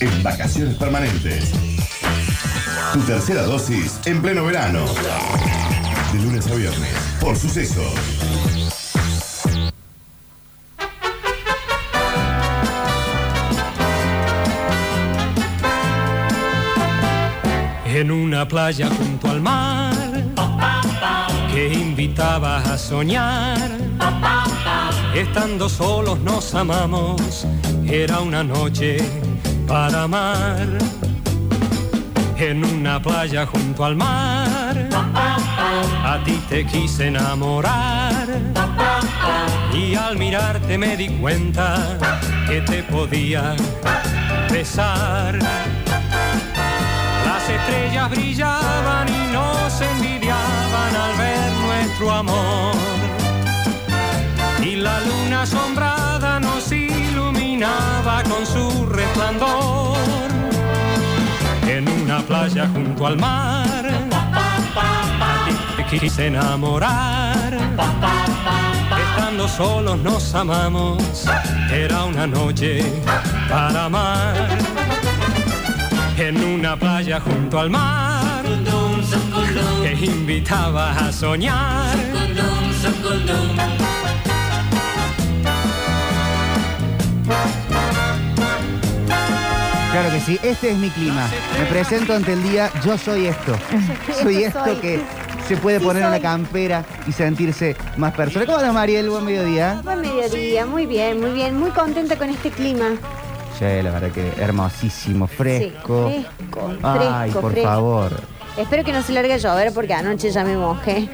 en vacaciones permanentes. Tu tercera dosis en pleno verano. De lunes a viernes, por suceso. En una playa junto al mar que invitaba a soñar. Estando solos nos amamos, era una noche para amar. En una playa junto al mar, a ti te quise enamorar. Y al mirarte me di cuenta que te podía besar. Las estrellas brillaban nuestro amor. Y la luna asombrada nos iluminaba con su resplandor. En una playa junto al mar, quise enamorar. Estando solos nos amamos, era una noche para amar en una playa junto al mar que invitaba a soñar. Claro que sí, este es mi clima. Me presento ante el día, yo soy esto. Soy esto que se puede Sí, poner soy. una campera y sentirse más persona. ¿Cómo andas, Mariel? Buen mediodía. Buen mediodía, muy bien, muy bien, muy contenta con este clima. Sí, la verdad que hermosísimo, fresco. Sí, fresco, Ay, fresco, por fresco. favor. Espero que no se largue a llover porque anoche ya me mojé.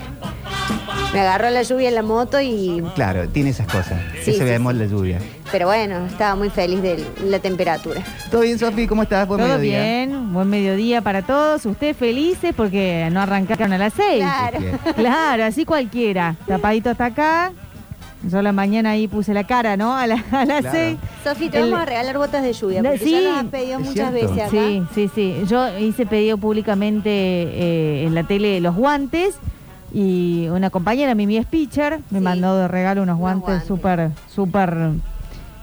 Me agarró la lluvia en la moto y... Claro, tiene esas cosas. Sí, Ese sí, vemos la lluvia. Pero bueno, estaba muy feliz de la temperatura. ¿Todo bien, Sofi? ¿Cómo estás? Buen Todo mediodía. bien, buen mediodía para todos. Ustedes felices porque no arrancaron a las seis. Claro. Claro, así cualquiera. Tapadito hasta acá. Yo a la mañana ahí puse la cara, ¿no? A, la- a las Claro. seis. Sofi, te El- vamos a regalar botas de lluvia porque sí. ya nos has pedido Es muchas cierto. veces acá. Sí, sí, sí. Yo hice pedido públicamente eh, en la tele los guantes y una compañera, Mimi Speacher, me Sí. mandó de regalo unos Unos guantes guantes. súper, súper,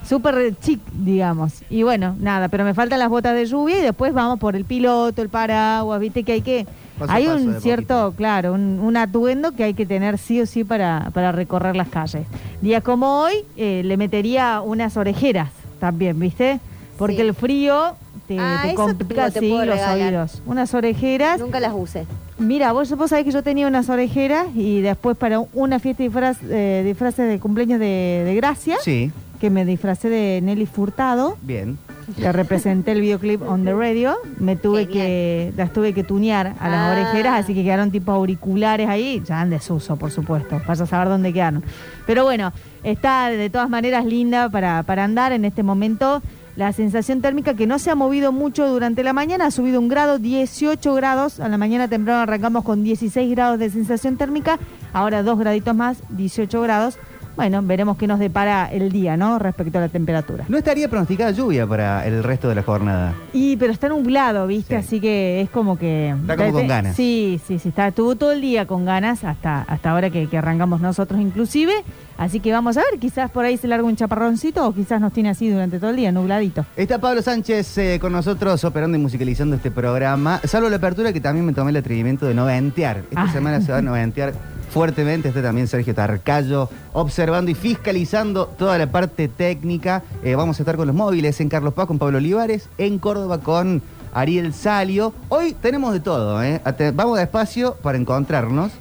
súper chic, digamos. Y bueno, nada, pero me faltan las botas de lluvia y después vamos por el piloto, el paraguas, viste que hay que... Paso hay un cierto, poquito. claro, un, un atuendo que hay que tener sí o sí para, para recorrer las calles. Día como hoy, eh, le metería unas orejeras también, ¿viste? Porque Sí. el frío te, Ah, te complica no te sí, puedo los oídos. Unas orejeras. Nunca las usé. Mira, vos, vos sabés que yo tenía unas orejeras y después para una fiesta de disfraz, eh, disfraces de cumpleaños de, de Gracia, Sí, que me disfracé de Nelly Furtado, bien. que representé el videoclip on the radio, me tuve Genial. que, las tuve que tunear a las Ah. orejeras, así que quedaron tipo auriculares ahí, ya en desuso, por supuesto, vaya a saber dónde quedaron. Pero bueno, está de todas maneras linda para, para andar en este momento. La sensación térmica que no se ha movido mucho durante la mañana, ha subido un grado, 18 grados. A la mañana temprano arrancamos con 16 grados de sensación térmica, ahora dos graditos más, 18 grados. Bueno, veremos qué nos depara el día, ¿no? Respecto a la temperatura. No estaría pronosticada lluvia para el resto de la jornada. Y pero está nublado, ¿viste? Sí. Así que es como que... Está como con ganas. Sí, sí, sí, está, estuvo todo el día con ganas hasta, hasta ahora que, que arrancamos nosotros inclusive. Así que vamos a ver, quizás por ahí se larga un chaparroncito o quizás nos tiene así durante todo el día, nubladito. Está Pablo Sánchez eh, con nosotros operando y musicalizando este programa. Salvo la apertura que también me tomé el atrevimiento de noventear. Esta Ah. semana se va a noventear fuertemente. Está también Sergio Tarcayo observando y fiscalizando toda la parte técnica. Eh, vamos a estar con los móviles en Carlos Paz con Pablo Olivares, en Córdoba con Ariel Salio. Hoy tenemos de todo. ¿eh? Vamos despacio para encontrarnos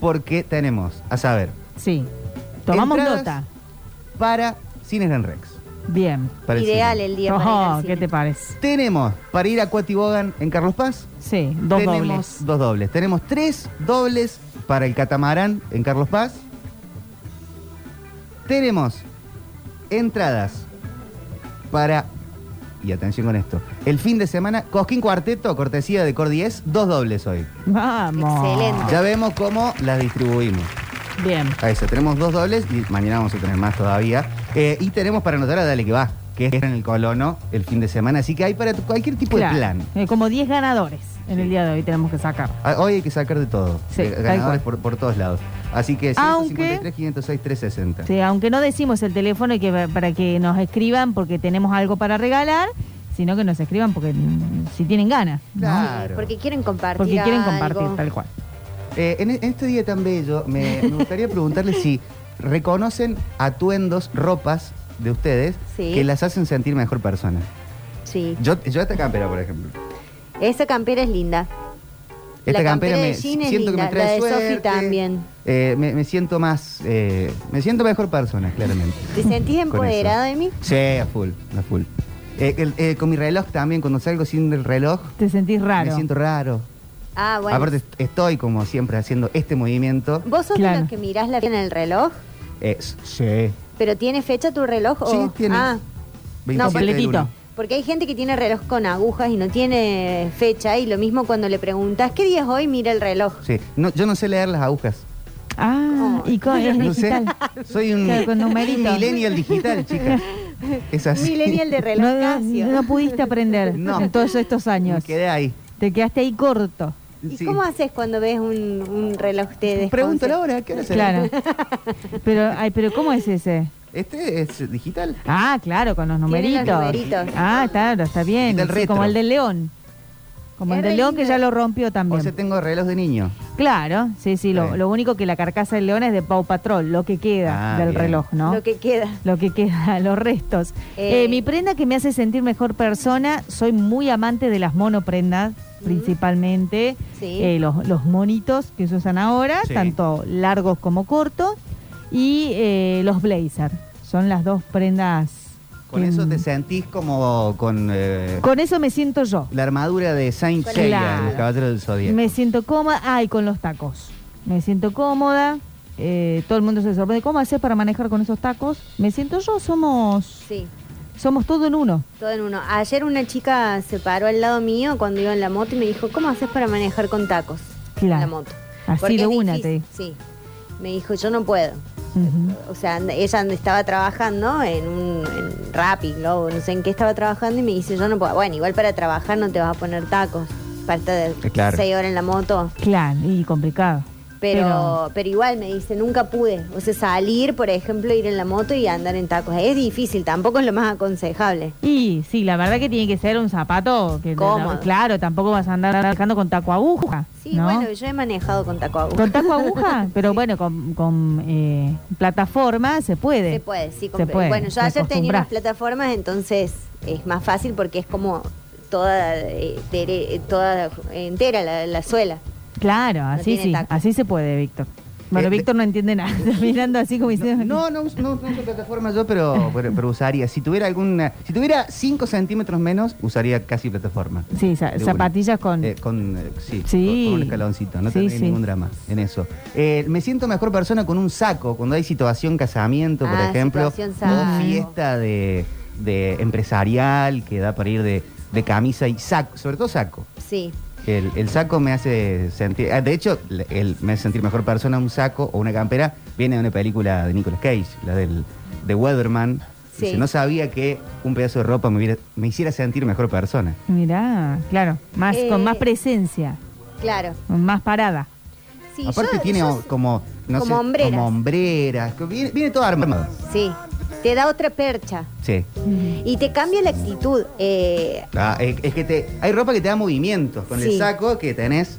porque tenemos, a saber, Sí. Tomamos nota. para Cines Gran Rex. Bien. para Ideal el día para ir Ojo, al ¿qué te parece? Tenemos para ir a Cuatibogan en Carlos Paz. Sí, dos Tenemos dobles. dos dobles. Tenemos tres dobles para el catamarán en Carlos Paz. Tenemos entradas para, y atención con esto, el fin de semana, Cosquín Cuarteto, cortesía de Cor 10, dos dobles hoy. Vamos. Excelente. Ya vemos cómo las distribuimos. Bien. A eso, tenemos dos dobles y mañana vamos a tener más todavía. Eh, y tenemos para anotar a Dale que va, que es en el colono el fin de semana. Así que hay para tu- cualquier tipo Claro. de plan. Eh, como 10 ganadores en Sí. el día de hoy tenemos que sacar. Ah, Hoy hay que sacar de todo. Sí, Eh, ganadores por, por todos lados. Así que Aunque- 153, 506, 360. Sí, aunque no decimos el teléfono y que para que nos escriban porque tenemos algo para regalar, sino que nos escriban porque mm, si tienen ganas. ¿no? Claro. Porque quieren compartir. Porque quieren algo. compartir tal cual. Eh, en, en este día tan bello, me, me gustaría preguntarle si reconocen atuendos, ropas de ustedes Sí. que las hacen sentir mejor persona. Sí. Yo, yo esta campera, por ejemplo. Esa campera es linda. Esta La campera campera me siento que me trae la de también. Eh, me, me siento más, eh, me siento mejor persona, claramente. ¿Te sentís eso. de mí? Sí, a full, a full. Eh, el- eh, con mi reloj también, cuando salgo sin el reloj, Te sentís raro. me siento raro. Ah, bueno. Aparte est- estoy como siempre haciendo este movimiento. ¿Vos sos Claro. de los que mirás la en el reloj? Eh, sí. ¿Pero tiene fecha tu reloj? Sí, o... tiene. Ah, 27 del completito. uno. porque hay gente que tiene reloj con agujas y no tiene fecha. Y lo mismo cuando le preguntas, ¿qué día es hoy? Mira el reloj. Sí. No, yo no sé leer las agujas. Ah, y con, es No sé. digital. Soy un, Claro, con millennial digital, chica. Es así. Millennial de reloj No, no, no pudiste aprender No. en todos estos Me años. quedé ahí. Te quedaste ahí corto. ¿Y Sí. cómo haces cuando ves un, un reloj te Pregunto la hora, ¿qué hora será? Claro. Pero, ay, pero ¿cómo es ese? Este es digital. Ah, claro, con los numeritos. Ah, claro, está bien. Sí, como el del león. Como el del re león que ya lo rompió O también. sea, tengo reloj de niño. Claro, sí, sí. Lo, lo único que la carcasa del león es de Pau Patrol, lo que queda Ah, del bien. reloj, ¿no? Lo que queda. Lo que queda, los restos. Eh. Eh, mi prenda que me hace sentir mejor persona, soy muy amante de las monoprendas, principalmente. Sí. Eh, los, los monitos que se usan ahora, Sí. tanto largos como cortos. Y eh, los blazer. Son las dos prendas. Con eso te sentís como con eh, Con eso me siento yo. la armadura de Saint Con- Seiya, Claro. el caballero del Zodíaco. Me siento cómoda. Ah, y con los tacos. Me siento cómoda. Eh, todo el mundo se sorprende. ¿Cómo haces para manejar con esos tacos? Me siento yo. Somos, Sí, somos todo en uno. todo en uno. Ayer una chica se paró al lado mío cuando iba en la moto y me dijo, ¿cómo haces para manejar con tacos en Claro. la moto? Así Porque de es una difícil. te Sí. Me dijo, yo no puedo. O sea, ella estaba trabajando en un en Rappi, Globo, no sé en qué estaba trabajando y me dice, yo no puedo. Bueno, igual para trabajar no te vas a poner tacos. Para estar Eh, claro. seis horas en la moto. Claro, y complicado. Pero, pero igual me dice, nunca pude. O sea, salir, por ejemplo, ir en la moto y andar en tacos. Es difícil, tampoco es lo más aconsejable. Y sí, la verdad que tiene que ser un zapato que Cómodo. claro, tampoco vas a andar manejando con taco aguja. Sí, ¿no? bueno, yo he manejado con taco aguja. Con taco aguja, pero bueno, con, con eh, plataforma se puede. Se puede, sí. Se compre- puede, Bueno, yo ayer tenía unas plataformas, entonces es más fácil porque es como toda, eh, tere- toda entera la, la suela. Claro, así sí, taco. así se puede, Víctor. Bueno, Eh, Víctor no entiende nada, mirando así como diciendo... No, no, no, no uso plataforma yo, pero, pero, pero usaría. Si tuviera alguna, si tuviera 5 centímetros menos, usaría casi plataforma. Sí, zapatillas con... Eh, con, eh, sí, Sí. Con, con un escaloncito, no Sí, tendría sí. ningún drama en eso. Eh, me siento mejor persona con un saco, cuando hay situación casamiento, por Ah, ejemplo, situación o saco. fiesta de, de empresarial que da para ir de, de camisa y saco, sobre todo saco. Sí. El, el saco me hace sentir. ah, De hecho, el, me hace sentir mejor persona un saco o una campera. Viene de una película de Nicolas Cage, la del de Weatherman. Sí. Dice, no sabía que un pedazo de ropa me, hubiera- me hiciera sentir mejor persona. Mirá, claro, más Eh, con más presencia, Claro. con más parada. Sí, Aparte yo- tiene yo- o- como, no como sé, hombreras. como hombreras. que Viene, viene todo armado. Sí. Te da otra percha. Sí. Y te cambia la actitud. Eh, Ah, es, es que te, hay ropa que te da movimientos. Con el saco que tenés.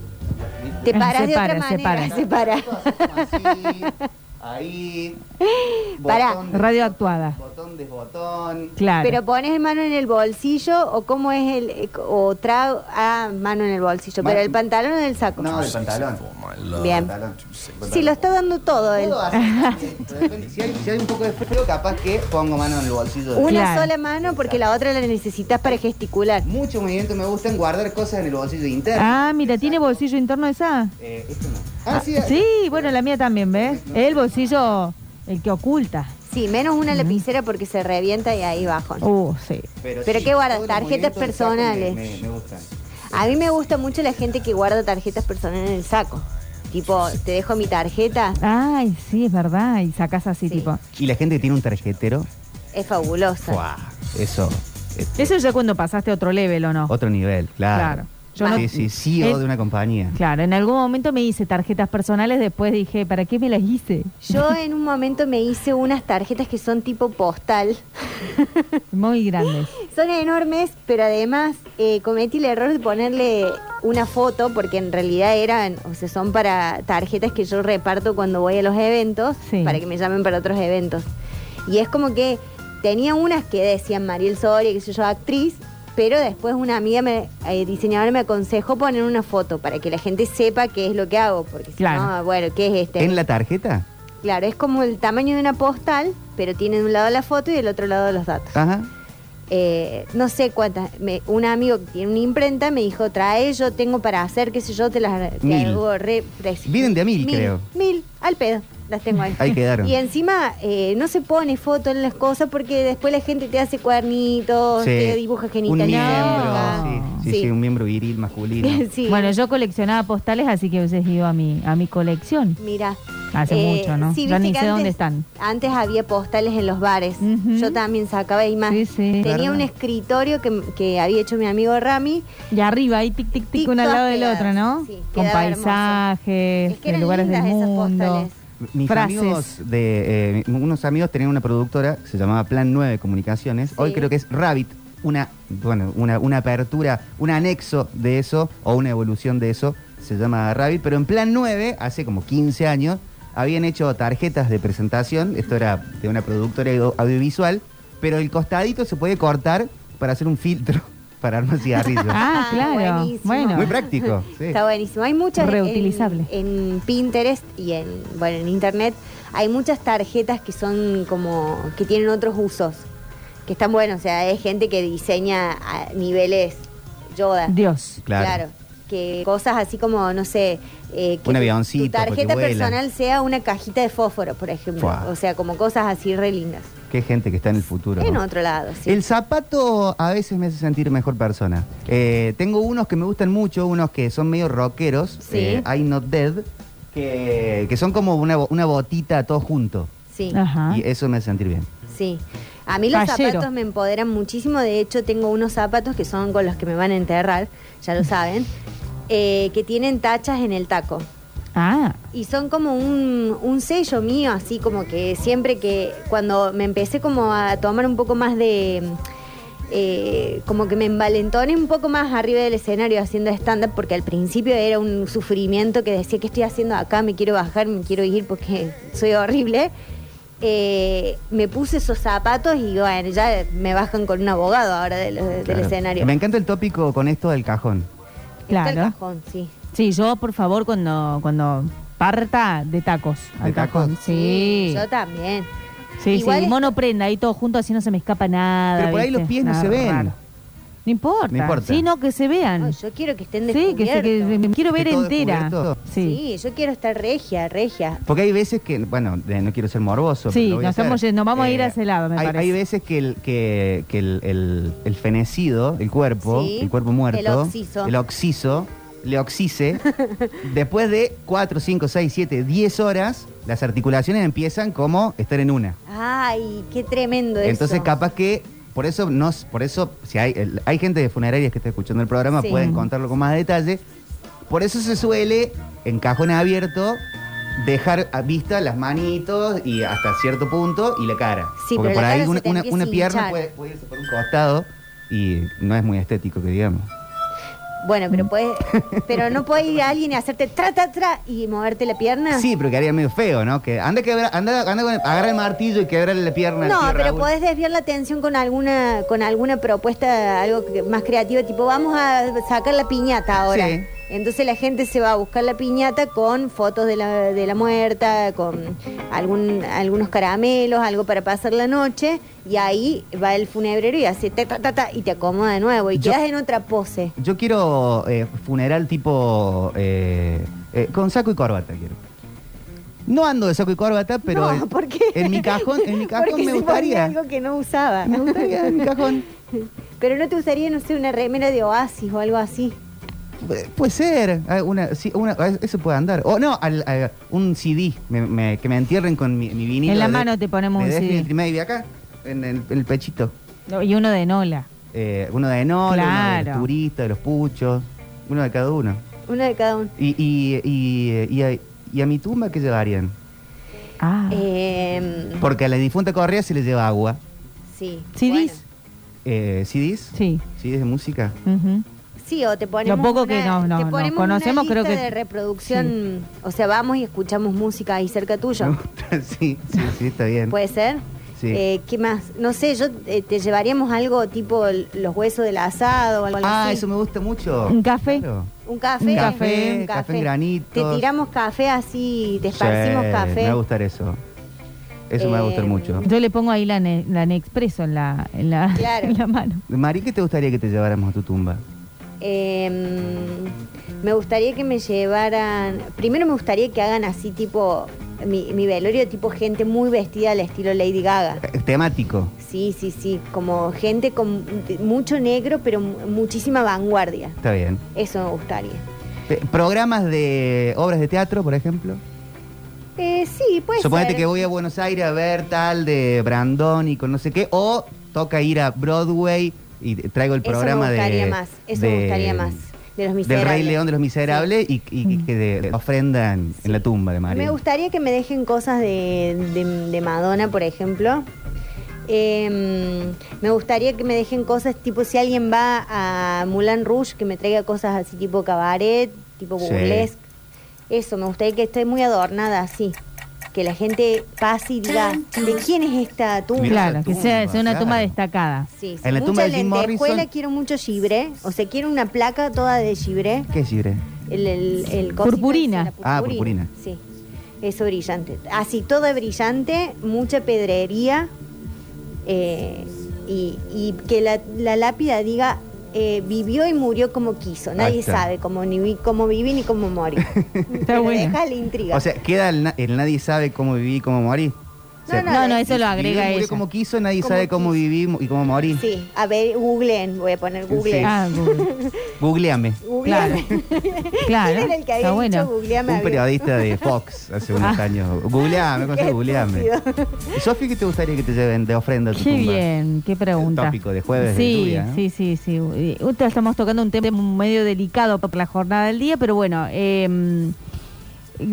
te paras se de para, otra se manera. para. Se para. Ahí. Pará. botón, Radio actuada. Botón, desbotón. Claro. Pero pones mano en el bolsillo o cómo es el o trago ah mano en el bolsillo, pero el pantalón o en el saco. No, del pantalón. Bien. Pantalón. Sí, lo está dando todo él. Si, hay, si hay un poco de frío, capaz que pongo mano en el bolsillo. de- Una Claro. sola mano porque la otra la necesitas para gesticular. Mucho movimiento me gustan guardar cosas en el bolsillo interno. Ah, mira, ¿tiene bolsillo interno esa? Eh, esto no. Ah, sí. Sí, bueno, la mía también, ¿ves? El bolsillo, el que oculta. Sí, menos una lapicera porque se revienta y ahí bajón. Uh, sí. Pero sí, ¿qué guardas? Tarjetas personales. Me, me- me gustan. A mí me gusta mucho la gente que guarda tarjetas personales en el saco. Tipo, te dejo mi tarjeta, Ay, sí, es verdad. Y sacas así, Sí. tipo. Y la gente que tiene un tarjetero, es fabulosa. ¡fua! eso es Eso ya cuando pasaste a otro level, ¿o no? otro nivel, claro. Claro. Yo no- sí, sí, CEO de una compañía. Claro, en algún momento me hice tarjetas personales, después dije, ¿para qué me las hice? Yo en un momento me hice unas tarjetas que son tipo postal. Muy grandes. son enormes, pero además eh, cometí el error de ponerle una foto, porque en realidad eran, o sea, son para tarjetas que yo reparto cuando voy a los eventos, Sí. para que me llamen para otros eventos. Y es como que tenía unas que decían Mariel Soria, que soy yo, actriz, pero después una amiga me, eh, diseñadora me aconsejó poner una foto para que la gente sepa qué es lo que hago, porque si Claro. no, bueno, ¿qué es este? ¿En la tarjeta? Claro, es como el tamaño de una postal, pero tiene de un lado la foto y del otro lado los datos. Ajá. Eh, no sé cuántas. me- un amigo que tiene una imprenta me dijo, trae, yo tengo para hacer, qué sé yo, te las te Mil. hago re precio". Vienen de a mil, creo. Mil, al pedo, las tengo ahí. Ahí quedaron. Y encima eh, no se pone foto en las cosas porque después la gente te hace cuernitos, Sí. te dibuja Un genitales. miembro. No. Sí, sí, sí, un miembro viril masculino. Sí. Bueno, yo coleccionaba postales, así que a veces iba a mi, a mi colección. Mira. Hace Eh, mucho, ¿no? sí, ya viste ni que sé dónde antes- están. Antes había postales en los bares. Ujú. Yo también sacaba imágenes. Sí, sí. Tenía un escritorio que, que había hecho mi amigo Rami. Y arriba, ahí tic, tic, tic, Tic, uno al lado del otro, ¿no? sí, Con quedaba hermoso. paisajes, Es que de eran lugares del lindas esas mundo. postales. Mis Frases. amigos de eh, unos amigos tenían una productora que se llamaba Plan 9 Comunicaciones. Sí. Hoy creo que es Rabbit, una bueno, una, una apertura, un anexo de eso o una evolución de eso se llama Rabbit, pero en Plan 9 hace como 15 años habían hecho tarjetas de presentación, esto era de una productora audio- audiovisual, pero el costadito se puede cortar para hacer un filtro para armar cigarrillos. Ah, Ah, claro. buenísimo. Bueno, Muy práctico. sí. Está buenísimo. Hay muchas Reutilizable. En, Pinterest y en bueno en internet hay muchas tarjetas que son como que tienen otros usos que están buenos. O sea, hay gente que diseña a niveles Yoda. Dios. Claro. Que cosas así como, no sé, eh, que Un tu- avioncito, Tu tarjeta personal sea una cajita de fósforo, por ejemplo. O sea, como cosas así re lindas. Qué gente que está en el futuro. En ¿no? otro lado, sí. El zapato a veces me hace sentir mejor persona. Eh, tengo unos que me gustan mucho, unos que son medio rockeros, Sí. eh, I Not Dead, que, que son como una, bo- una botita todo junto. Sí. Ajá. Y eso me hace sentir bien. Sí. A mí los Fallero. zapatos me empoderan muchísimo. De hecho, tengo unos zapatos que son con los que me van a enterrar, ya lo saben, eh, que tienen tachas en el taco. Ah, Y son como un, un sello mío, así como que siempre que cuando me empecé como a tomar un poco más de... eh, como que me envalentoné un poco más arriba del escenario haciendo stand-up porque al principio era un sufrimiento que decía, ¿qué estoy haciendo acá? Me quiero bajar, me quiero ir porque soy horrible. Eh, me puse esos zapatos y bueno, ya me bajan con un abogado ahora del, escenario. Me encanta el tópico con esto del cajón. Está el Claro. cajón, sí. sí, yo por favor cuando, cuando parta de tacos. ¿De al cajón. Sí. Yo también. Sí, Igual sí, es- mono prenda ahí todo junto, así no se me escapa nada. Pero por ahí ¿viste? los pies no Nada se ven. raro. No importa. No importa. Sí, no, que se vean. No, yo quiero que estén sí, que, se, que descubiertos. me quiero ver entera. Sí. Sí, yo quiero estar regia, regia. Porque hay veces que, bueno, eh, no quiero ser morboso. Sí, pero lo voy a nos estamos yendo, vamos a ir a ese lado, me hay, parece. hay veces que el, que, que el, el- el fenecido, el cuerpo, Sí, el cuerpo muerto, el oxiso. el oxiso, le oxise, después de 4, 5, 6, 7, 10 horas, las articulaciones empiezan como estar en una. Ay, qué tremendo eso. Entonces, capaz que, por eso, no, por eso si hay, el- hay gente de funerarias que está escuchando el programa, Sí. pueden contarlo con más detalle. Por eso se suele, en cajón abierto, dejar a vista las manitos y hasta cierto punto y la cara. Sí, Porque pero por la ahí cara se una, te una- empieza una a pierna hinchar. puede, puede irse por un costado y no es muy estético, que digamos. Bueno, pero puedes, pero no puede ir alguien y hacerte tra, tra, tra y moverte la pierna. Sí, pero quedaría medio feo, ¿no? Que anda, quebra, anda, anda con el- agarra el martillo y quebrarle la pierna. No, pero Raúl. podés desviar la atención con alguna, con alguna propuesta, algo que- más creativa, tipo vamos a sacar la piñata ahora. Sí. Entonces la gente se va a buscar la piñata con fotos de la, de la muerta, con algún, algunos caramelos, algo para pasar la noche, y ahí va el funebrero y hace ta, ta, ta, ta, y te acomoda de nuevo, y Yo- quedas en otra pose. Yo quiero eh, funeral tipo eh, eh, con saco y corbata quiero. No ando de saco y corbata, pero no, en, ¿por qué? en mi cajón, en mi cajón Porque me gustaría. algo que no usaba. Me gustaría en mi cajón. Pero no te gustaría, no sé, una remera de oasis o algo así. Puede ser, una, sí, una- eso puede andar. O no, al- a- un CD, me- me- que me entierren con mi, mi vinilo. En la de- mano te ponemos de un CD. Maybe acá, en el, en el pechito. No, Y uno de Nola. Eh, uno de Enola, uno de Claro. los turistas, de los puchos, uno de cada uno. Uno de cada uno. Y, y, y, y a, y a mi tumba, ¿qué llevarían? Ah. Eh, Porque a la difunta Correa se le lleva agua. sí. CDs. bueno. eh, CDs. Sí. CDs de música. Ujú. Sí, o te ponemos Lo poco que no- no- te no ponemos conocemos, una creo que- de reproducción, o sea, vamos y escuchamos música ahí cerca Me tuyo. gusta, sí, sí, sí, está bien. ¿Puede ser? Sí. Eh, ¿Qué más? No sé, yo eh, te llevaríamos algo tipo los huesos del asado o algo ah, así. eso me gusta mucho. Un café. Claro. Un café. Un café, un café en granitos. Te tiramos café así, te esparcimos Sí, café. Me va a gustar eso. Eso me va a gustar Eh, mucho. Yo le pongo ahí la, ne- la Nexpreso en la, en, la, Claro. en la mano. Mari, ¿qué te gustaría que te lleváramos a tu tumba? Eh, me gustaría que me llevaran. Primero me gustaría que hagan así tipo. Mi, mi velorio tipo gente muy vestida al estilo Lady Gaga. Eh, Temático. Sí, sí, sí. Como gente con mucho negro, pero mu- muchísima vanguardia. Está bien. Eso me gustaría. Programas de obras de teatro, por ejemplo. Eh, sí, puede Suponete ser. que voy a Buenos Aires a ver tal de Brandon y con no sé qué. O toca ir a Broadway y traigo el Eso programa me gustaría de. más. Eso de- me gustaría más. De los Del miserables. Rey León de los Miserables y, y que de, ofrenda en, en la tumba de María. Me gustaría que me dejen cosas de, de- de Madonna, por ejemplo. Eh, me gustaría que me dejen cosas tipo si alguien va a Moulin Rouge, que me traiga cosas así tipo cabaret, tipo Sí. burlesque. Eso, me gustaría que esté muy adornada así. Que la gente pase y diga, ¿de quién es esta tumba? Claro, que sea, sea una tumba claro. destacada. Sí, sí, En la mucha tumba de Jim Morrison- quiero mucho gibré. O sea, quiero una placa toda de gibré. ¿Qué es Ibre? El, el, el Purpurina. ese, Ah, purpurina. Sí, eso brillante. Así, todo brillante, mucha pedrería eh, y, y que la, la lápida diga eh, vivió y murió como quiso. Nadie está. sabe cómo, ni vi- cómo viví ni cómo morí. Pero bueno. deja la intriga. O sea, queda el, na- el nadie sabe cómo viví y cómo morí. No, No, no, eso lo agrega ella. como quiso, nadie Como sabe cómo quiso. viví y cómo morí. sí, a ver, googleen, voy a poner googleen. Ah, Google. Googleame. Googleame. claro. ¿Quién era el que había Está dicho bueno. googleame? Un periodista de Fox hace unos Ah. años. Googleame, ¿cómo se Qué googleame? estúpido. ¿Y Sofi, qué te gustaría que te lleven de ofrenda a tu Qué tumba? bien, qué pregunta. Tópico de jueves de sí, lluvia, ¿no? Sí, sí, sí. Ahorita estamos tocando un tema medio delicado por la jornada del día, pero bueno, eh,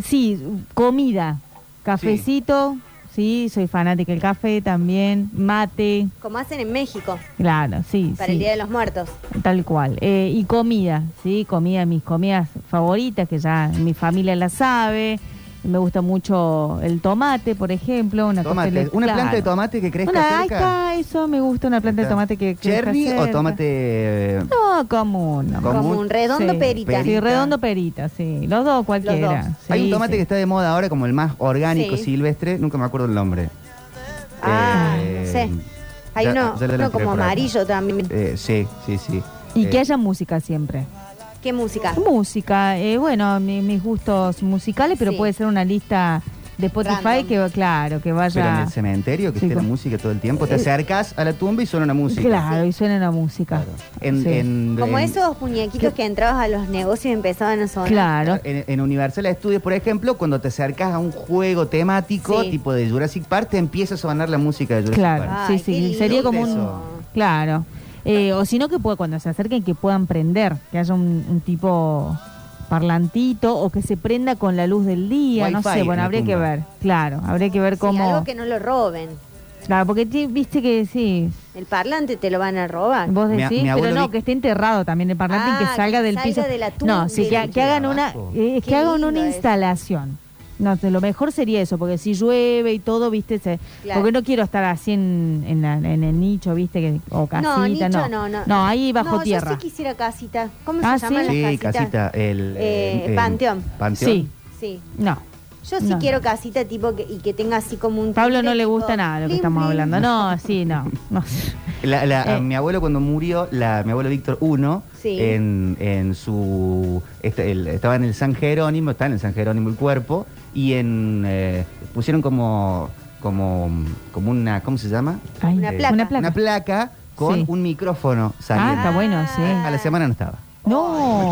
sí, comida, cafecito, sí. soy fanática del café también, mate, Como hacen en México, claro, sí, para sí, el Día de los Muertos. tal cual. Eh, y comida, sí, comida, mis comidas favoritas, que ya mi familia la sabe. Me gusta mucho el tomate, por ejemplo. Una, Tomate, una claro. planta de tomate que crezca Una, ahí cerca. está, eso me gusta, una planta de tomate que crezca ¿Cherry o tomate eh, No, común. no. Común. Como un redondo Sí. perita. Sí, redondo perita, sí. Los dos cualquiera. dos. Hay un tomate sí. que está de moda ahora como el más orgánico, Sí. silvestre, nunca me acuerdo el nombre. Ah, Eh, no sé. Hay ya- uno, ya como amarillo también. Eh, sí, sí, sí. Y Eh, que haya música siempre. ¿Qué música? Música, eh, bueno, mi- mis gustos musicales, pero Sí. puede ser una lista de Spotify Random. que, claro, que Pero en vaya... el cementerio, que Sí, esté la con- música todo el tiempo. Te Eh, acercas a la tumba y suena una música. Claro, y suena la música. Claro. En, Sí. en- Como en- esos muñequitos que entrabas a los negocios y empezaban a sonar. Claro. En, en Universal Studios, por ejemplo, cuando te acercas a un juego temático, Sí. tipo de Jurassic Park, te empieza a sonar la música de Jurassic Claro, Park. Ay, sí, qué sí, lindo sería como un... eso. Claro. Eh, o si no, que pueda, cuando se acerquen, que puedan prender, que haya un, un tipo parlantito o que se prenda con la luz del día, no sé, en bueno, habría que ver, claro, habría que ver Sí, cómo... algo que no lo roben. Claro, porque viste que sí, El parlante te lo van a robar. vos decís, mi pero no, vi- que esté enterrado también el parlante y Ah, que salga que del salga piso. de la tumba, no, sí, que, que hagan una, eh, que hagan una instalación. No, sé, lo mejor sería eso, porque si llueve y todo, viste, se, Claro. porque no quiero estar así en, en, la- en el nicho, viste, que, o casita, no, nicho, no. no, no. ahí bajo No, tierra. Yo sí quisiera casita. ¿Cómo Ah, se llaman ¿sí? Sí, casita, el... Eh, el- panteón. Panteón. Sí, Sí. no. Yo sí No. quiero casita tipo que, y que tenga así como un... Pablo no le gusta nada lo que estamos hablando. No, sí, no. no. La- la- Eh. mi abuelo cuando murió, la, mi abuelo Víctor I, Sí. en, en su este, el- estaba en el San Jerónimo, está en el San Jerónimo el cuerpo, y en eh, pusieron como como como una ¿cómo se llama? Ay, Una placa. Una placa. Una placa con Sí. un micrófono Ah, saliendo. está bueno, sí. A la semana no estaba. No.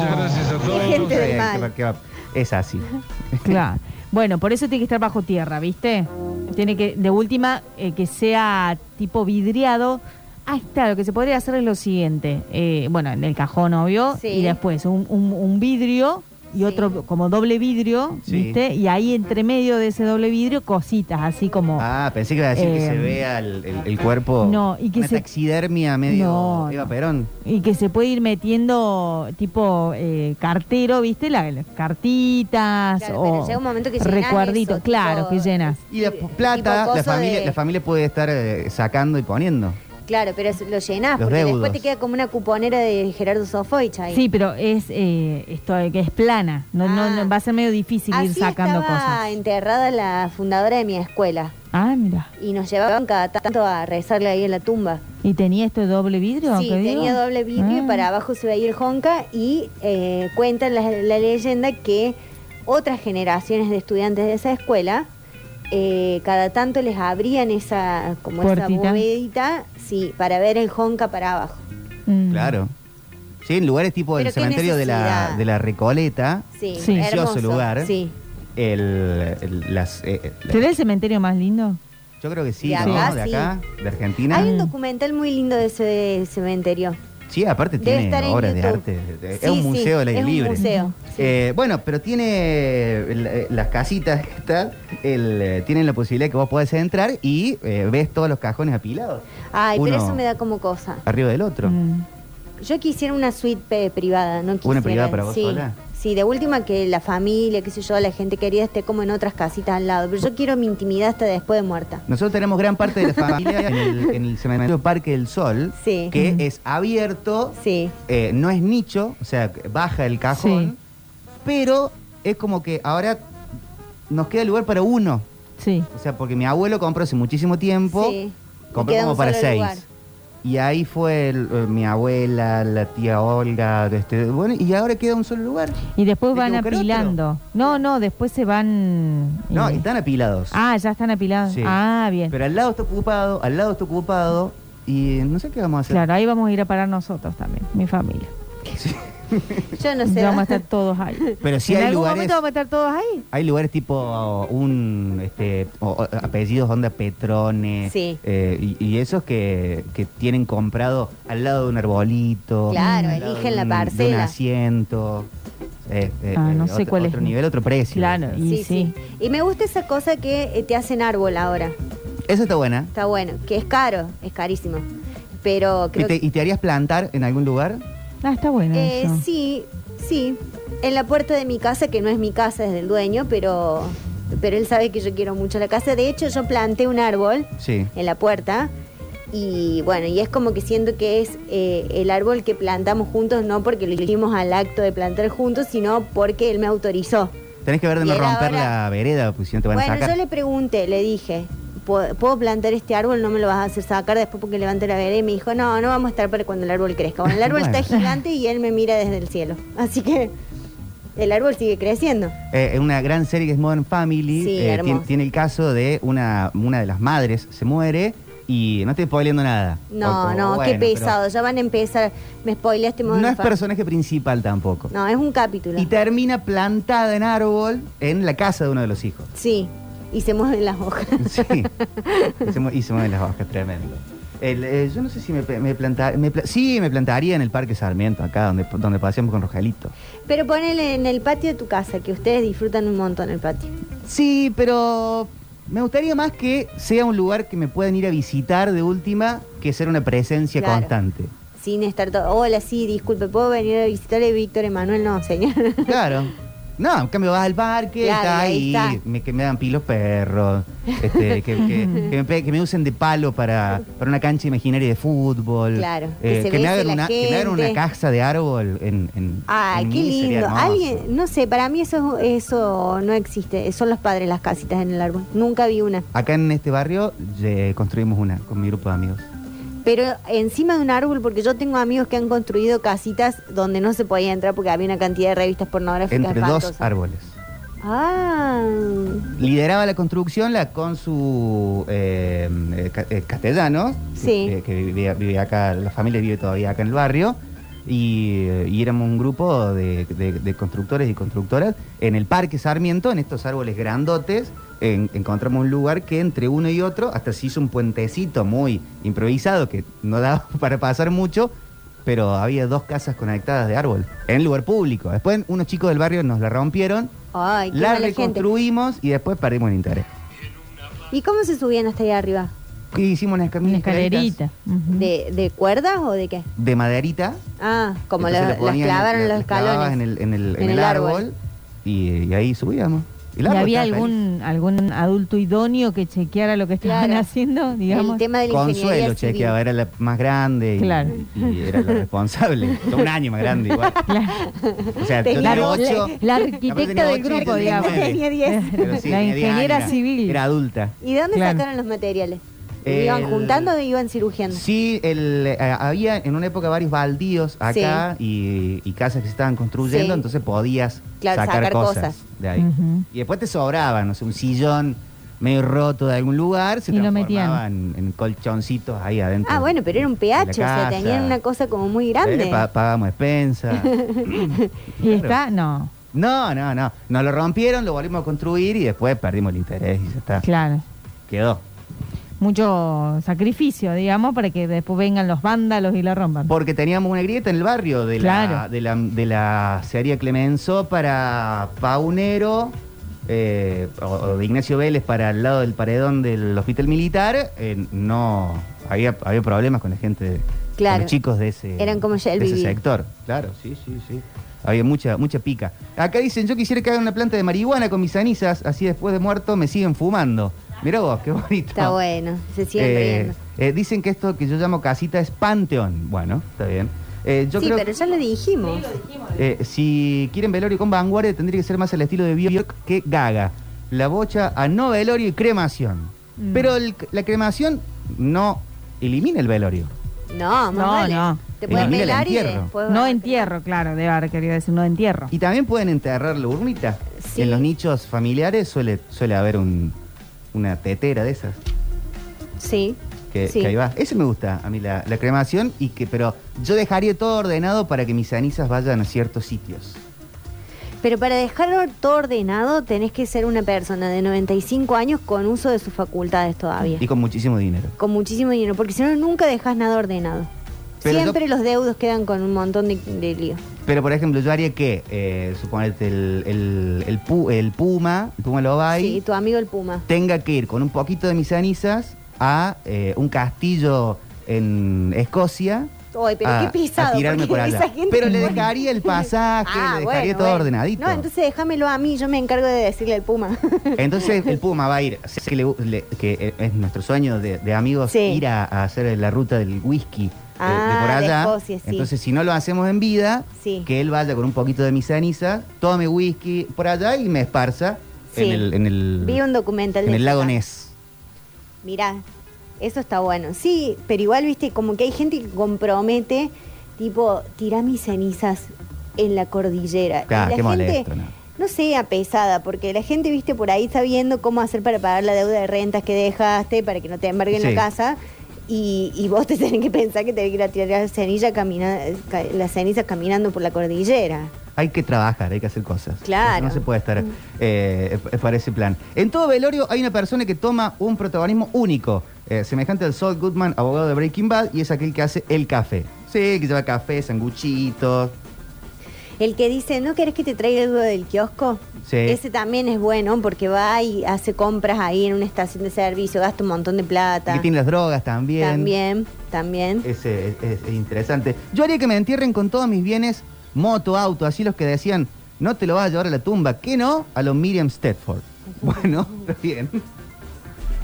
Gente del Eh, Es así. Claro. Bueno, por eso tiene que estar bajo tierra, ¿viste? Tiene que, de última, eh, que sea tipo vidriado. Ah, está, lo que se podría hacer es lo siguiente. Eh, bueno, en el cajón, obvio, Sí. y después un, un- un vidrio y otro como doble vidrio, Sí. ¿viste? Y ahí entre medio de ese doble vidrio cositas, así como... Ah, pensé que iba a decir que Eh, se vea el, el- el cuerpo. no, y que una se- taxidermia medio No, Eva. Perón. Y que se puede ir metiendo tipo eh, cartero, ¿viste? La- Las cartitas Claro, pero o llega un momento que recuerditos, claro, que llenas. Y la plata, la familia, de- la familia puede estar eh, sacando y poniendo. Claro, pero es- lo llenás, Los porque deudos. después te queda como una cuponera de Gerardo Sofovich ahí. Sí, pero es eh, esto de que es plana, no, no- Ah. no- va a ser medio difícil ir sacando estaba cosas. enterrada la fundadora de mi escuela. Ah, mira. Y nos llevaban cada tanto a rezarle ahí en la tumba. ¿Y tenía esto de doble vidrio? Sí, que digo? tenía doble vidrio y Ah. para abajo se veía el honka y eh, cuentan la, la leyenda que otras generaciones de estudiantes de esa escuela eh, cada tanto les abrían esa como Puertita. esa bovedita, sí, para ver el honka para abajo. Mm. Claro. Sí, en lugares tipo el cementerio de la, de la Recoleta, Sí, Sí. Precioso hermoso. lugar. Sí. el, el- las, eh, eh, la- ¿Será el cementerio más lindo? yo creo que sí, De ¿no? acá, de sí. de Argentina. Hay un documental muy lindo de ese cementerio. Sí, aparte Debe tiene estar en obras de arte. Es Sí, un sí, museo del aire es un libre. museo, sí. Eh, bueno, pero tiene eh, las casitas estas, el, eh, tienen la posibilidad que vos podés entrar y eh, ves todos los cajones apilados. Ay, pero eso me da como cosa. Arriba del otro. Mm. Yo quisiera una suite privada, no quisiera. privada para vos sí. sola? Sí, de última que la familia, qué sé yo, la gente querida esté como en otras casitas al lado. Pero yo quiero mi intimidad hasta después de muerta. Nosotros tenemos gran parte de la familia en el, en el cementerio Parque del Sol, Sí. que es abierto, Sí. eh, no es nicho, o sea, baja el cajón, Sí. pero es como que ahora nos queda lugar para uno. Sí. O sea, porque mi abuelo compró hace muchísimo tiempo, Sí. compró como para seis. lugar. Y ahí fue el- eh, mi abuela, la tía Olga, este, bueno, y ahora queda un solo lugar. Y después van apilando. No, no, después se van... No, eh, están apilados. Ah, ya están apilados. Sí. Ah, bien. Pero al lado está ocupado, al lado está ocupado, y no sé qué vamos a hacer. Claro, ahí vamos a ir a parar nosotros también, mi familia. Yo no sé. Vamos a estar todos ahí. Pero sí en hay algún lugares- momento vamos a estar todos ahí. Hay lugares tipo un este apellidos onda Petrone Sí. eh, y, y esos que, que tienen comprado al lado de un arbolito, Claro, eligen la un- de un parcela. asiento. eh, eh, Ah, no eh, sé otro, cuál es. otro nivel, otro precio. Claro, y Sí, sí. sí. Y me gusta esa cosa que te hacen árbol ahora. Esa está buena. Está bueno, que es caro, es carísimo. Pero ¿Y creo te, que... y te harías plantar en algún lugar? Ah, está bueno Eh, eso. sí, sí. En la puerta de mi casa, que no es mi casa, es del dueño, pero, pero él sabe que yo quiero mucho la casa. De hecho, yo planté un árbol Sí. en la puerta y bueno, y es como que siento que es eh, el árbol que plantamos juntos, no porque lo hicimos al acto de plantar juntos, sino porque él me autorizó. Tenés que ver de Y no romper ahora- la vereda, pues si no te van a Bueno, sacar. yo le pregunté, le dije, ¿puedo, plantar este árbol? No me lo vas a hacer sacar después porque levante la vereda. Y me dijo, no, no vamos a estar para cuando el árbol crezca. Bueno, el árbol Bueno. está gigante y él me mira desde el cielo. Así que el árbol sigue creciendo. Eh, en una gran serie que es Modern Family, Sí, eh, tiene, tiene el caso de una, una de las madres se muere y no estoy spoileando nada. No, no, bueno, qué pesado. Ya van a empezar. Me spoileaste No Modern es Family. personaje principal tampoco. No, es un capítulo. Y termina plantada en árbol en la casa de uno de los hijos. Sí, y se mueven las hojas. Sí. y, se, mu- y se mueven las hojas, tremendo. El, eh, yo no sé si me, me plantaría. sí, me plantaría en el Parque Sarmiento, acá donde, donde paseamos con Rogelito. Pero ponele en el patio de tu casa, que ustedes disfrutan un montón el patio. Sí, pero me gustaría más que sea un lugar que me puedan ir a visitar de última que ser una presencia Claro. constante. Sin estar todo. Hola, sí, disculpe, ¿puedo venir a visitarle Víctor Emanuel? No, señor. Claro. No, en cambio vas al parque, Claro, está ahí ahí, está. Me, que me dan pilos perros, este, que, que- que me, pe- que me usen de palo para, para una cancha imaginaria de fútbol. Claro, que eh, se que, me bese hagan la una, que me hagan una gente. casa de árbol en, en Ay, en qué mí sería lindo. hermoso. Alguien, no sé, para mí eso eso no existe. Son los padres las casitas en el árbol. Nunca vi una. Acá en este barrio eh, construimos una con mi grupo de amigos. Pero encima de un árbol, porque yo tengo amigos que han construido casitas donde no se podía entrar porque había una cantidad de revistas pornográficas Entre dos árboles. Ah, Lideraba la construcción la con su eh, eh, eh, castellano, Sí. que, que vivía, vivía acá, la familia vive todavía acá en el barrio, y, eh, y éramos un grupo de, de- de constructores y constructoras en el Parque Sarmiento, en estos árboles grandotes, en- encontramos un lugar que entre uno y otro hasta se hizo un puentecito muy improvisado que no daba para pasar mucho, pero había dos casas conectadas de árbol en lugar público. Después unos chicos del barrio nos la rompieron, Ay, qué la mala gente. reconstruimos y después perdimos el interés. ¿Y cómo se subían hasta ahí arriba? Y hicimos unas Una caminas escalerita. ¿De, de cuerdas o de qué? de maderita. Ah, como la- las clavaron la- los escalones. En el, en el, en En el el árbol, árbol. Y, y ahí subíamos. Y el ¿Y árbol había algún, algún adulto idóneo que chequeara lo que estaban Claro. haciendo, digamos? El tema de la Consuelo ingeniería civil. chequeaba, era la más grande y, Claro. y era la responsable. Un año más grande igual. Claro. O sea, yo Tenía ocho. la- la arquitecta tenía del grupo, digamos. Tenía 10. Pero sí, La diez ingeniera civil. Era adulta. ¿Y de dónde Claro. sacaron los materiales? El- ¿Iban juntando o iban cirugiendo? Sí, el, eh, había en una época varios baldíos acá y, y casas que se estaban construyendo, Sí. entonces podías Claro, sacar, sacar cosas, cosas. de ahí. Y después te sobraban, no sé, un sillón medio roto de algún lugar, se Y lo metían. transformaban en, en colchoncitos ahí adentro. Ah, bueno, pero era un PH, o sea, tenían una cosa como muy grande. Eh, pa- pagamos despensa. Y está, no, no, no, no. Nos lo rompieron, lo volvimos a construir y después perdimos el interés y ya está. claro. Quedó. Mucho sacrificio, digamos, para que después vengan los vándalos y la rompan. Porque teníamos una grieta en el barrio de, la, de, la, de la Clemenceau para Paunero eh, o, o de Ignacio Vélez para el lado del paredón del hospital militar. eh, no había, había problemas con la gente, de- Claro. con los chicos de ese, Eran como de ese View. sector. Claro, sí, sí, sí. Había mucha, mucha pica. Acá dicen, yo quisiera que hagan una planta de marihuana con mis cenizas, así después de muerto me siguen fumando. Mirá vos, qué bonito. Está bueno, se siguen Eh, riendo. eh, dicen que esto que yo llamo casita es panteón. Bueno, está bien. Eh, yo sí, creo pero ya lo dijimos. eh, si quieren velorio con vanguardia, tendría que ser más al estilo de Bjork que Gaga. La bocha a no velorio y cremación. Mm. Pero el- la cremación no elimina el velorio. No, No, vale. no. Te el velar y después No entierro, claro, debe haber querido decir no entierro. Y también pueden enterrar la urnita. Sí. En los nichos familiares suele, suele haber un- una tetera de esas. Sí. Que, sí. que ahí va. Ese me gusta a mí, la, la cremación, y que, pero yo dejaría todo ordenado para que mis cenizas vayan a ciertos sitios. Pero para dejarlo todo ordenado tenés que ser una persona de 95 años con uso de sus facultades todavía. Y con muchísimo dinero. Con muchísimo dinero, porque si no nunca dejas nada ordenado. Pero Siempre los deudos quedan con un montón de, de lío. Pero, por ejemplo, yo haría que, eh, suponete, el, el, el, pu- el Puma, el Puma Lobay, Sí, tu amigo el Puma. tenga que ir con un poquito de mis cenizas a eh, un castillo en Escocia. Oye, pero a, qué pisado. a tirarme porque por allá. esa gente Pero le dejaría el pasaje, Ah, le dejaría bueno, todo bueno. ordenadito. No, entonces déjamelo a mí, yo me encargo de decirle al Puma. Entonces el Puma va a ir, sé que, le- le- que es nuestro sueño de, de amigos, Sí. ir a, a hacer la ruta del whisky de Ah, por de allá. Escocia, sí. Entonces si no lo hacemos en vida, Sí. que él vaya con un poquito de mi ceniza, tome whisky por allá y me esparza Sí. en el, en el, Vi un documental en de el lago. Ness. Mirá, eso está bueno. Sí, pero igual, viste, como que hay gente que compromete, tipo, tira mis cenizas en la cordillera. Claro, y qué la gente, molesto, ¿no? no sea pesada, porque la gente, viste, por ahí está viendo cómo hacer para pagar la deuda de rentas que dejaste, para que no te embarguen Sí. la casa. Y, y vos te tenés que pensar que tenés que ir a tirar la ceniza, camina, cenizas caminando por la cordillera. Hay que trabajar, hay que hacer cosas. Claro. No se puede estar eh, eh, para ese plan. En todo velorio hay una persona que toma un protagonismo único, eh, semejante al Saul Goodman, abogado de Breaking Bad, y es aquel que hace el café. Sí, que lleva café, sanguchitos. El que dice, ¿no querés que te traiga algo del kiosco? Sí. Ese también es bueno porque va y hace compras ahí en una estación de servicio, gasta un montón de plata. Que tiene las drogas también. También, también. Ese es, es- es interesante. Yo haría que me entierren con todos mis bienes, moto, auto, así los que decían, no te lo vas a llevar a la tumba. ¿Qué no? A los Miriam Stedford. Bueno, está bien.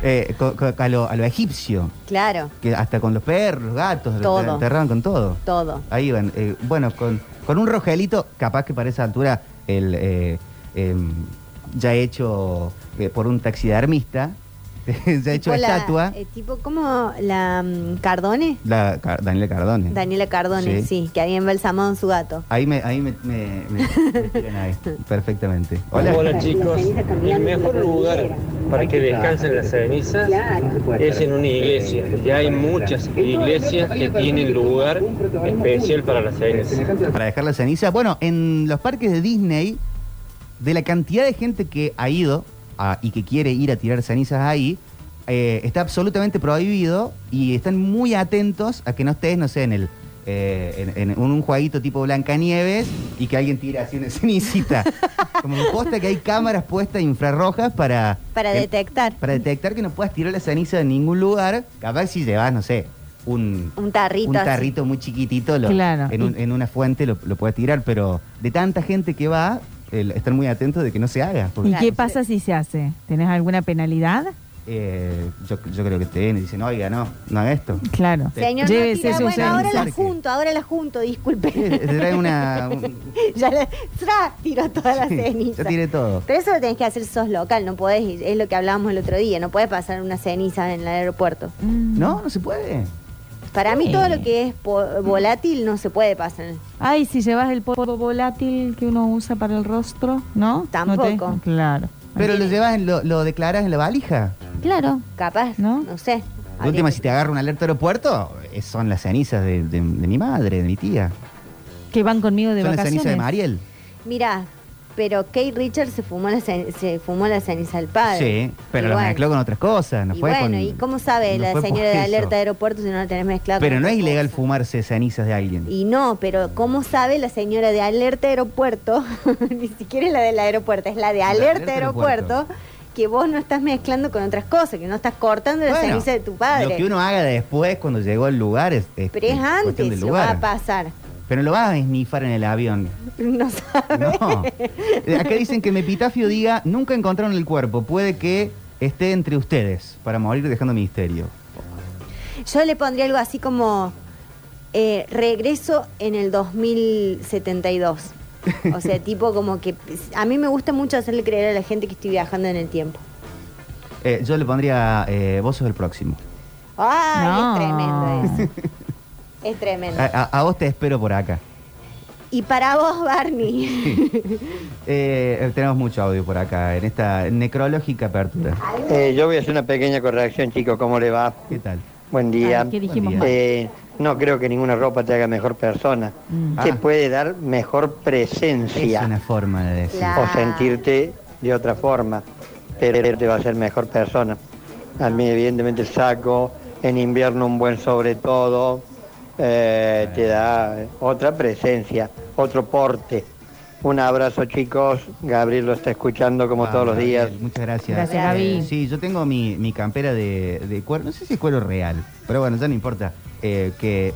Eh, a, lo, a lo egipcio, Claro, que hasta con los perros, los gatos, Todo. enterraban con todo. todo. Ahí van. Eh, bueno, con, con un rogelito, capaz que para esa altura, el eh, em, ya hecho eh, por un taxidermista, ya hecho Tipo la- estatua, eh, tipo como la mm, Cardone, la Car- Daniela Cardone. Daniela Cardone, Sí. sí. que había embalsamado su gato. Ahí me, ahí me, me- me- me tiran ahí, perfectamente. Hola. Hola chicos, el mejor lugar para que descansen las cenizas es en una iglesia. Ya hay muchas iglesias que tienen lugar especial para las cenizas. Para dejar la ceniza. Bueno, en los parques de Disney, de la cantidad de gente que ha ido a- y que quiere ir a tirar cenizas ahí, eh, está absolutamente prohibido y están muy atentos a que no estés, no sé, en el, eh, en, en un jueguito tipo Blancanieves y que alguien tira así una cenicita. Como que posta que hay cámaras puestas infrarrojas para... Para que- detectar. Para detectar que no puedas tirar la ceniza en ningún lugar. Capaz si llevas, no sé, un... Un tarrito un así. tarrito muy chiquitito lo- Claro. en, un- en una fuente lo, lo puedes tirar, pero de tanta gente que va, el- estar muy atentos de que no se haga. porque- ¿Y qué pasa si se hace? ¿Tenés alguna penalidad? Eh, yo, yo creo que te ven y dicen, oiga, no, no haga esto. Claro. Señor, no tira, su bueno, ahora la junto, ahora la junto, disculpe. Te trae una... un- ya le tra, tiró toda la Sí, ceniza. ya tiré todo. Pero eso lo tenés que hacer sos local, no podés, es lo que hablábamos el otro día, no podés pasar una ceniza en el aeropuerto. Mm. No, no se puede. Para mí todo lo que es po- volátil no se puede pasar. Ay, si llevas el polvo volátil que uno usa para el rostro, ¿no? ¿No te- Tampoco. Claro. Pero lo llevas, en- lo, lo declaras en la valija. Claro. Capaz, ¿No? no, sé. De última, si te agarra un alerta aeropuerto, eh, son las cenizas de, de- de mi madre, de mi tía. Que van conmigo de son las vacaciones. cenizas de Mariel. Mira, pero Kate Richards se fumó la, se fumó la ceniza del padre. Sí, pero Y lo bueno. mezcló con otras cosas. No y fue bueno, con- ¿y cómo sabe no la señora de alerta de aeropuerto si no la tenés mezclada Pero con no es ilegal cosa? fumarse cenizas de alguien. Y no, pero ¿cómo sabe la señora de alerta aeropuerto? Ni siquiera es la del aeropuerto, es la de alerta, alerta aeropuerto, aeropuerto. que vos no estás mezclando con otras cosas, que no estás cortando la Bueno, ceniza de tu padre. Lo que uno haga después, cuando llegó al lugar, es, es Pero es antes, del lugar. va a pasar. Pero no lo vas a esnifar en el avión. No sabe. No. Acá dicen que mi epitafio diga, nunca encontraron el cuerpo, puede que esté entre ustedes, para morir dejando misterio. Yo le pondría algo así como eh, regreso en el 2072. O sea, tipo como que a mí me gusta mucho hacerle creer a la gente que estoy viajando en el tiempo. Eh, yo le pondría, eh, vos sos el próximo. Ay, No. es tremendo eso. Es tremendo. A, a- a vos te espero por acá. Y para vos, Barney. Eh, tenemos mucho audio por acá, en esta necrológica apertura. Eh, yo voy a hacer una pequeña corrección, chicos. ¿Cómo le va? ¿Qué tal? Buen día. Ay, ¿Qué dijimos Buen? Eh, no creo que ninguna ropa te haga mejor persona. Mm. Ah. Te puede dar mejor Es presencia una forma de decir. Claro. o sentirte de otra forma, pero te va a hacer mejor persona. A mí, evidentemente, el saco, en invierno un buen sobre todo, eh, te da otra presencia, otro porte. Un abrazo, chicos. Gabriel lo está escuchando como Ah, todos los días. Gabriel, Muchas gracias. Gracias, Gaby. sí, yo tengo mi, mi campera de, de cuero, no sé si es cuero real, pero bueno, ya no importa. eh, que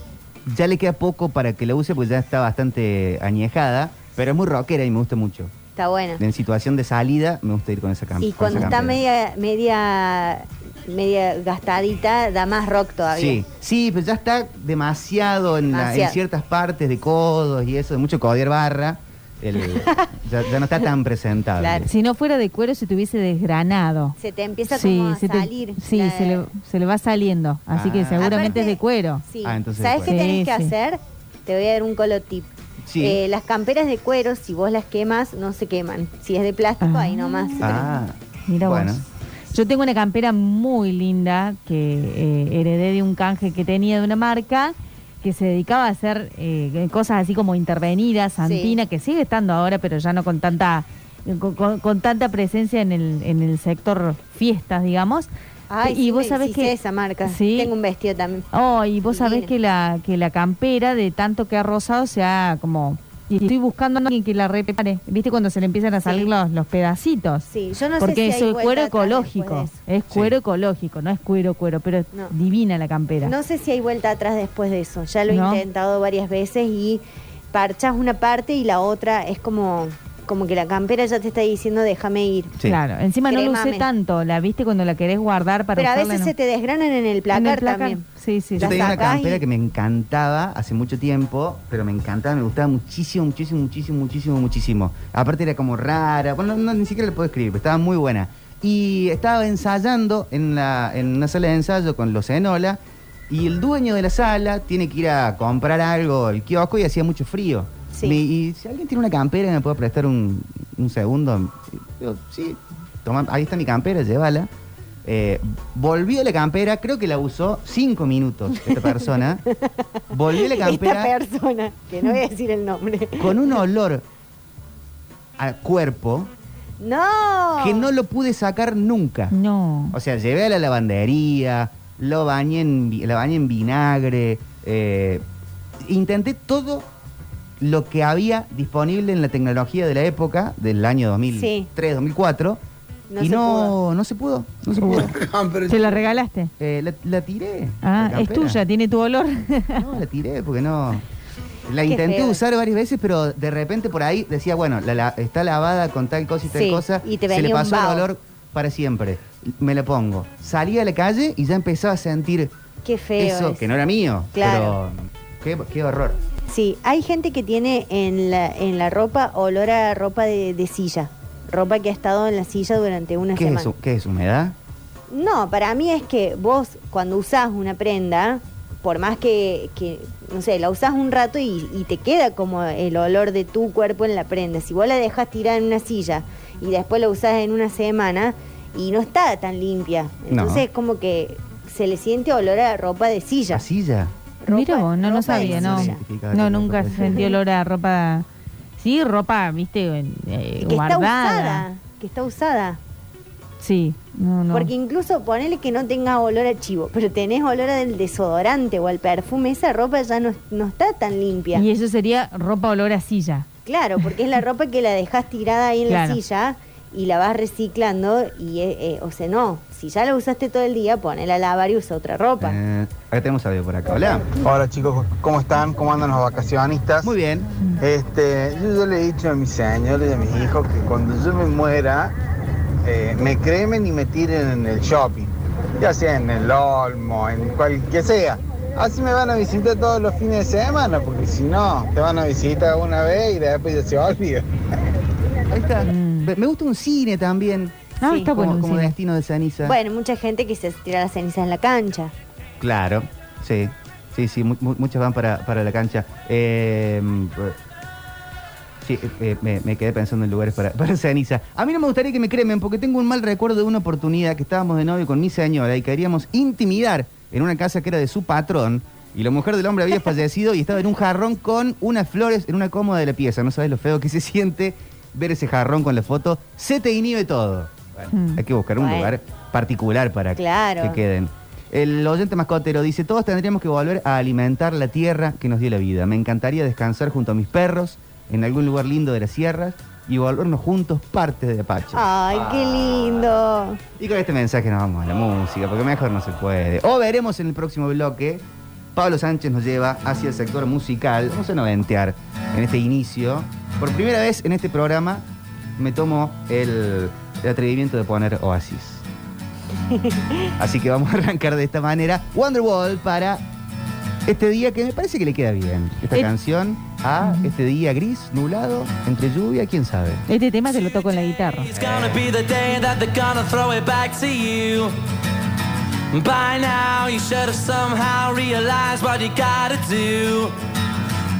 ya le queda poco para que la use porque ya está bastante añejada, pero es muy rockera y me gusta mucho. Está bueno. En situación de salida me gusta ir con esa campera. Y cuando está media, media, media gastadita, da más rock todavía. Sí, sí, pero ya está demasiado en, la- en Demasiado. ciertas partes de codos y eso, de mucho codear barra. el- ya, ya no está tan presentable. Claro. Si no fuera de cuero, se te hubiese desgranado. Se te empieza como a se te- salir. sí, la- se, le, se le va saliendo. Así que Ah. seguramente es de cuero. Sí. Ah, entonces ¿Sabes de qué tenés que Sí, hacer? Te voy a dar un colo tip. Sí. Eh, las camperas de cuero, si vos las quemas, no se queman. Si es de plástico, Ah. ahí nomás. Ah, Mira bueno. vos. Yo tengo una campera muy linda que eh, heredé de un canje que tenía de una marca que se dedicaba a hacer eh, cosas así como intervenidas, Santina, que sigue estando ahora, pero ya no con tanta con, con- con tanta presencia en el, en el sector fiestas, digamos. Ay, y sí, vos me- sabés sí que sé esa marca. Sí. Tengo un vestido también. Oh, y vos sabés que la que la campera de tanto que ha rozado se ha como y estoy buscando a alguien que la repare. ¿Viste cuando se le empiezan a salir Sí. los, los pedacitos? Sí, yo no Porque sé si eso hay es vuelta cuero atrás ecológico. después de Es cuero ecológico, no es cuero cuero, pero es divina la campera. eso. No sé si hay vuelta atrás después de eso. Ya lo he ¿No? intentado varias veces y parchas una parte y la otra es como, como que la campera ya te está diciendo déjame ir. Sí. Claro, encima no lo usé tanto, la viste cuando la querés guardar para Pero a veces ¿no? se te desgranan en el placar, En el placar, también. Sí, sí, Yo tenía una campera y- que me encantaba hace mucho tiempo, pero me encantaba, me gustaba muchísimo, muchísimo, muchísimo, muchísimo, muchísimo. Aparte era como rara, bueno, no, ni siquiera le puedo escribir, pero estaba muy buena. Y estaba ensayando en, la, en una sala de ensayo con los Enola, y el dueño de la sala tiene que ir a comprar algo al kiosco y hacía mucho frío. Sí. Me- y si alguien tiene una campera y me puede prestar un, un segundo, Digo, sí, toma, ahí está mi campera, llévala. Eh, volvió la campera, creo que la usó cinco minutos esta persona. Volvió la Esta campera persona, que no voy a decir el nombre. con un olor a cuerpo ¡No! que no lo pude sacar nunca. No. O sea, llevé a la lavandería, lo bañé en, vi- la bañé en vinagre, eh, intenté todo lo que había disponible en la tecnología de la época, del año 2003, 2004, No y se no, no se pudo. No se pudo. ¿Se la regalaste? Eh, la, la tiré. Ah, la es tuya, tiene tu olor. No, la tiré porque no. La Qué intenté feo. usar varias veces, pero de repente por ahí decía, bueno, la- la- está lavada con tal cosa y tal Sí, cosa. y te se le venía un pasó el olor para siempre. Me la pongo. Salí a la calle y ya empezaba a sentir Qué feo. eso, es. que no era mío. Claro. Pero qué, qué horror. Sí, hay gente que tiene en la, en la ropa olor a ropa de, de silla. Ropa que ha estado en la silla durante una ¿Qué es, semana. eso? ¿Qué es humedad? No, para mí es que vos cuando usás una prenda, por más que, que, no sé, la usás un rato y, y te queda como el olor de tu cuerpo en la prenda. Si vos la dejas tirada en una silla y después la usás en una semana y no está tan limpia. No. Entonces como que se le siente olor a ropa de silla. ¿La silla? Ropa- Mira vos, no, no sabía, no. No, nunca sentí olor a ropa. Sí, ropa, viste, eh, que está guardada. usada. Que está usada. Sí, no, no. Porque incluso ponele que no tenga olor a chivo, pero tenés olor al desodorante o al perfume, esa ropa ya no, no está tan limpia. Y eso sería ropa olor a silla. Claro, porque es la ropa que la dejas tirada ahí en Claro. la silla y la vas reciclando y, eh, eh, o sea, no, si ya la usaste todo el día, ponela a lavar y usa otra ropa. Eh, acá tenemos audio por acá. Hola. Hola chicos, ¿cómo están? ¿Cómo andan los vacacionistas? Muy bien. Este, yo, yo le he dicho a mis señores y a mis hijos que cuando yo me muera, eh, me cremen y me tiren en el shopping, ya sea en el Olmo, en cualquier sea. Así me van a visitar todos los fines de semana, porque si no, te van a visitar una vez y después ya se olvida. Ahí está. Mm. Me me gusta un cine también. Ah, Sí, está como, bueno. como sí. destino de ceniza. Bueno, mucha gente que se tira las cenizas en la cancha. Claro, sí. Sí, sí, mu- mu- muchas van para, para la cancha. Eh, sí, eh, me, me quedé pensando en lugares para, para ceniza. A mí no me gustaría que me cremen porque tengo un mal recuerdo de una oportunidad que estábamos de novio con mi señora y queríamos intimidar en una casa que era de su patrón y la mujer del hombre había fallecido y estaba en un jarrón con unas flores en una cómoda de la pieza. No sabes lo feo que se siente ver ese jarrón con la foto. Se te inhibe todo. Bueno, Mm. Hay que buscar un Bueno. lugar particular para Claro. que queden. El oyente mascotero dice, todos tendríamos que volver a alimentar la tierra que nos dio la vida. Me encantaría descansar junto a mis perros en algún lugar lindo de las sierras y volvernos juntos partes de Apache. Ay, qué lindo. Y con este mensaje nos vamos a la música, porque mejor no se puede. O veremos en el próximo bloque. Pablo Sánchez nos lleva hacia el sector musical. Vamos a noventear en este inicio. Por primera vez en este programa me tomo el, el atrevimiento de poner Oasis. Así que vamos a arrancar de esta manera. Wonderwall para este día que me parece que le queda bien. Esta Eh. canción a este día gris, nublado, entre lluvia, quién sabe. Este tema te lo toco en la guitarra.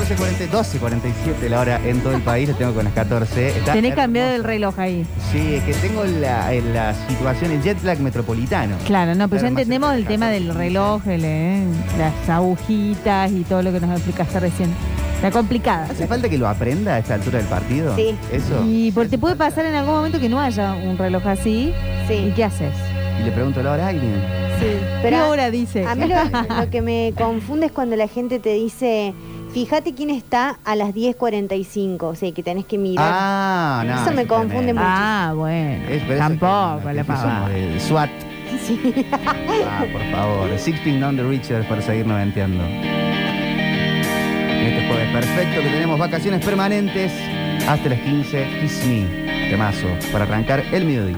12.40 12.47 la hora en todo el país, lo tengo con las 14. Está Tenés hermoso. cambiado el reloj ahí. Sí, es que tengo la, la situación, el jet lag metropolitano. Claro, no, pero ya Claro, más entendemos el tema 14. del reloj, el, eh, las agujitas y todo lo que nos explicaste recién. Está complicada. ¿Hace falta que lo aprenda a esta altura del partido? Sí. Eso. Y porque te puede pasar en algún momento que no haya un reloj así. ¿Y Sí, qué haces? Y le pregunto la hora a alguien. sí. ¿Qué Pero hora dice? a mí lo, lo que me confunde es cuando la gente te dice, fíjate quién está a las 10.45, o sea, que tenés que mirar. Ah, no. Eso me confunde tremendo. mucho. ah, bueno. Es- pero eso Tampoco es la somos pavada. SWAT. Ah, por favor. Sixteen on the Richard para seguir noventeando. Este jueves perfecto que tenemos vacaciones permanentes hasta las 15. Kiss Me. Temazo para arrancar el mediodía.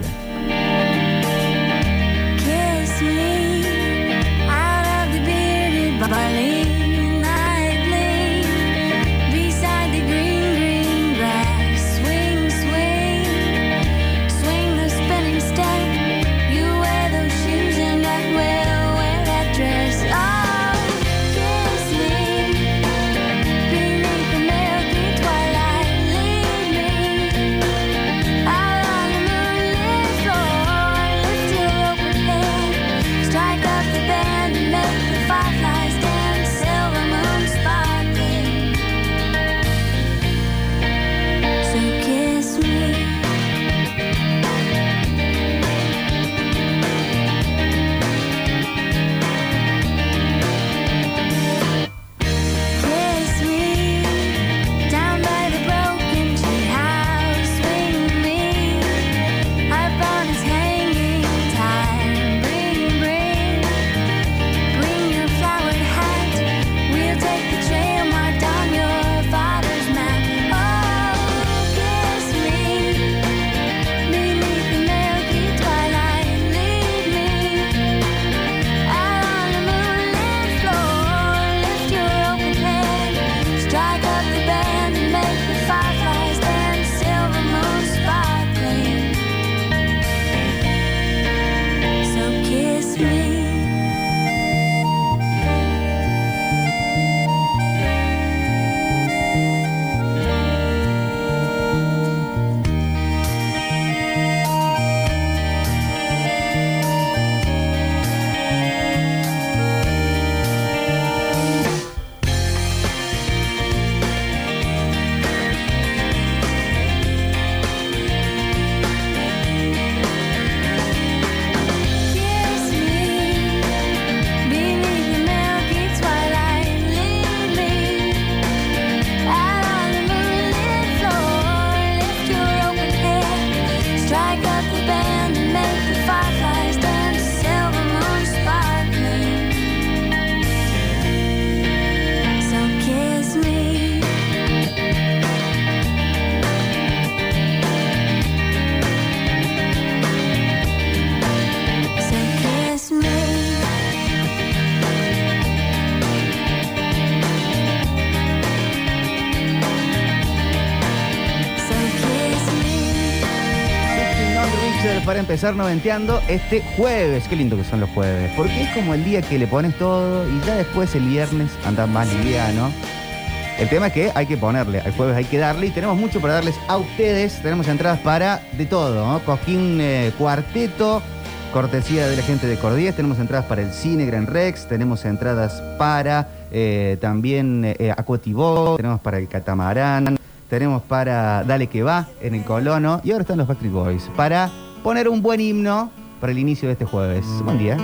Empezar noventeando este jueves. Qué lindo que son los jueves. Porque es como el día que le pones todo y ya después el viernes anda más liviano. El tema es que hay que ponerle, al jueves hay que darle y tenemos mucho para darles a ustedes. Tenemos entradas para de todo, ¿no? Coquín eh, Cuarteto, cortesía de la gente de Cordies. Tenemos entradas para el cine Gran Rex, tenemos entradas para eh, también eh, Aquatibó, tenemos para el Catamarán, tenemos para Dale que va en el Colono y ahora están los Backstreet Boys para poner un buen himno para el inicio de este jueves. Buen día.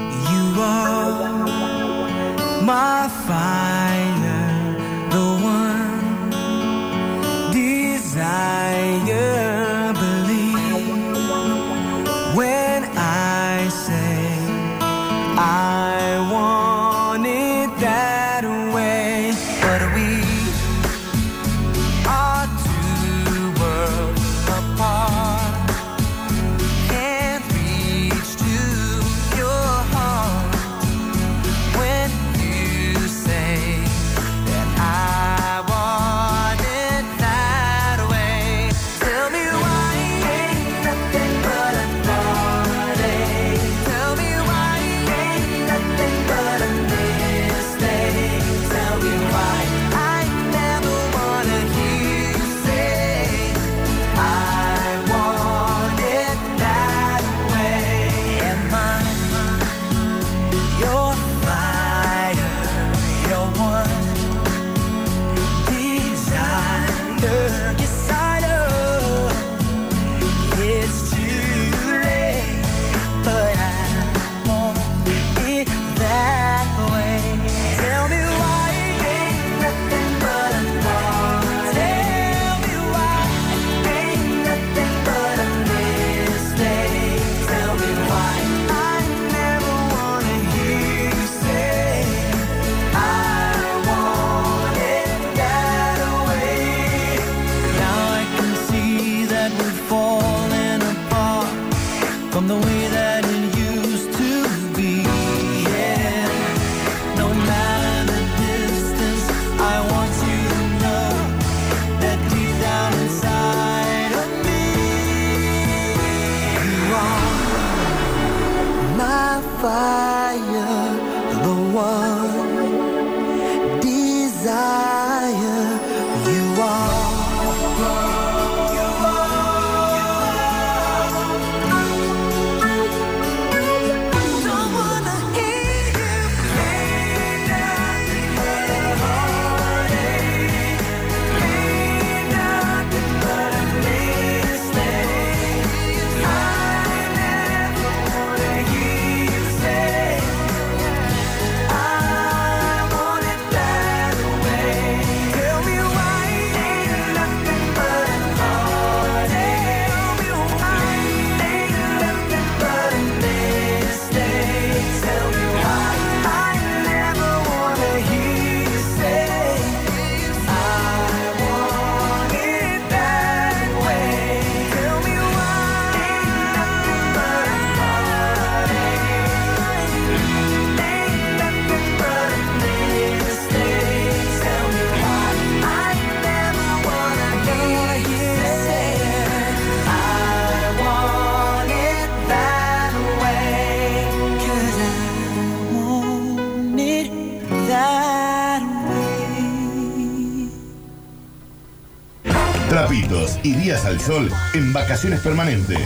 Y días al sol en vacaciones permanentes.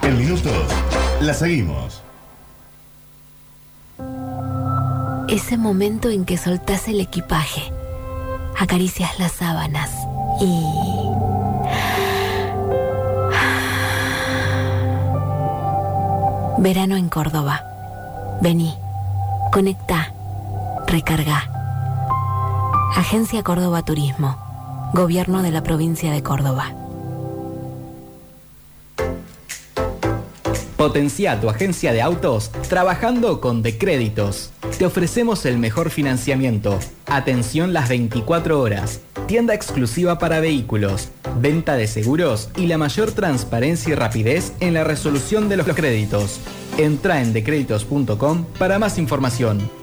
En minutos, la seguimos. Ese momento en que soltás el equipaje, acaricias las sábanas y... Verano en Córdoba. Vení, conecta, recarga. Agencia Córdoba Turismo. Gobierno de la provincia de Córdoba. Potencia tu agencia de autos trabajando con Decréditos. Te ofrecemos el mejor financiamiento, atención las 24 horas, tienda exclusiva para vehículos, venta de seguros y la mayor transparencia y rapidez en la resolución de los créditos. Entra en decréditos.com para más información.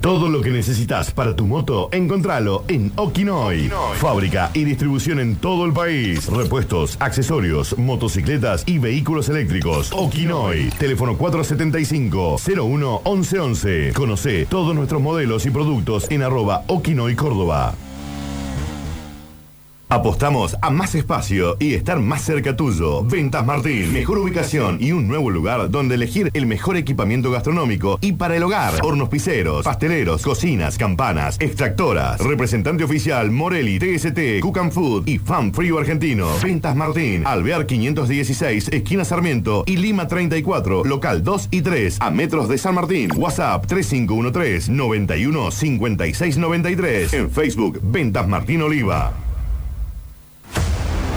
Todo lo que necesitas para tu moto, encontralo en Okinoy. Fábrica y distribución en todo el país. Repuestos, accesorios, motocicletas y vehículos eléctricos. Okinoy. Teléfono 475-01-1111. Conoce todos nuestros modelos y productos en arroba Okinoy Córdoba. Apostamos a más espacio y estar más cerca tuyo. Ventas Martín. Mejor ubicación y un nuevo lugar donde elegir el mejor equipamiento gastronómico y para el hogar. Hornos piseros, pasteleros, cocinas, campanas, extractoras. Representante oficial Morelli, TST, Cook and Food y Fan Frío Argentino. Ventas Martín. Alvear 516, esquina Sarmiento y Lima 34, local 2 y 3, a metros de San Martín. WhatsApp 3513 91 56 93. En Facebook, Ventas Martín Oliva.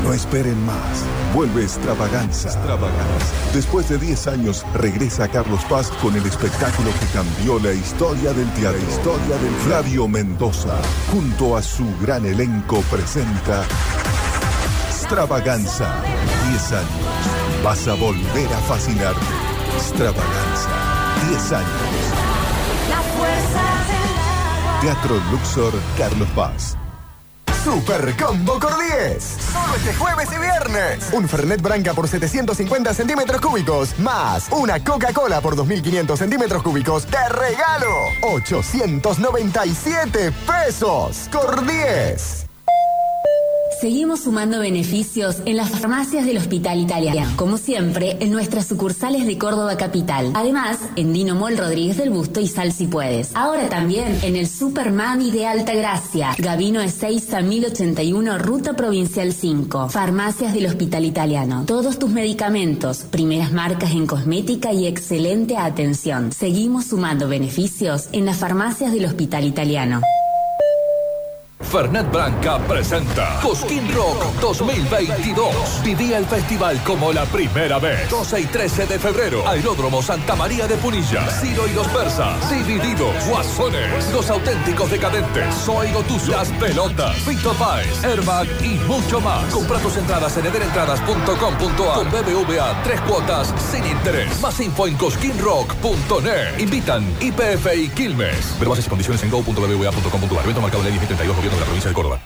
No esperen más. Vuelve Extravaganza. Extravaganza. Después de 10 años, regresa Carlos Paz con el espectáculo que cambió la historia del teatro. La historia del Flavio Mendoza, junto a su gran elenco, presenta Extravaganza. 10 años. Vas a volver a fascinarte. Extravaganza. 10 años. La fuerza del Teatro Luxor, Carlos Paz. Super Combo Cordies. Solo este jueves y viernes. Un Fernet Branca por 750 centímetros cúbicos. Más una Coca-Cola por 2.500 centímetros cúbicos. ¡De regalo! 897 pesos. Cordies. Seguimos sumando beneficios en las farmacias del Hospital Italiano, como siempre en nuestras sucursales de Córdoba Capital. Además, en Dino Mall Rodríguez del Busto y Sal si puedes. Ahora también en el Supermami de Alta Gracia, Gavino Ezeiza 1081, Ruta Provincial 5. Farmacias del Hospital Italiano. Todos tus medicamentos, primeras marcas en cosmética y excelente atención. Seguimos sumando beneficios en las farmacias del Hospital Italiano. Fernet Branca presenta Cosquín Rock 2022. Viví el festival como la primera vez. 12 y 13 de febrero. Aeródromo Santa María de Punilla. Ciro y los persas. Divididos. Guasones. Los auténticos decadentes. Soy Gotuso. Las pelotas. Fito Páez. Airbag y mucho más. Compra tus entradas en ederentradas.com.ar con BBVA. Tres cuotas sin interés. Más info en cosquinrock.net. Invitan IPF y Quilmes. Ver bases y condiciones en go.bbva.com.ar. Evento marcado ley 1032 De la provincia de Córdoba.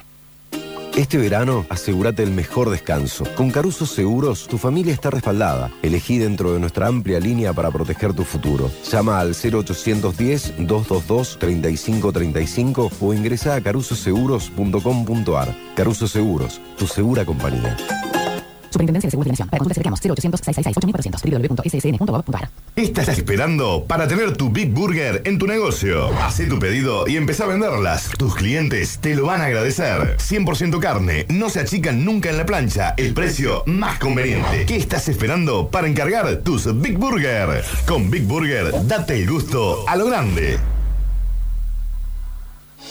Este verano, asegúrate el mejor descanso. Con Caruso Seguros, tu familia está respaldada. Elegí dentro de nuestra amplia línea para proteger tu futuro. Llama al 0810-222-3535 o ingresa a carusoseguros.com.ar. Caruso Seguros, tu segura compañía. Superintendencia de Seguros de la Nación. Para consultas reclamos 0800 666 8400 www.ssn.gov.ar. Estás esperando para tener tu Big Burger en tu negocio. Hacé tu pedido y empezá a venderlas. Tus clientes te lo van a agradecer. 100% carne, no se achican nunca en la plancha. El precio más conveniente. ¿Qué estás esperando para encargar tus Big Burger? Con Big Burger, date el gusto a lo grande.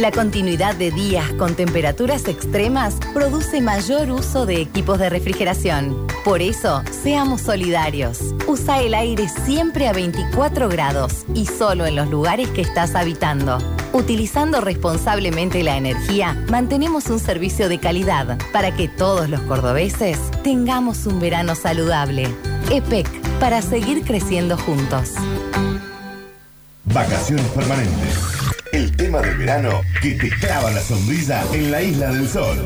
La continuidad de días con temperaturas extremas produce mayor uso de equipos de refrigeración. Por eso, seamos solidarios. Usa el aire siempre a 24 grados y solo en los lugares que estás habitando. Utilizando responsablemente la energía, mantenemos un servicio de calidad para que todos los cordobeses tengamos un verano saludable. EPEC, para seguir creciendo juntos. Vacaciones permanentes. El tema del verano que te clavan la sonrisa en la isla del sol.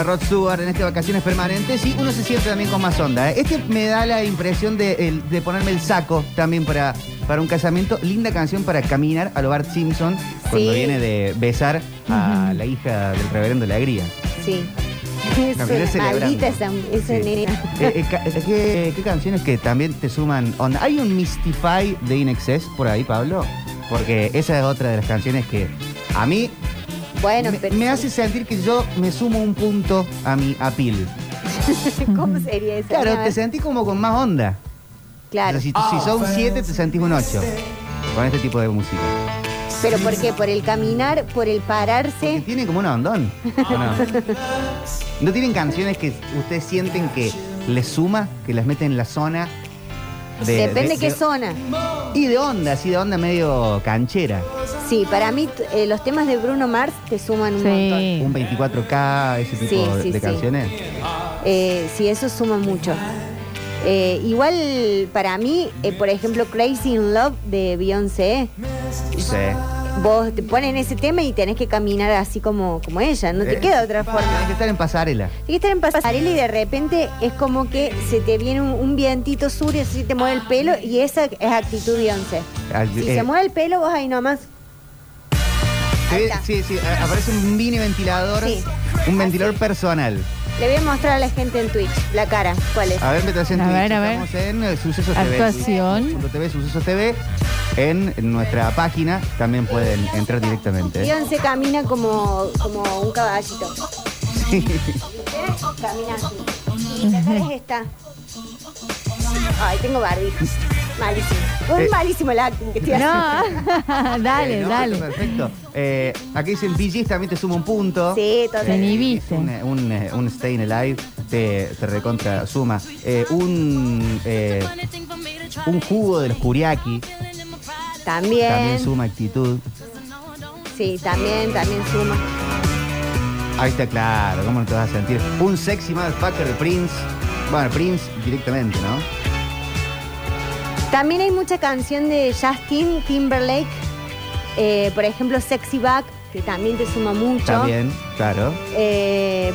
Suena Rod Stewart en este vacaciones permanentes y uno se siente también con más onda. ¿eh? Este me da la impresión de, ponerme el saco también para, para un casamiento. Linda canción para caminar a lo Bart Simpson cuando Sí. viene de besar a la hija del reverendo Alegría. Sí. Es maldita esa, esa nena. Eh, eh, eh, ¿qué, qué canciones que también te suman onda? ¿Hay un Mystify de Inexcess por ahí, Pablo? Porque esa es otra de las canciones que a mí Bueno, me, pero me hace sentir que yo me sumo un punto a mi apil. ¿cómo sería eso? Claro, te sentís como con más onda. Claro. Pero si, si son 7, te sentís un 8 con este tipo de música. ¿Pero por qué? ¿Por el caminar? ¿Por el pararse? Tienen como un ondón. ¿o no? ¿No tienen canciones que ustedes sienten que les suma, que las meten en la zona? de- Depende de- qué de- zona. Y de onda, así de onda medio canchera. Sí, para mí eh, los temas de Bruno Mars te suman un montón. Un 24K, ese tipo Sí, de, sí, de sí. canciones. Eh, sí, eso suma mucho. Eh, igual para mí, eh, por ejemplo, Crazy in Love de Beyoncé, Sí. vos te ponen ese tema y tenés que caminar así como, como ella, no te Eh, queda otra forma. Hay que estar en pasarela. Tienes que estar en pasarela y de repente es como que se te viene un, un vientito sur y así te mueve el pelo y esa es actitud Beyoncé. Al- Si eh, se mueve el pelo, vos ahí nomás. Sí, sí, sí, a- aparece un mini ventilador. Sí. Un ventilador personal. Le voy a mostrar a la gente en Twitch la cara. ¿Cuál es? A ver, métase en A Twitch. ver, a ver. Estamos en eh, Sucesos TV. Actuación. Sucesos TV, Sucesos TV. En nuestra página también pueden entrar directamente. ¿eh? Beyoncé camina como, como un caballito. Sí. Camina así. La cara es esta. Ay, tengo barbijo. Malísimo. Eh. Es malísimo el acting que estoy No, haciendo. dale, Eh, no, dale. Perfecto. Eh, aquí dicen BGs también te suma un punto. Sí, total. Te inhibiste. Un, eh, un, eh, un Staying Alive te, te recontra suma. Eh, un, eh, un jugo de los Kuriaki. También. También suma actitud. Sí, también, también suma. Ahí está claro, ¿cómo no te vas a sentir? Un sexy motherfucker de Prince. Bueno, Prince directamente, ¿no? También hay mucha canción de Justin Timberlake. eh, por ejemplo, Sexy Back, que también te suma mucho. También, claro. Eh,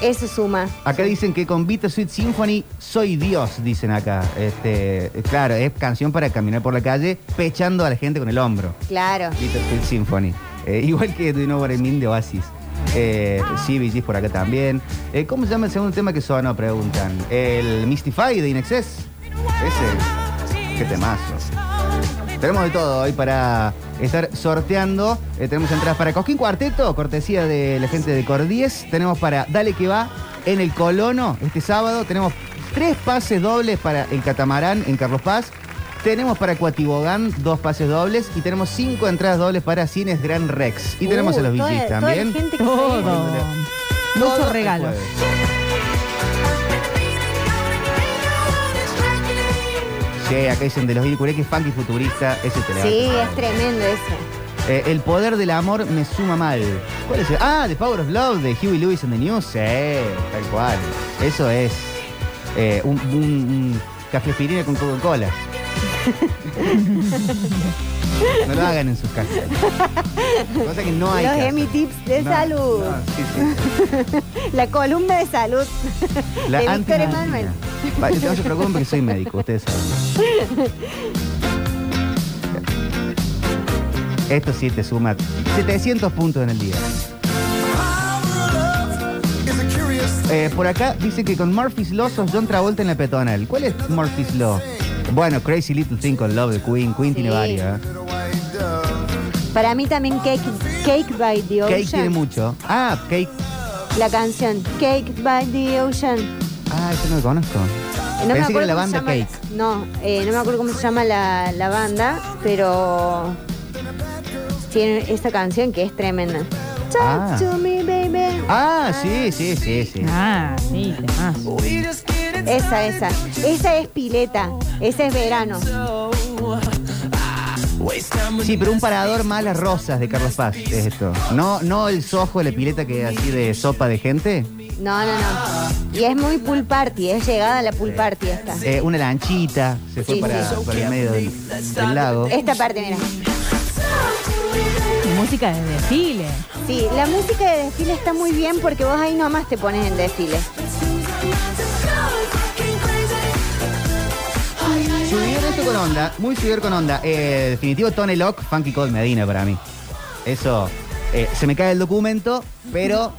eso suma. Acá dicen que con Bittersweet Symphony soy Dios, dicen acá. Este, claro, es canción para caminar por la calle pechando a la gente con el hombro. Claro. Bittersweet Symphony. Eh, igual que Do You Know What I Mean de Oasis. Eh, sí, BGs por acá también. Eh, ¿Cómo se llama el segundo tema que sonó? Preguntan. El Mystify de Inexcess. Ese. Qué temazo. Tenemos de todo hoy para estar sorteando. Eh, tenemos entradas para Cosquín Cuarteto, cortesía de la gente de Cordies. Tenemos para Dale que va en el Colono este sábado. Tenemos tres pases dobles para el Catamarán en Carlos Paz. Tenemos para Cuatibogán dos pases dobles y tenemos cinco entradas dobles para Cines Gran Rex. Y tenemos Uh, a los toda- toda la también. gente que Todo. Todo Muchos el regalos. Sí, acá dicen de los Iricuré que es funky futurista, ese te Sí, es tremendo ese. Eh, el poder del amor me suma mal. ¿Cuál es? el? Ah, The Power of Love de Huey Lewis and the News. Sí, tal cual. Eso es eh, un, un, un café aspirina con Coca-Cola. No lo hagan en sus casas. Cosa que no hay Los casa. Emi Tips de No, salud. no, sí, sí. La columna de salud La de Víctor. Emanuel. No se preocupen porque soy médico, ustedes saben. Esto sí te suma 700 puntos en el día. Eh, por acá dicen que con Murphy's Law sos John Travolta en la peatonal. ¿Cuál es Murphy's Law? Bueno, Crazy Little Thing con Love de Queen. Queen tiene varias. Para mí también Cake, Cake by the Ocean. Cake tiene mucho. Ah, Cake. La canción Cake by the Ocean. Ah, eso no lo conozco. Eh, No me Pensé que era acuerdo la cómo banda se llama- Cake. No, eh, no me acuerdo cómo se llama la, la banda, pero tiene esta canción que es tremenda. Talk Ah. to me, baby. Ah, sí, sí, sí, sí. Ah, sí, temazo. Esa, esa. Esa es pileta. Esa es verano. Sí, pero un parador más las rosas de Carlos Paz es esto. No, no el sojo de la pileta que es así de sopa de gente. No, no, no. Y es muy pool party, es llegada a la pool party esta. Eh, una lanchita, se fue Sí, para, sí. para el medio del, del lago. Esta parte, mira. Música de desfile. Sí, la música de desfile está muy bien porque vos ahí nomás te pones en desfile. Con onda, muy subir con onda. Eh, definitivo Tony Locke, Funky Cold Medina para mí. Eso, eh, se me cae el documento, pero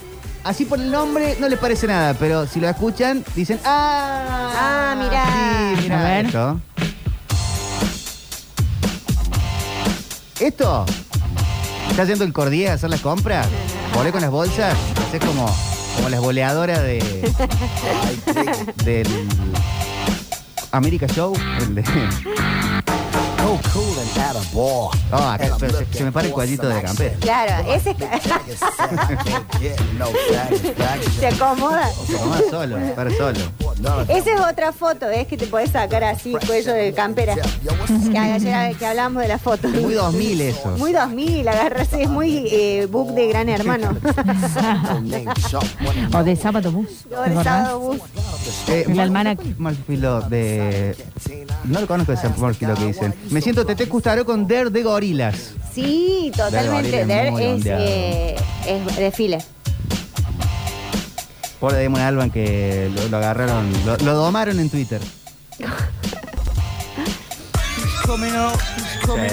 así por el nombre no les parece nada, pero si lo escuchan, dicen, ah, Ah, mirá. sí, A mira ver. esto. Esto, ¿estás yendo el Cordier a hacer las compras? Volé con las bolsas, es como, como las boleadoras de, del America Show, el de... Oh, acá, pero se, se me para el cuadrito de campera. Claro, ese se acomoda. Solo, para solo. Esa es otra foto, ¿ves? Que te podés sacar así, cuello de campera. Que ayer que hablamos de la foto. Muy 2000 eso. Muy 2000, agarrarse, es muy eh, book de gran hermano. O de sábado bus. ¿te O de sábado bus. Eh, El de... No lo conozco ese Murphylo que dicen. Me siento Tete Custaro con Der de Gorilas. Sí, totalmente. Der es, ondeado. eh, es desfile. Damon Alban que lo, lo agarraron, lo, lo domaron en Twitter.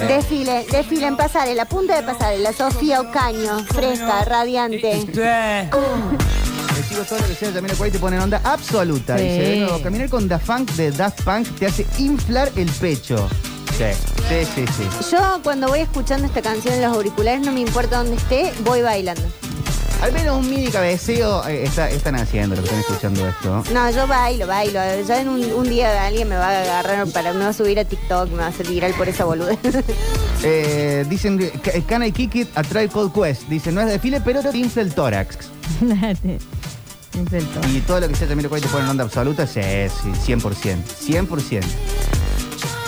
Desfile, desfile en pasarela, punta de pasarela, Sofía Ocaño, fresca, radiante. Les digo todo lo que sea, también el te pone en onda absoluta. Sí. Dice, de nuevo, caminar con Daft Punk de Daft Punk te hace inflar el pecho. Sí, sí, sí, sí. Yo cuando voy escuchando esta canción en los auriculares, no me importa dónde esté, voy bailando. Al menos un mini cabeceo eh, está- están haciendo los que están escuchando esto. No, yo bailo, bailo. Ya en un, un día alguien me va a agarrar para me va a subir a TikTok, me va a hacer viral por esa boluda. Eh, dicen, "Ca- Can I kick it a Tribe Called Quest? Dice, no es desfile, pero te infla el tórax. Y todo lo que sea también lo cual te pone en onda absoluta, sí, sí, 100%. 100%.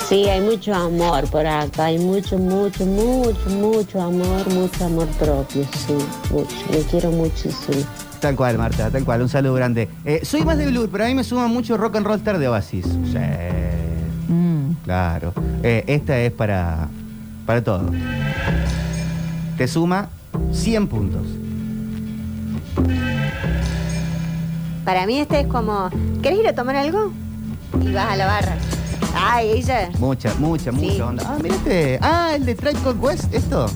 Sí, hay mucho amor por acá, hay mucho, mucho, mucho, mucho amor, mucho amor propio, sí, mucho. Me quiero muchísimo. Tal cual, Marta, tal cual. Un saludo grande. Eh, soy más de blues, pero a mí me suma mucho rock and roll star de Oasis. Sí. Claro. Eh, esta es para, para todo. Te suma 100 puntos. Para mí este es como, ¿querés ir a tomar algo? Y vas a la barra. Ay, ella. Mucha, mucha, Sí. mucha onda. Ah, mira este. Ah, el de Tribe Called Quest, ¿esto?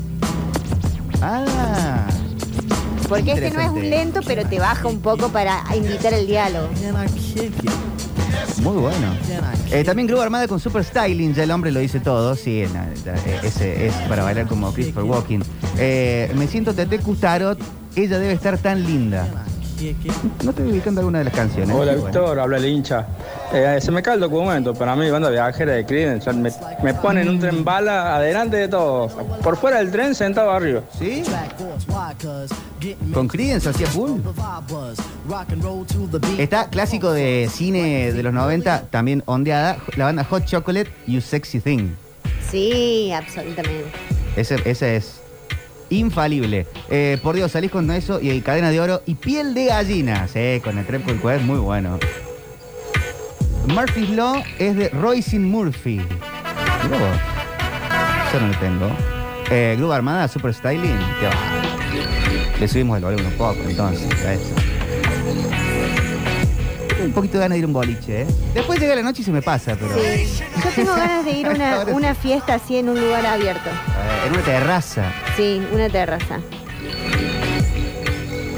Ah. Porque este no es un Interesante. lento, pero te baja un poco para invitar el diálogo. Muy bueno. Eh, también Groove Armada con Super Styling, ya el hombre lo dice todo. Sí, en- eh, ese es para bailar como Christopher Walking. Eh, me siento Tete Tarot, ella debe estar tan linda. No estoy ubicando alguna de las canciones. Hola pero bueno. Víctor, habla el hincha. Eh, se me cae el documento, para mí banda viajera de Creedence. Me, me ponen un tren bala adelante de todo. Por fuera del tren sentado arriba. ¿Sí? ¿Con Creedence hacía full? Está clásico de cine de los 90, también ondeada, la banda Hot Chocolate, You Sexy Thing. Sí, absolutamente. Ese, ese es infalible. Eh, por Dios, salís con eso y cadena de oro y piel de gallina. Sí, con el trepo del es muy bueno. Murphy's Law es de Royce Murphy. Yo no lo tengo. Eh, Groove Armada, Super Styling. Le subimos el volumen un poco, entonces. Un poquito de ganas de ir a un boliche, ¿eh? Después llega la noche y se me pasa, pero. Sí. Yo tengo ganas de ir a una, una fiesta así en un lugar abierto. Eh, en una terraza. Sí, una terraza.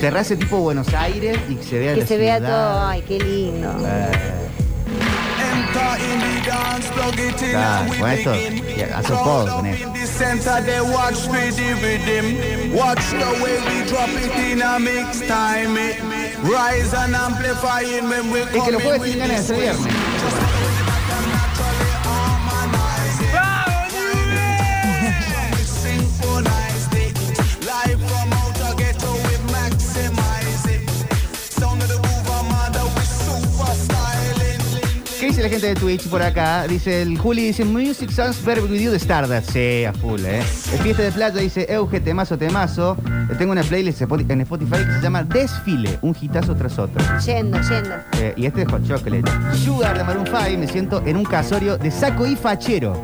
Terraza tipo Buenos Aires y que se vea Que la se vea todo. Ay, qué lindo. Eh, claro, con esto hace poco con esto. the center, they watch me the rhythm. Watch the way we drop it in a mix time. It rise and amplifying when we Es que in jueves tienen ganas de ser viernes. Dice la gente de Twitch por acá? Dice el Juli, dice Music Sounds Better With You de Stardust. Sí, a full, ¿eh? El Fiesta de Playa dice Euge, temazo, temazo. Eh, Tengo una playlist en Spotify que se llama Desfile, un hitazo tras otro. Yendo, yendo. Eh, y este es Hot Chocolate. Sugar de Maroon 5, me siento en un casorio de saco y fachero.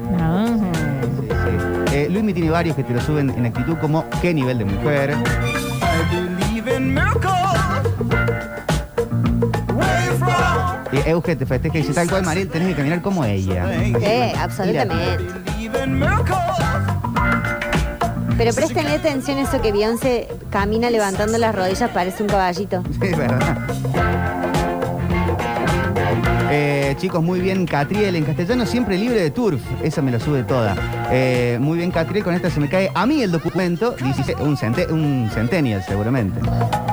Sí, sí. Eh, Luis me tiene varios que te lo suben en actitud como qué nivel de mujer. I believe in miracles. Y Euge te festeja y dice tal cual, Mariel, tenés que caminar como ella. Sí, absolutamente. Pero préstenle atención a eso que Beyoncé camina levantando las rodillas, parece un caballito. Sí, verdad. Eh, chicos, muy bien, Catriel. En castellano siempre libre de turf. Esa me la sube toda. Eh, muy bien, Catriel. Con esta se me cae a mí el documento. 16 un, cente- un centennial, seguramente.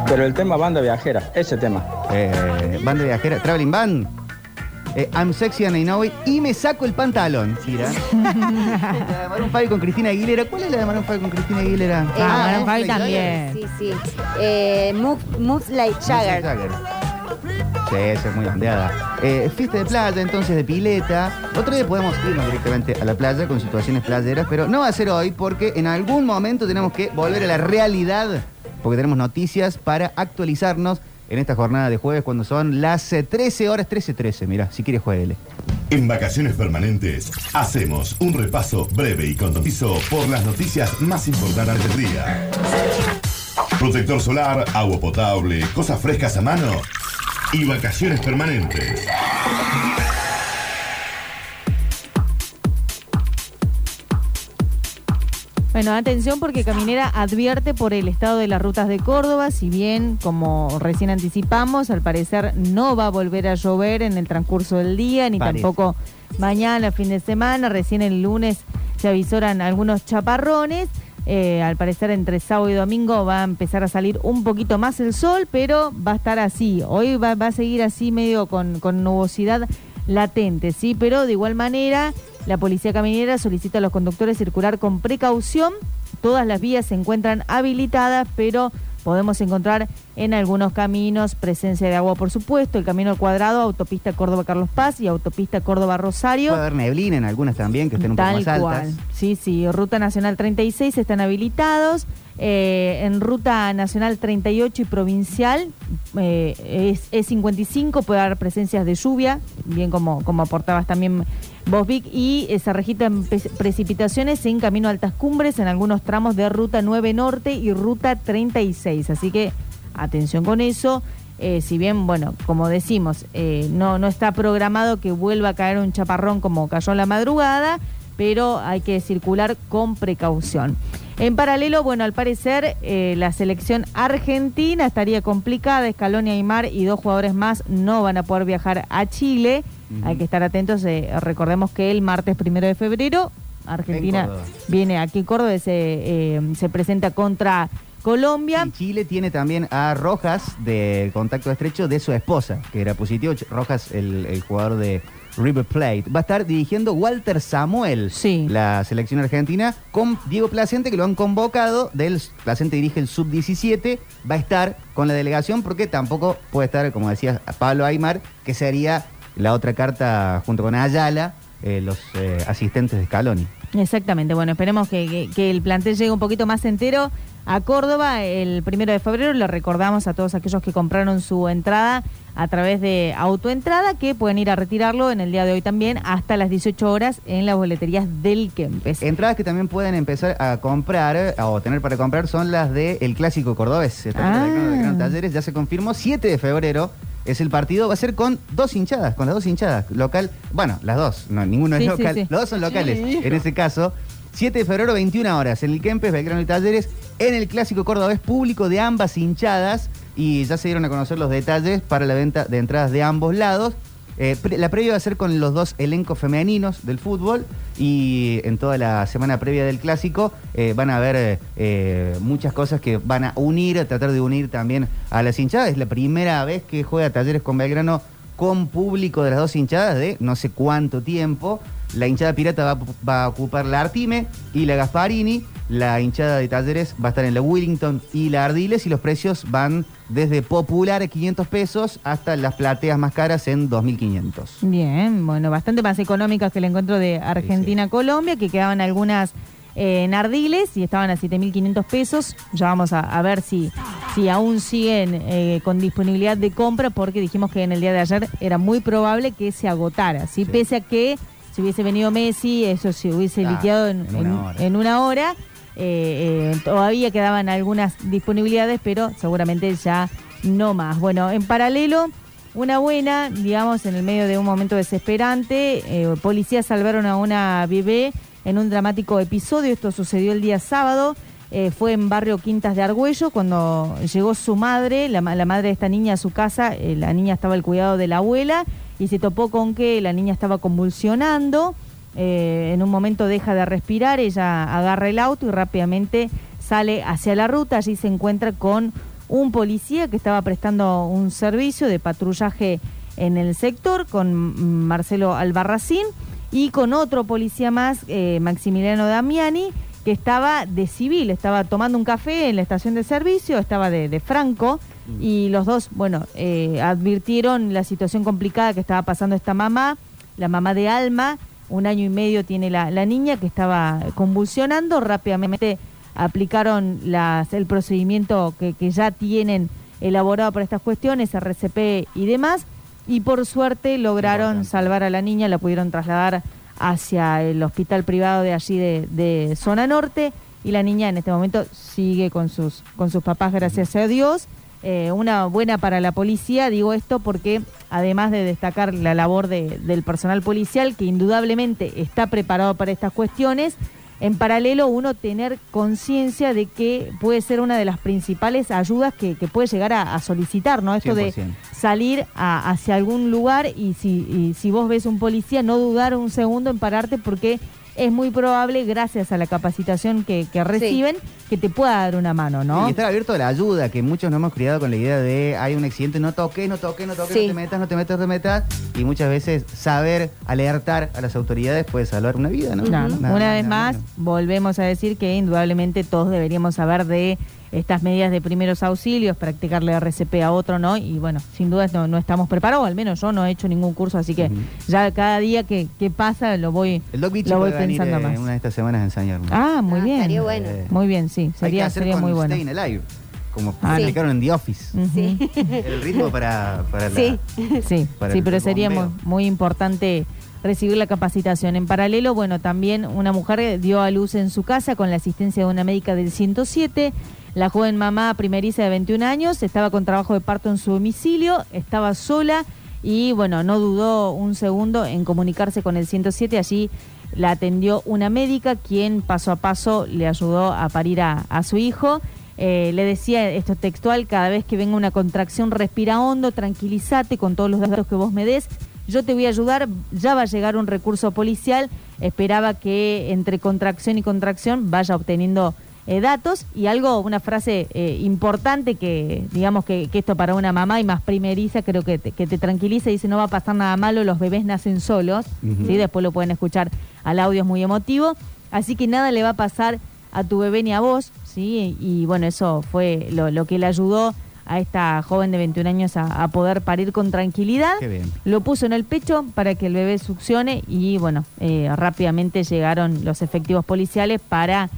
Pero el tema banda viajera, ese tema. Eh, banda viajera, Traveling Band. Eh, I'm sexy and I know it. Y me saco el pantalón. Mira. la de Maroon 5 con Cristina Aguilera. ¿Cuál es la de Maroon 5 con Cristina Aguilera? Ah, Maroon Moves 5 Like también. Sí, sí. Eh, move, moves like Jagger. Sí, es muy bandeada. Eh, fiesta de playa, entonces de pileta. Otro día podemos irnos directamente a la playa con situaciones playeras, pero no va a ser hoy porque en algún momento tenemos que volver a la realidad, porque tenemos noticias para actualizarnos en esta jornada de jueves cuando son las eh, 13 horas 13.13. Mira, si quieres jueguele. En Vacaciones Permanentes hacemos un repaso breve y conciso por las noticias más importantes del día. Protector solar, agua potable, cosas frescas a mano y vacaciones permanentes. Bueno, atención porque Caminera advierte por el estado de las rutas de Córdoba, si bien, como recién anticipamos, al parecer no va a volver a llover en el transcurso del día, ni Parece. tampoco mañana, fin de semana, recién el lunes se avisoran algunos chaparrones. Eh, al parecer entre sábado y domingo va a empezar a salir un poquito más el sol, pero va a estar así. Hoy va, a seguir así medio con, con nubosidad latente, ¿sí? Pero de igual manera, la policía caminera solicita a los conductores circular con precaución. Todas las vías se encuentran habilitadas, pero podemos encontrar en algunos caminos presencia de agua, por supuesto, el camino al cuadrado, autopista Córdoba-Carlos Paz y autopista Córdoba-Rosario. Puede haber neblina en algunas también, que estén un poco más altas. Sí, sí, Ruta Nacional 36 están habilitados. Eh, en Ruta Nacional 38 y Provincial eh, es, es 55, puede haber presencias de lluvia, bien como, como aportabas también vos, Vic, y se registran precipitaciones en camino a altas cumbres en algunos tramos de Ruta 9 Norte y Ruta 36. Así que atención con eso. Eh, si bien, bueno, como decimos, eh, no, no está programado que vuelva a caer un chaparrón como cayó en la madrugada, pero hay que circular con precaución. En paralelo, bueno, al parecer eh, la selección argentina estaría complicada. Scaloni, Aymar y dos jugadores más no van a poder viajar a Chile. Hay que estar atentos. eh, recordemos que el martes primero de febrero Argentina viene aquí en Córdoba, se, eh, se presenta contra Colombia. Y Chile tiene también a Rojas de contacto estrecho de su esposa, que era positivo. Rojas, el, el jugador de River Plate. Va a estar dirigiendo Walter Samuel, la selección argentina, con Diego Placente, que lo han convocado. Del Placente dirige el sub-17. Va a estar con la delegación porque tampoco puede estar, como decías, Pablo Aymar, que sería la otra carta junto con Ayala, eh, los eh, asistentes de Scaloni. Exactamente, bueno, esperemos que, que- que el plantel llegue un poquito más entero a Córdoba el primero de febrero. Le recordamos a todos aquellos que compraron su entrada a través de autoentrada que pueden ir a retirarlo en el día de hoy también hasta las 18 horas en las boleterías del Kempes. Entradas que también pueden empezar a comprar eh, o tener para comprar son las del Clásico Cordobés. Está Ah. Talleres, ya se confirmó. 7 de febrero es el partido. Va a ser con dos hinchadas, con las dos hinchadas. Local, bueno, las dos, no, ninguno Sí, es local. sí. Los dos son locales. En ese caso, 7 de febrero, 21 horas, en el Kempes, Belgrano y Talleres, en el Clásico Cordobés público de ambas hinchadas. Y ya se dieron a conocer los detalles para la venta de entradas de ambos lados. Eh, la previa va a ser con los dos elencos femeninos del fútbol y en toda la semana previa del clásico eh, van a haber eh, muchas cosas que van a unir, a tratar de unir también a las hinchadas. Es la primera vez que juega Talleres con Belgrano con público de las dos hinchadas de no sé cuánto tiempo. La hinchada pirata va, a- va a ocupar la Artime y la Gasparini. La hinchada de Talleres va a estar en la Willington y la Ardiles y los precios van desde popular a 500 pesos hasta las plateas más caras en 2500. Bien, bueno, bastante más económicas que el encuentro de Argentina-Colombia, que quedaban algunas eh, en Ardiles y estaban a 7.500 pesos. Ya vamos a, a ver si, si aún siguen eh, con disponibilidad de compra, porque dijimos que en el día de ayer era muy probable que se agotara, ¿sí? pese a que si hubiese venido Messi, eso se hubiese Ah, liquidado en, en una hora. en una hora. Eh, eh, todavía quedaban algunas disponibilidades, pero seguramente ya no más. Bueno, en paralelo, una buena, digamos, en el medio de un momento desesperante, policías salvaron a una bebé en un dramático episodio. Esto sucedió el día sábado. eh, fue en barrio Quintas de Argüello cuando llegó su madre, la, la madre de esta niña a su casa. eh, la niña estaba al cuidado de la abuela y se topó con que la niña estaba convulsionando. Eh, en un momento deja de respirar, ella agarra el auto y rápidamente sale hacia la ruta. Allí se encuentra con un policía que estaba prestando un servicio de patrullaje en el sector, con Marcelo Albarracín, y con otro policía más, eh, Maximiliano Damiani, que estaba de civil, estaba tomando un café en la estación de servicio, estaba de, de Franco, y los dos, bueno, eh, advirtieron la situación complicada que estaba pasando esta mamá, la mamá de Alma, un año y medio tiene la, la niña que estaba convulsionando, rápidamente aplicaron las, el procedimiento que, que ya tienen elaborado para estas cuestiones, RCP y demás, y por suerte lograron salvar a la niña, la pudieron trasladar hacia el hospital privado de allí de, de zona norte, y la niña en este momento sigue con sus, con sus papás, gracias a Dios. Eh, una buena para la policía, digo esto porque además de destacar la labor de- del personal policial, que indudablemente está preparado para estas cuestiones, en paralelo uno tener conciencia de que puede ser una de las principales ayudas que, que puede llegar a, a solicitar, ¿no? Esto de 100%. salir a- hacia algún lugar y si, y si vos ves un policía, no dudar un segundo en pararte porque es muy probable, gracias a la capacitación que, que reciben, que te pueda dar una mano, ¿no? Y estar abierto a la ayuda, que muchos nos hemos criado con la idea de hay un accidente, no toques, no toques, no toques, Sí. no te metas, no te metas, no te metas. Y muchas veces saber alertar a las autoridades puede salvar una vida, ¿no? Una vez nada más, volvemos a decir que indudablemente todos deberíamos saber de estas medidas de primeros auxilios, practicarle RCP a otro, ¿no? Y bueno, sin duda no, no estamos preparados, al menos yo no he hecho ningún curso, así que ya cada día que, que pasa lo voy, El Doc lo voy puede venir pensando eh, más. una de estas semanas a enseñarme. Ah, muy Ah, bien. estaría bueno. Muy bien, sí, Hay que sería, hacer sería con muy bueno. Alive, como Ah, sí. explicaron en The Office. Ujú. El ritmo para, para la- Sí, sí, para sí, el pero sería muy, muy importante recibir la capacitación. En paralelo, bueno, también una mujer dio a luz en su casa con la asistencia de una médica del 107. La joven mamá primeriza de 21 años estaba con trabajo de parto en su domicilio, estaba sola y, bueno, no dudó un segundo en comunicarse con el 107. Allí la atendió una médica quien paso a paso le ayudó a parir a, su hijo. Eh, le decía esto textual, cada vez que venga una contracción respira hondo, tranquilízate con todos los datos que vos me des, yo te voy a ayudar, ya va a llegar un recurso policial, esperaba que entre contracción y contracción vaya obteniendo eh, datos y algo, una frase eh, importante que digamos que, que esto para una mamá y más primeriza creo que te, que te tranquiliza, dice no va a pasar nada malo, los bebés nacen solos. ¿sí? después lo pueden escuchar al audio, es muy emotivo, así que nada le va a pasar a tu bebé ni a vos, ¿sí? Y bueno, eso fue lo, lo que le ayudó a esta joven de 21 años a, a poder parir con tranquilidad. Qué bien. Lo puso en el pecho para que el bebé succione y bueno, eh, rápidamente llegaron los efectivos policiales para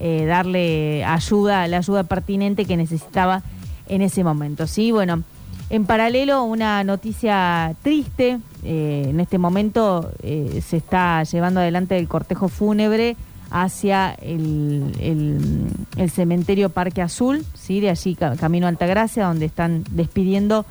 eh, darle ayuda, la ayuda pertinente que necesitaba en ese momento. Sí, bueno, en paralelo una noticia triste, eh, en este momento eh, se está llevando adelante el cortejo fúnebre hacia el, el- cementerio Parque Azul, ¿sí? de allí ca- camino Altagracia, donde están despidiendo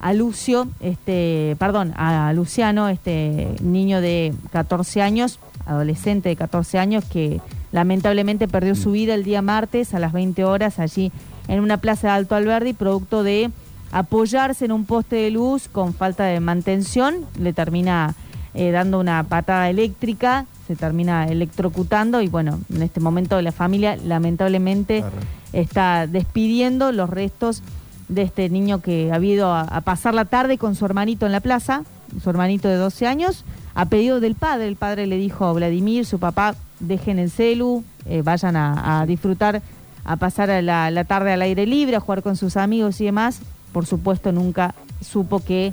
a Lucio, este, perdón, a Luciano, este niño de 14 años, adolescente de 14 años, que lamentablemente perdió su vida el día martes a las 20 horas allí en una plaza de Alto Alberdi, producto de apoyarse en un poste de luz con falta de mantención, le termina eh, dando una patada eléctrica, se termina electrocutando y bueno, en este momento la familia lamentablemente está despidiendo los restos de este niño que ha ido a, a pasar la tarde con su hermanito en la plaza, su hermanito de 12 años, a pedido del padre. El padre le dijo a Vladimir, su papá, dejen el celu, eh, vayan a, a disfrutar, a pasar a la, la tarde al aire libre, a jugar con sus amigos y demás. Por supuesto, nunca supo que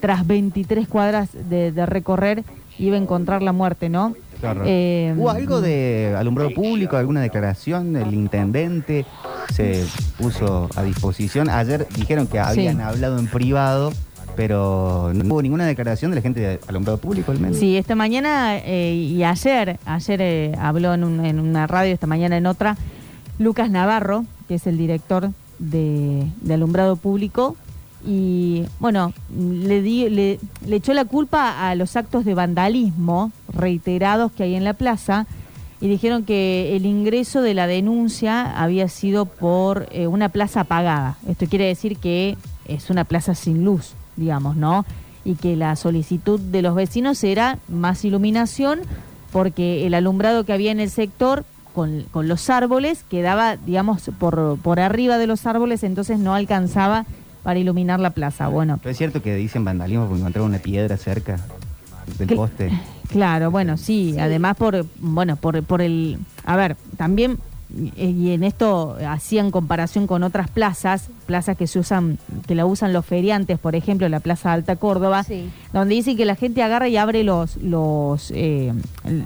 tras 23 cuadras de, de recorrer iba a encontrar la muerte, ¿no? Claro. Eh, ¿Hubo algo de alumbrado público, alguna declaración? El intendente se puso a disposición. Ayer dijeron que habían Sí. hablado en privado, pero no hubo ninguna declaración de la gente de alumbrado público al menos. Sí, esta mañana eh, y ayer, ayer eh, habló en, un- en una radio, esta mañana en otra, Lucas Navarro, que es el director de, alumbrado público, y bueno, le, di- le, le echó la culpa a los actos de vandalismo reiterados que hay en la plaza y dijeron que el ingreso de la denuncia había sido por eh, una plaza apagada. Esto quiere decir que es una plaza sin luz, digamos, ¿no? Y que la solicitud de los vecinos era más iluminación porque el alumbrado que había en el sector con, con los árboles quedaba, digamos, por, por arriba de los árboles, entonces no alcanzaba para iluminar la plaza. Bueno, Pero es cierto que dicen vandalismo porque encontraron una piedra cerca del poste. Claro, bueno, sí, además por, bueno, por, por el, a ver, también, y en esto hacían comparación con otras plazas, plazas que se usan, que la usan los feriantes, por ejemplo, la Plaza Alta Córdoba, donde dicen que la gente agarra y abre los, los, eh,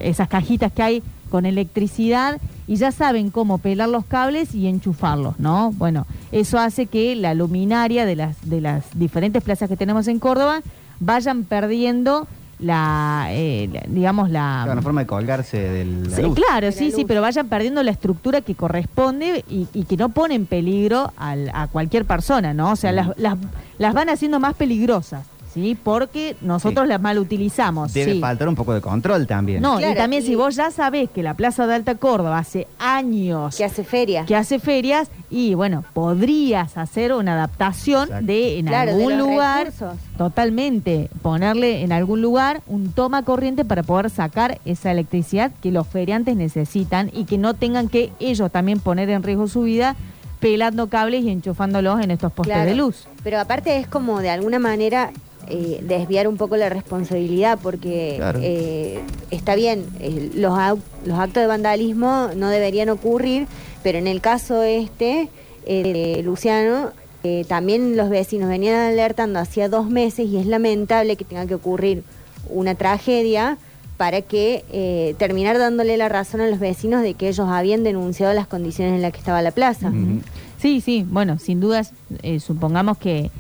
esas cajitas que hay con electricidad y ya saben cómo pelar los cables y enchufarlos, ¿no? Bueno, eso hace que la luminaria de las, de las diferentes plazas que tenemos en Córdoba vayan perdiendo la, eh, la- digamos, la... Claro, una forma de colgarse del. Sí, claro, sí, sí, pero vayan perdiendo la estructura que corresponde y, y que no pone en peligro al- a cualquier persona, ¿no? O sea, las, las, las van haciendo más peligrosas, ¿sí? Porque nosotros las mal utilizamos. Debe sí. faltar un poco de control también. No, y también si vos ya sabés que la Plaza de Alta Córdoba hace años que hace feria, que hace ferias y bueno, podrías hacer una adaptación de en Claro, algún lugar recursos. totalmente ponerle en algún lugar un toma corriente para poder sacar esa electricidad que los feriantes necesitan y que no tengan que ellos también poner en riesgo su vida pelando cables y enchufándolos en estos postes Claro. de luz. Pero aparte es como de alguna manera eh, desviar un poco la responsabilidad porque Claro. eh, está bien, eh, los, actos de vandalismo no deberían ocurrir, pero en el caso este eh, de Luciano, eh, también los vecinos venían alertando hacía dos meses y es lamentable que tenga que ocurrir una tragedia para que eh, terminar dándole la razón a los vecinos de que ellos habían denunciado las condiciones en las que estaba la plaza. Sí, sí, bueno, sin dudas, eh, supongamos que,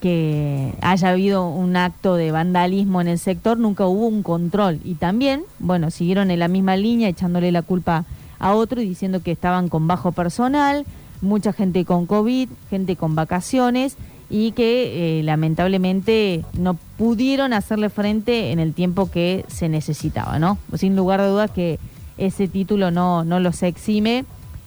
que haya habido un acto de vandalismo en el sector, nunca hubo un control. Y también, bueno, siguieron en la misma línea echándole la culpa a otro y diciendo que estaban con bajo personal, mucha gente con COVID, gente con vacaciones y que eh, lamentablemente no pudieron hacerle frente en el tiempo que se necesitaba, ¿no? Sin lugar de dudas que ese título no, no los exime,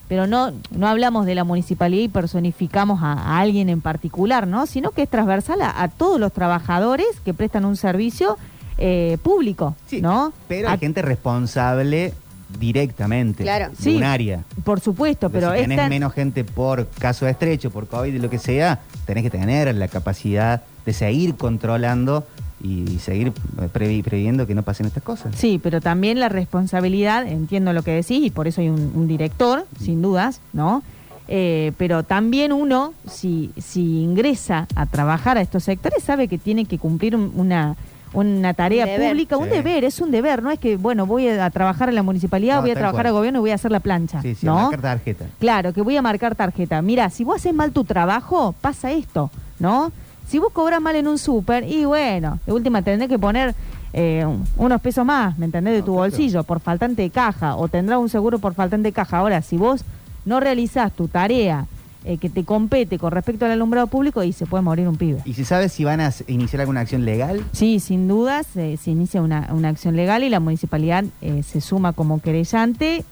pero no, no hablamos de la municipalidad y personificamos a, a alguien en particular, ¿no? Sino que es transversal a, a todos los trabajadores que prestan un servicio eh, público, ¿no? Pero hay gente responsable directamente Claro. de Sí, un área. Por supuesto, pero si es tenés menos gente por caso estrecho, por COVID y lo que sea, tenés que tener la capacidad de seguir controlando y seguir eh, previ- previendo que no pasen estas cosas. Sí, pero también la responsabilidad, entiendo lo que decís, y por eso hay un, un director, sin dudas, ¿no? Eh, pero también uno, si, si ingresa a trabajar a estos sectores, sabe que tiene que cumplir un- una, una tarea Un pública, un deber, es un deber, no es que, bueno, voy a trabajar en la municipalidad, No, voy a trabajar al gobierno y voy a hacer la plancha, Sí, sí, ¿no? marcar tarjeta. Claro, que voy a marcar tarjeta. Mira, si vos haces mal tu trabajo, pasa esto, ¿no? Si vos cobras mal en un súper, y bueno, de última tendrés que poner eh, un- unos pesos más, ¿me entendés? De tu bolsillo, por faltante de caja, o tendrás un seguro por faltante de caja. Ahora, si vos no realizás tu tarea eh, que te compete con respecto al alumbrado público, y se puede morir un pibe. ¿Y si sabes si van a iniciar alguna acción legal? Sí, sin dudas, eh, se inicia una, una acción legal y la municipalidad eh, se suma como querellante,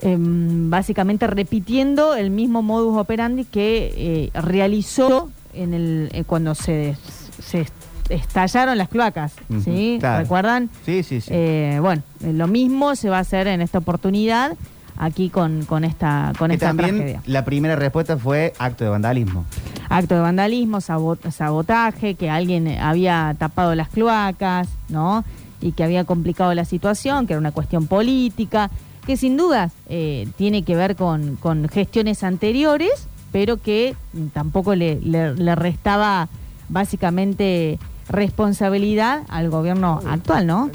em, básicamente repitiendo el mismo modus operandi que realizó en el eh, cuando se, se estallaron las cloacas, Ujú, ¿sí? claro. ¿Recuerdan? Sí, sí, sí. Eh, bueno, eh, lo mismo se va a hacer en esta oportunidad aquí con, con esta, con que esta también tragedia. la primera respuesta fue acto de vandalismo. acto de vandalismo, sabot- sabotaje, que alguien había tapado las cloacas, ¿no? Y que había complicado la situación, que era una cuestión política, que sin dudas eh, tiene que ver con, con gestiones anteriores, pero que tampoco le, le- le restaba básicamente responsabilidad al gobierno actual, ¿no?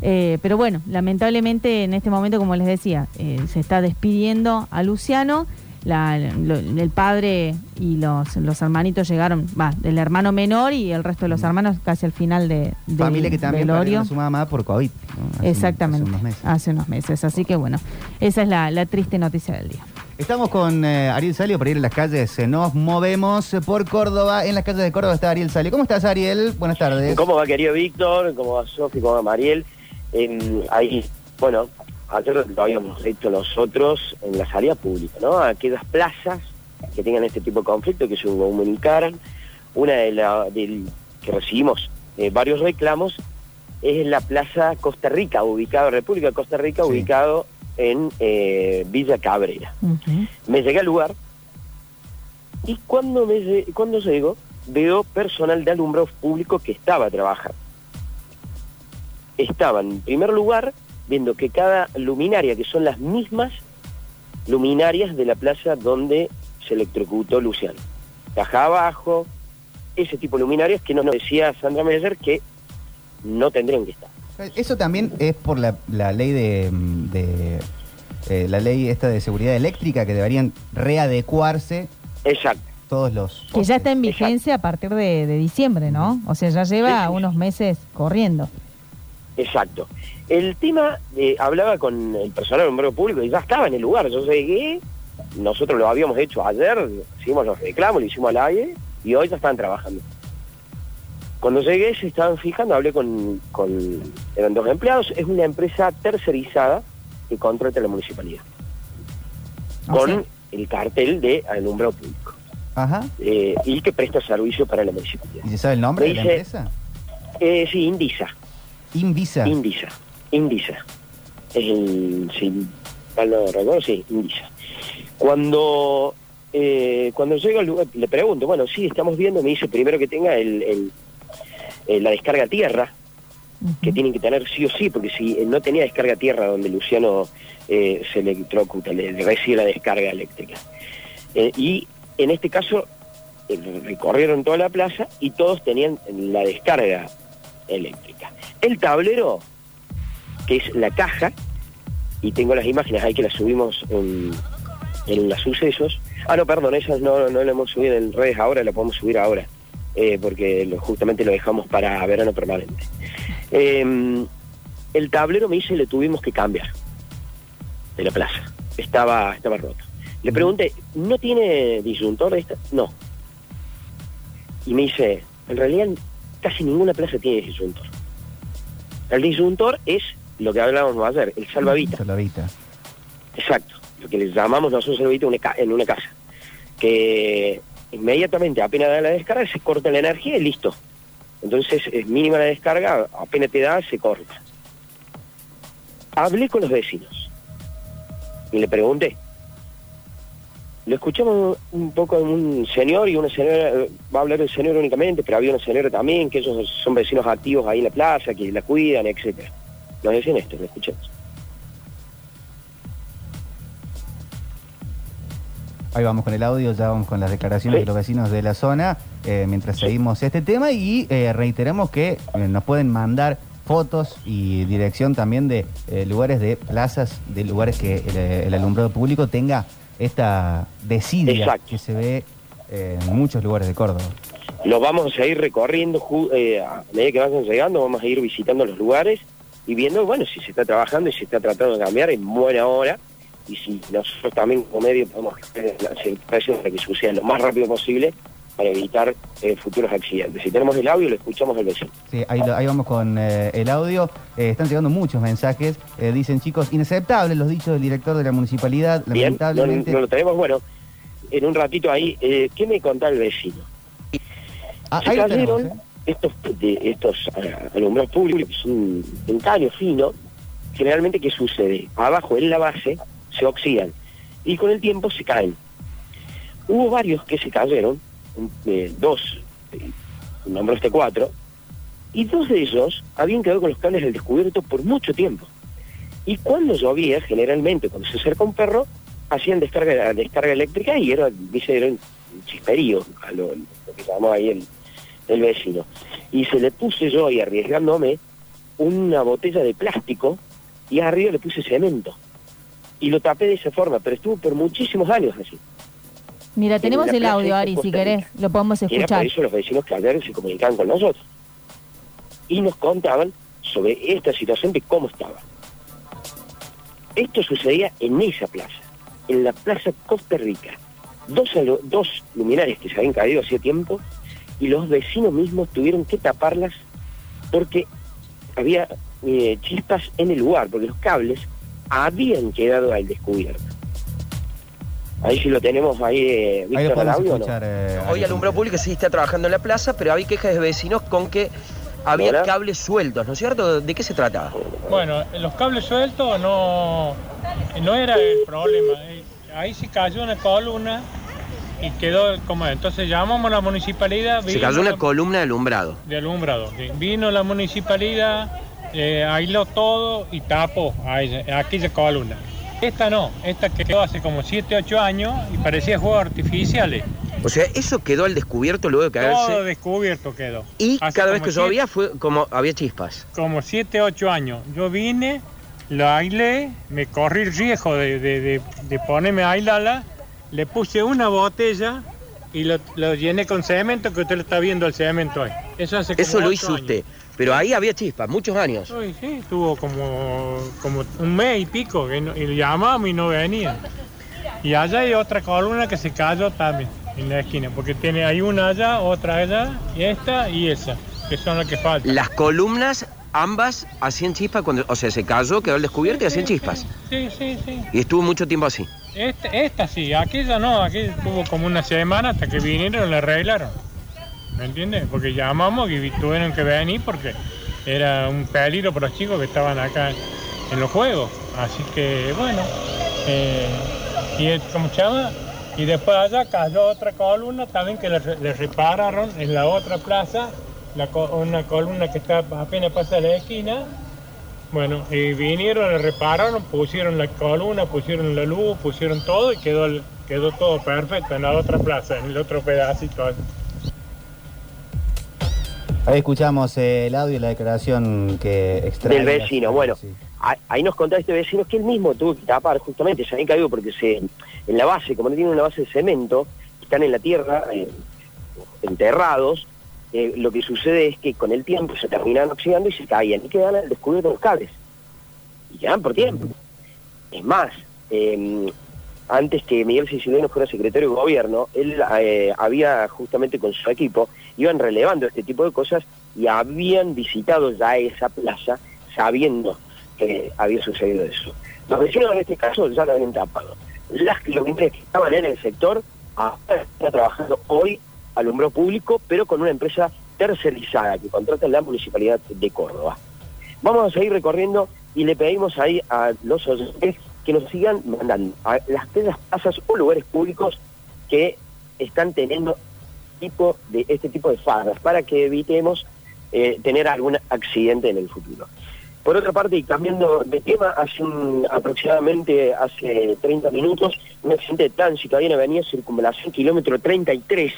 Eh, pero bueno, lamentablemente en este momento, como les decía, eh, se está despidiendo a Luciano. La- lo- el padre y los, los hermanitos llegaron, va, el hermano menor y el resto de los hermanos casi al final de, del Familia que también a su mamá por COVID. ¿no? Hace un- Exactamente, hace unos meses. hace unos meses. Así que bueno, esa es la, la triste noticia del día. Estamos con eh, Ariel Salio para ir a las calles. Eh, Nos movemos por Córdoba. En las calles de Córdoba está Ariel Salio. ¿Cómo estás, Ariel? Buenas tardes. ¿Cómo va, querido Víctor? ¿Cómo va Sofi? ¿Cómo va Mariel? Ahí, bueno, ayer lo habíamos hecho nosotros en la salida pública, ¿no? Aquellas plazas que tengan este tipo de conflicto, que se comunicaran. Una de las que recibimos eh, varios reclamos es la Plaza Costa Rica, ubicado, República de Costa Rica, ubicado en eh, Villa Cabrera. Me llegué al lugar y cuando, me, cuando llego veo personal de alumbrado público que estaba trabajando. Estaban en primer lugar viendo que cada luminaria, que son las mismas luminarias de la plaza donde se electrocutó Luciano. Caja abajo, ese tipo de luminarias que nos decía Sandra Meyer que no tendrían que estar. Eso también es por la, la ley de, de, eh, la ley esta de seguridad eléctrica que deberían readecuarse. Exacto. Todos los. Que ya está en vigencia a partir de, de diciembre, ¿no? O sea, ya lleva unos meses corriendo. Exacto. El tema, eh, hablaba con el personal del alumbrado público y ya estaba en el lugar. Yo llegué, nosotros lo habíamos hecho ayer, hicimos los reclamos, lo hicimos al aire y hoy ya estaban trabajando. Cuando llegué se estaban fijando, hablé con, con eran dos empleados, es una empresa tercerizada que contrata a la municipalidad. Con el cartel de alumbrado público. Ajá. eh, y que presta servicio para la municipalidad. ¿Y se sabe el nombre Me de la dice- empresa? Eh, sí, Indisa. Invisa. Indisa. Indisa. Es el. Si mal no recuerdo, sí, Indisa. Cuando. eh, cuando llega al lugar, le pregunto, bueno, sí, estamos viendo, me dice primero que tenga el, el- eh, la descarga a tierra, que tienen que tener sí o sí, porque si eh, no tenía descarga a tierra donde Luciano eh, se electrocuta, le, le recibe la descarga eléctrica. Eh, y en este caso recorrieron toda la plaza y todos tenían la descarga eléctrica. El tablero, que es la caja, y tengo las imágenes ahí que las subimos en, en los sucesos. Ah, no, perdón, esas no, no las hemos subido en redes ahora, la podemos subir ahora, eh, porque lo- justamente lo dejamos para verano permanente. Eh, el tablero me dice le tuvimos que cambiar de la plaza. Estaba, estaba roto. Le pregunté, ¿no tiene disyuntor esta? No. Y me dice, en realidad casi ninguna plaza tiene disyuntor. El disyuntor es lo que hablábamos ayer, el salvavita. Salvavita. Exacto, lo que le llamamos nosotros salvavita en una casa. Que inmediatamente, apenas da la descarga, se corta la energía y listo. Entonces es mínima la descarga, apenas te da, se corta. Hablé con los vecinos y le pregunté. Lo escuchamos un poco en un señor y una señora, eh, va a hablar el señor únicamente, pero había una señora también, que ellos son vecinos activos ahí en la plaza, que la cuidan, etcétera. Nos decían esto, lo escuchamos. Ahí vamos con el audio, ya vamos con las declaraciones de los vecinos de la zona, eh, mientras seguimos este tema y eh, reiteramos que eh, nos pueden mandar fotos y dirección también de eh, lugares de plazas, de lugares que el, el alumbrado público tenga esta desidia que se ve eh, en muchos lugares de Córdoba. Lo vamos a seguir recorriendo eh, a medida que vayan llegando, vamos a ir visitando los lugares y viendo, bueno, si se está trabajando y se está tratando de cambiar en buena hora y si nosotros también como medio podemos hacer presiones para que suceda lo más rápido posible para evitar eh, futuros accidentes. Si tenemos el audio, lo escuchamos al vecino. Sí, ahí, vamos con eh, el audio. Eh, están llegando muchos mensajes. Dicen, chicos, inaceptables los dichos del director de la municipalidad. Bien, no, Lamentablemente. no lo tenemos. Bueno, en un ratito ahí, eh, ¿qué me contaba el vecino? Ah, Se ahí lo cayeron tenemos, estos, de, estos ah, alumbrados públicos, un caño fino, generalmente, ¿qué sucede? Abajo en la base se oxidan y con el tiempo se caen. Hubo varios que se cayeron, eh, dos, eh, nombró este cuatro, y dos de ellos habían quedado con los cables al descubierto por mucho tiempo. Y cuando llovía, generalmente, cuando se acerca un perro, hacían descarga, descarga eléctrica y era, dice, era un chisperío, a lo, lo que llamó ahí el, el vecino. Y se le puse yo, y arriesgándome, una botella de plástico y arriba le puse cemento. Y lo tapé de esa forma, pero estuvo por muchísimos años así. Mira, tenemos el audio, Ari, si querés, lo podemos Y era por escuchar. eso los vecinos que ayer se comunicaban con nosotros. Y nos contaban sobre esta situación de cómo estaba. Esto sucedía en esa plaza, en la Plaza Costa Rica. Dos, dos luminarias que se habían caído hacía tiempo y los vecinos mismos tuvieron que taparlas porque había eh, chispas en el lugar, porque los cables habían quedado al descubierto. Ahí sí lo tenemos ahí, eh, Ahí lo Víctor, el podemos audio, eh, Hoy. Alumbrado Público sí está trabajando en la plaza, pero había quejas de vecinos con que había Hola. cables sueltos, ¿no es cierto? ¿De qué se trataba? Bueno, los cables sueltos no, no era el problema. Ahí se cayó una columna y quedó como entonces llamamos a la municipalidad Se cayó una la- columna de alumbrado. de alumbrado vino la municipalidad eh, todo y tapó a ella- a aquella columna esta no esta quedó hace como 7 8 años y parecía juegos artificiales O sea, eso quedó al descubierto luego de todo caerse. descubierto quedó Y Hace cada vez que siete- llovía fue como había chispas. como 7, 8 años. Yo vine, lo aislé, me corrí el riesgo de, de- de- de ponerme a aislarla, le puse una botella y lo, lo llené con cemento, que usted lo está viendo el cemento ahí. Eso hace como Eso lo hizo años. usted. Pero ahí había chispas, muchos años. Uy, sí, tuvo como, como un mes y pico, que no- y llamamos y no venía. Y allá hay otra columna que se cayó también, en la esquina, porque tiene, hay una allá, otra allá, y esta y esa, que son las que faltan. Las columnas, ambas, hacían chispas cuando. O sea, se cayó, quedó al descubierto y hacían chispas. Sí, sí, sí. Y estuvo mucho tiempo así. Esta, esta sí, aquella no, aquella tuvo como una semana hasta que vinieron y la arreglaron. ¿Me entiendes? Porque llamamos y vi- tuvieron que venir porque era un peligro para los chicos que estaban acá en los juegos. Así que bueno, eh, y ¿cómo se llama? Y después allá cayó otra columna también que le, re- le repararon en la otra plaza, una columna que está apenas pasa la esquina, Bueno, y vinieron, le repararon, pusieron la columna, pusieron la luz, pusieron todo y quedó todo perfecto en la otra plaza, en el otro pedacito. Ahí escuchamos el audio y la declaración que extrae. del vecino. Bueno, ahí nos contaba este vecino que él mismo tuvo que tapar, justamente, se habían caído porque se, en la base, como no tienen una base de cemento, están en la tierra, eh, enterrados, eh, lo que sucede es que con el tiempo se terminan oxidando y se caían y quedan al descubierto los cables. Y quedan por tiempo. Es más, eh, antes que Miguel Siciliano fuera secretario de gobierno, él eh, había justamente con su equipo, iban relevando este tipo de cosas y habían visitado ya esa plaza sabiendo que había sucedido eso. Los vecinos en este caso ya lo habían tapado. Las kilométricas que estaban en el sector están trabajando hoy alumbrado público, pero con una empresa tercerizada que contrata la Municipalidad de Córdoba. Vamos a seguir recorriendo y le pedimos ahí a los oyentes que nos sigan mandando a las plazas o lugares públicos que están teniendo tipo de este tipo de farras para que evitemos eh, tener algún accidente en el futuro. Por otra parte, y cambiando de tema, hace un- aproximadamente hace 30 minutos, un accidente de tránsito ahí en Avenida Circunvalación, kilómetro 33.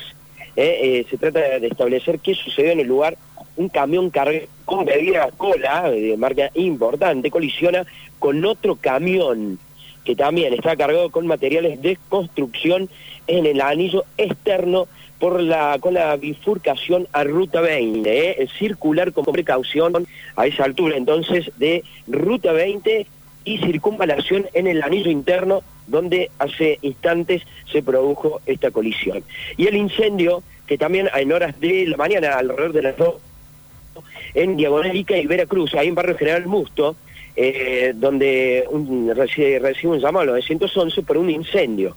eh, eh, se trata de establecer qué sucedió en el lugar. Un camión cargado con bebida cola, eh, de marca importante, colisiona con otro camión que también está cargado con materiales de construcción en el anillo externo por la con la bifurcación a ruta 20, ¿eh? circular con precaución a esa altura entonces de ruta 20 y circunvalación en el anillo interno donde hace instantes se produjo esta colisión. Y el incendio que también en horas de la mañana alrededor de las 2 en Diagonal Ica y Veracruz, ahí en Barrio General Musto, eh, donde un, recibe, recibe un llamado al 911 por un incendio.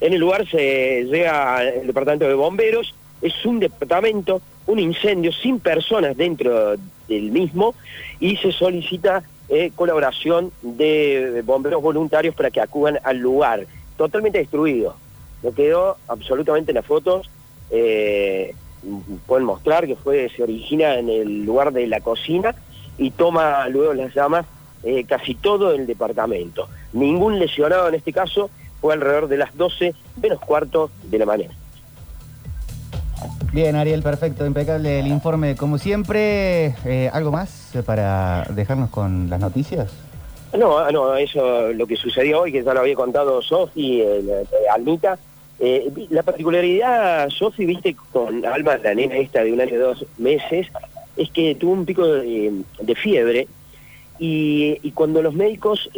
En el lugar se llega el departamento de bomberos, es un departamento, un incendio sin personas dentro del mismo y se solicita eh, colaboración de bomberos voluntarios para que acudan al lugar. Totalmente destruido. No quedó absolutamente en las fotos. eh, pueden mostrar que fue se origina en el lugar de la cocina y toma luego las llamas eh, casi todo el departamento. Ningún lesionado en este caso fue alrededor de las 12 menos cuarto de la mañana. Bien, Ariel, perfecto, impecable el informe como siempre. Eh, ¿Algo más para dejarnos con las noticias? No, ah, no, eso lo que sucedió hoy, que ya lo había contado Sofi, eh, Almita. Eh, la particularidad, Sofi, viste, con Alma, la nena esta de un año y dos meses, es que tuvo un pico de, de fiebre y, y cuando los médicos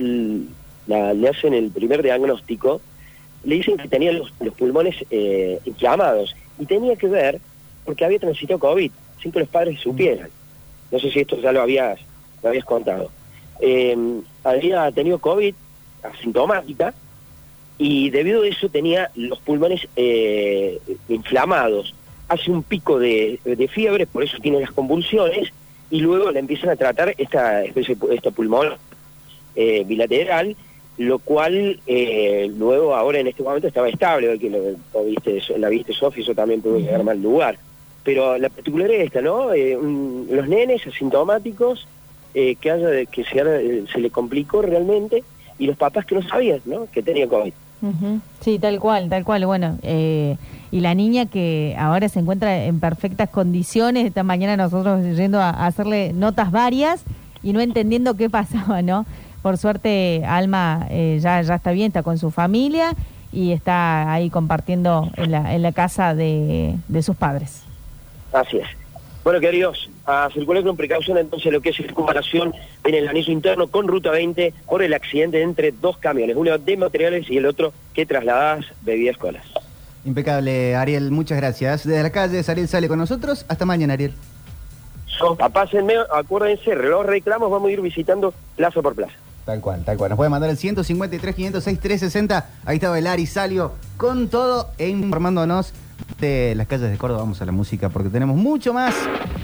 la- le hacen el primer diagnóstico, le dicen que tenía los, pulmones eh, inflamados y tenía que ver porque había transitado COVID, sin que los padres supieran. No sé si esto ya lo habías, lo habías contado. Eh, había tenido COVID asintomática y debido a eso tenía los pulmones eh, inflamados. Hace un pico de, fiebre, por eso tiene las convulsiones, y luego le empiezan a tratar esta especie esta pulmón eh, bilateral, lo cual eh, luego ahora en este momento estaba estable, hoy que lo, lo viste, la viste Sofi, eso también pudo llegar mal lugar. Pero la particularidad es esta, ¿no? Eh, un- los nenes asintomáticos, eh, que, haya, que se, ha- se le complicó realmente, y los papás que no sabían, ¿no? Que tenía COVID. Sí, tal cual, tal cual. Bueno, eh, y la niña que ahora se encuentra en perfectas condiciones, esta mañana nosotros yendo a, a hacerle notas varias y no entendiendo qué pasaba, ¿no? Por suerte, Alma eh, ya, ya está bien, está con su familia y está ahí compartiendo en la, en la casa de, de sus padres. Así es. Bueno, queridos, a circular con precaución entonces lo que es circunvalación en el anillo interno con ruta 20 por el accidente entre dos camiones, uno de materiales y el otro que trasladadas bebidas colas. Impecable, Ariel, muchas gracias. Desde la calle, Ariel sale con nosotros. Hasta mañana, Ariel. So, apásenme, acuérdense, los reclamos vamos a ir visitando plaza por plaza. Tal cual, tal cual. Nos puede mandar el 153 506 360. Ahí estaba el Ari Salio con todo e informándonos de las calles de Córdoba. Vamos a la música porque tenemos mucho más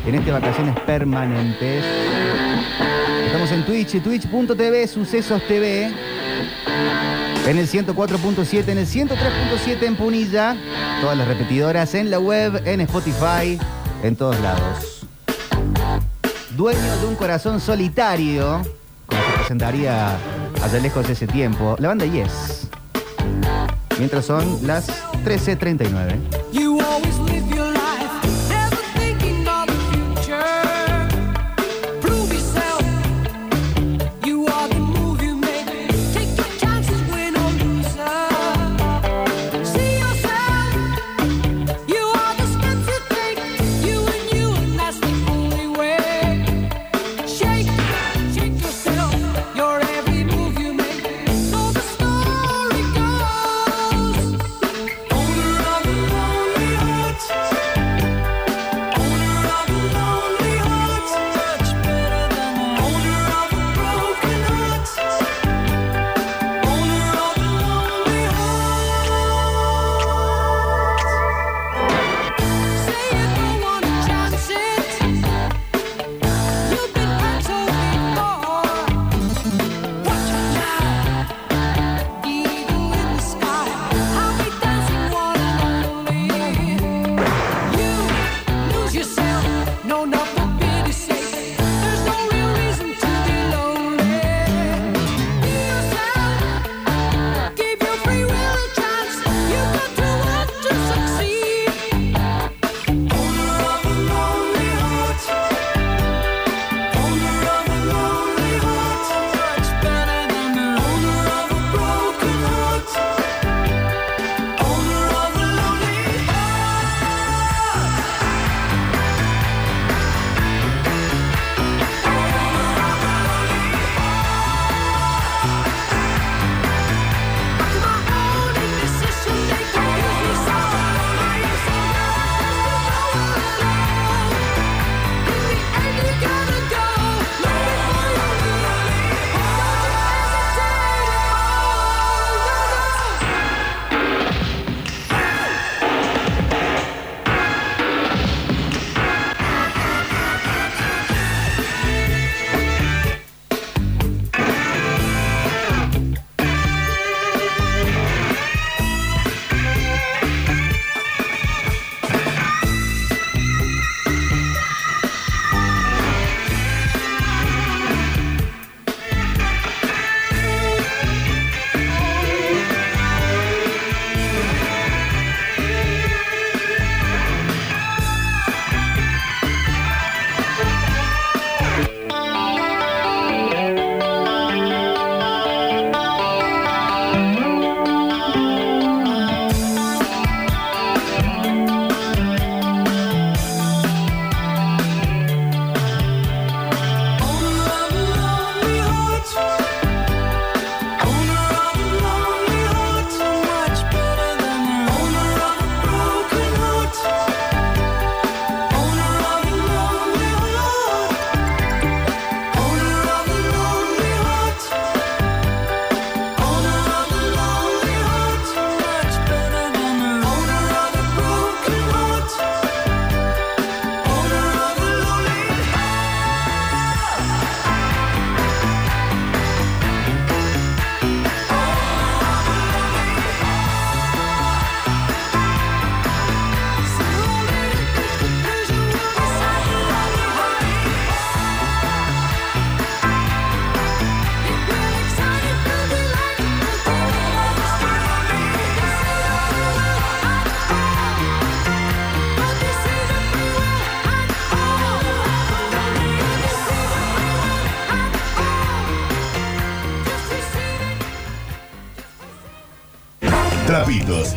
en este vacaciones permanentes. Estamos en Twitch, twitch.tv, Sucesos TV. En el 104.7, en el 103.7 en Punilla. Todas las repetidoras en la web, en Spotify, en todos lados. Dueño de un corazón solitario. Presentaría allá lejos de ese tiempo. La banda Yes. Mientras son las 13.39.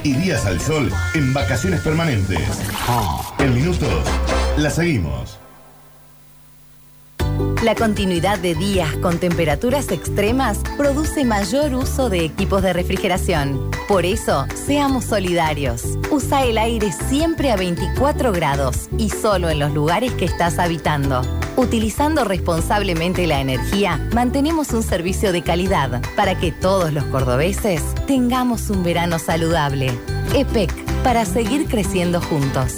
Y días al sol en vacaciones permanentes. En minutos, la seguimos. La continuidad de días con temperaturas extremas produce mayor uso de equipos de refrigeración. Por eso, seamos solidarios. Usa el aire siempre a 24 grados y solo en los lugares que estás habitando. Utilizando responsablemente la energía, mantenemos un servicio de calidad para que todos los cordobeses tengamos un verano saludable. EPEC, para seguir creciendo juntos.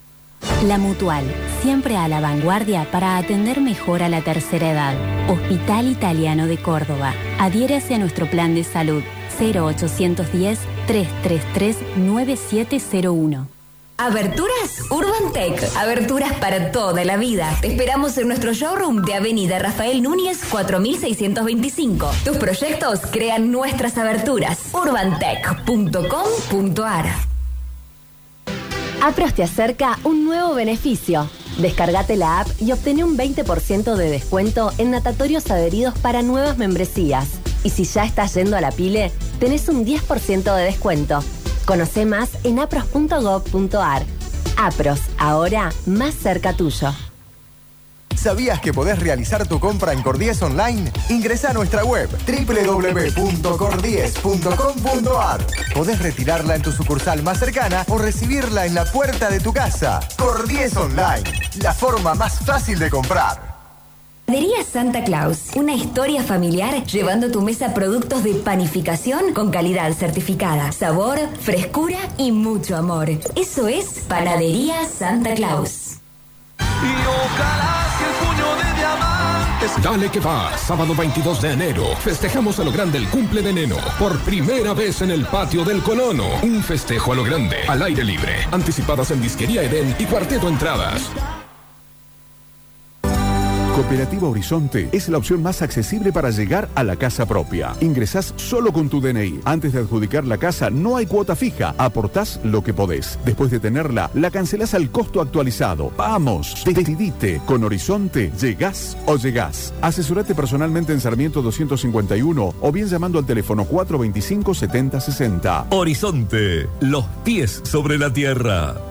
La Mutual, siempre a la vanguardia para atender mejor a la tercera edad. Hospital Italiano de Córdoba. Adhiérase a nuestro plan de salud 0810-333-9701. Aberturas Urban Tech. Aberturas para toda la vida. Te esperamos en nuestro showroom de Avenida Rafael Núñez 4625. Tus proyectos crean nuestras aberturas. urbantech.com.ar APROS te acerca un nuevo beneficio. Descargate la app y obtené un 20% de descuento en natatorios adheridos para nuevas membresías. Y si ya estás yendo a la pile, tenés un 10% de descuento. Conoce más en apros.gov.ar. APROS, ahora más cerca tuyo. ¿Sabías que podés realizar tu compra en Cordies Online? Ingresa a nuestra web www.cordies.com.ar. Podés retirarla en tu sucursal más cercana o recibirla en la puerta de tu casa. Cordies Online, la forma más fácil de comprar. Panadería Santa Claus, una historia familiar llevando a tu mesa productos de panificación con calidad certificada, sabor, frescura y mucho amor. Eso es Panadería Santa Claus. Dale que va, sábado 22 de enero. Festejamos a lo grande el cumple de Neno. Por primera vez en el patio del Colono. Un festejo a lo grande, al aire libre. Anticipadas en Disquería Edén y Cuarteto Entradas. Cooperativa Horizonte es la opción más accesible para llegar a la casa propia. Ingresás solo con tu DNI. Antes de adjudicar la casa no hay cuota fija. Aportás lo que podés. Después de tenerla, la cancelás al costo actualizado. Vamos, decidite. Con Horizonte, llegás o llegás. Asesorate personalmente en Sarmiento 251 o bien llamando al teléfono 425 7060. Horizonte, los pies sobre la tierra.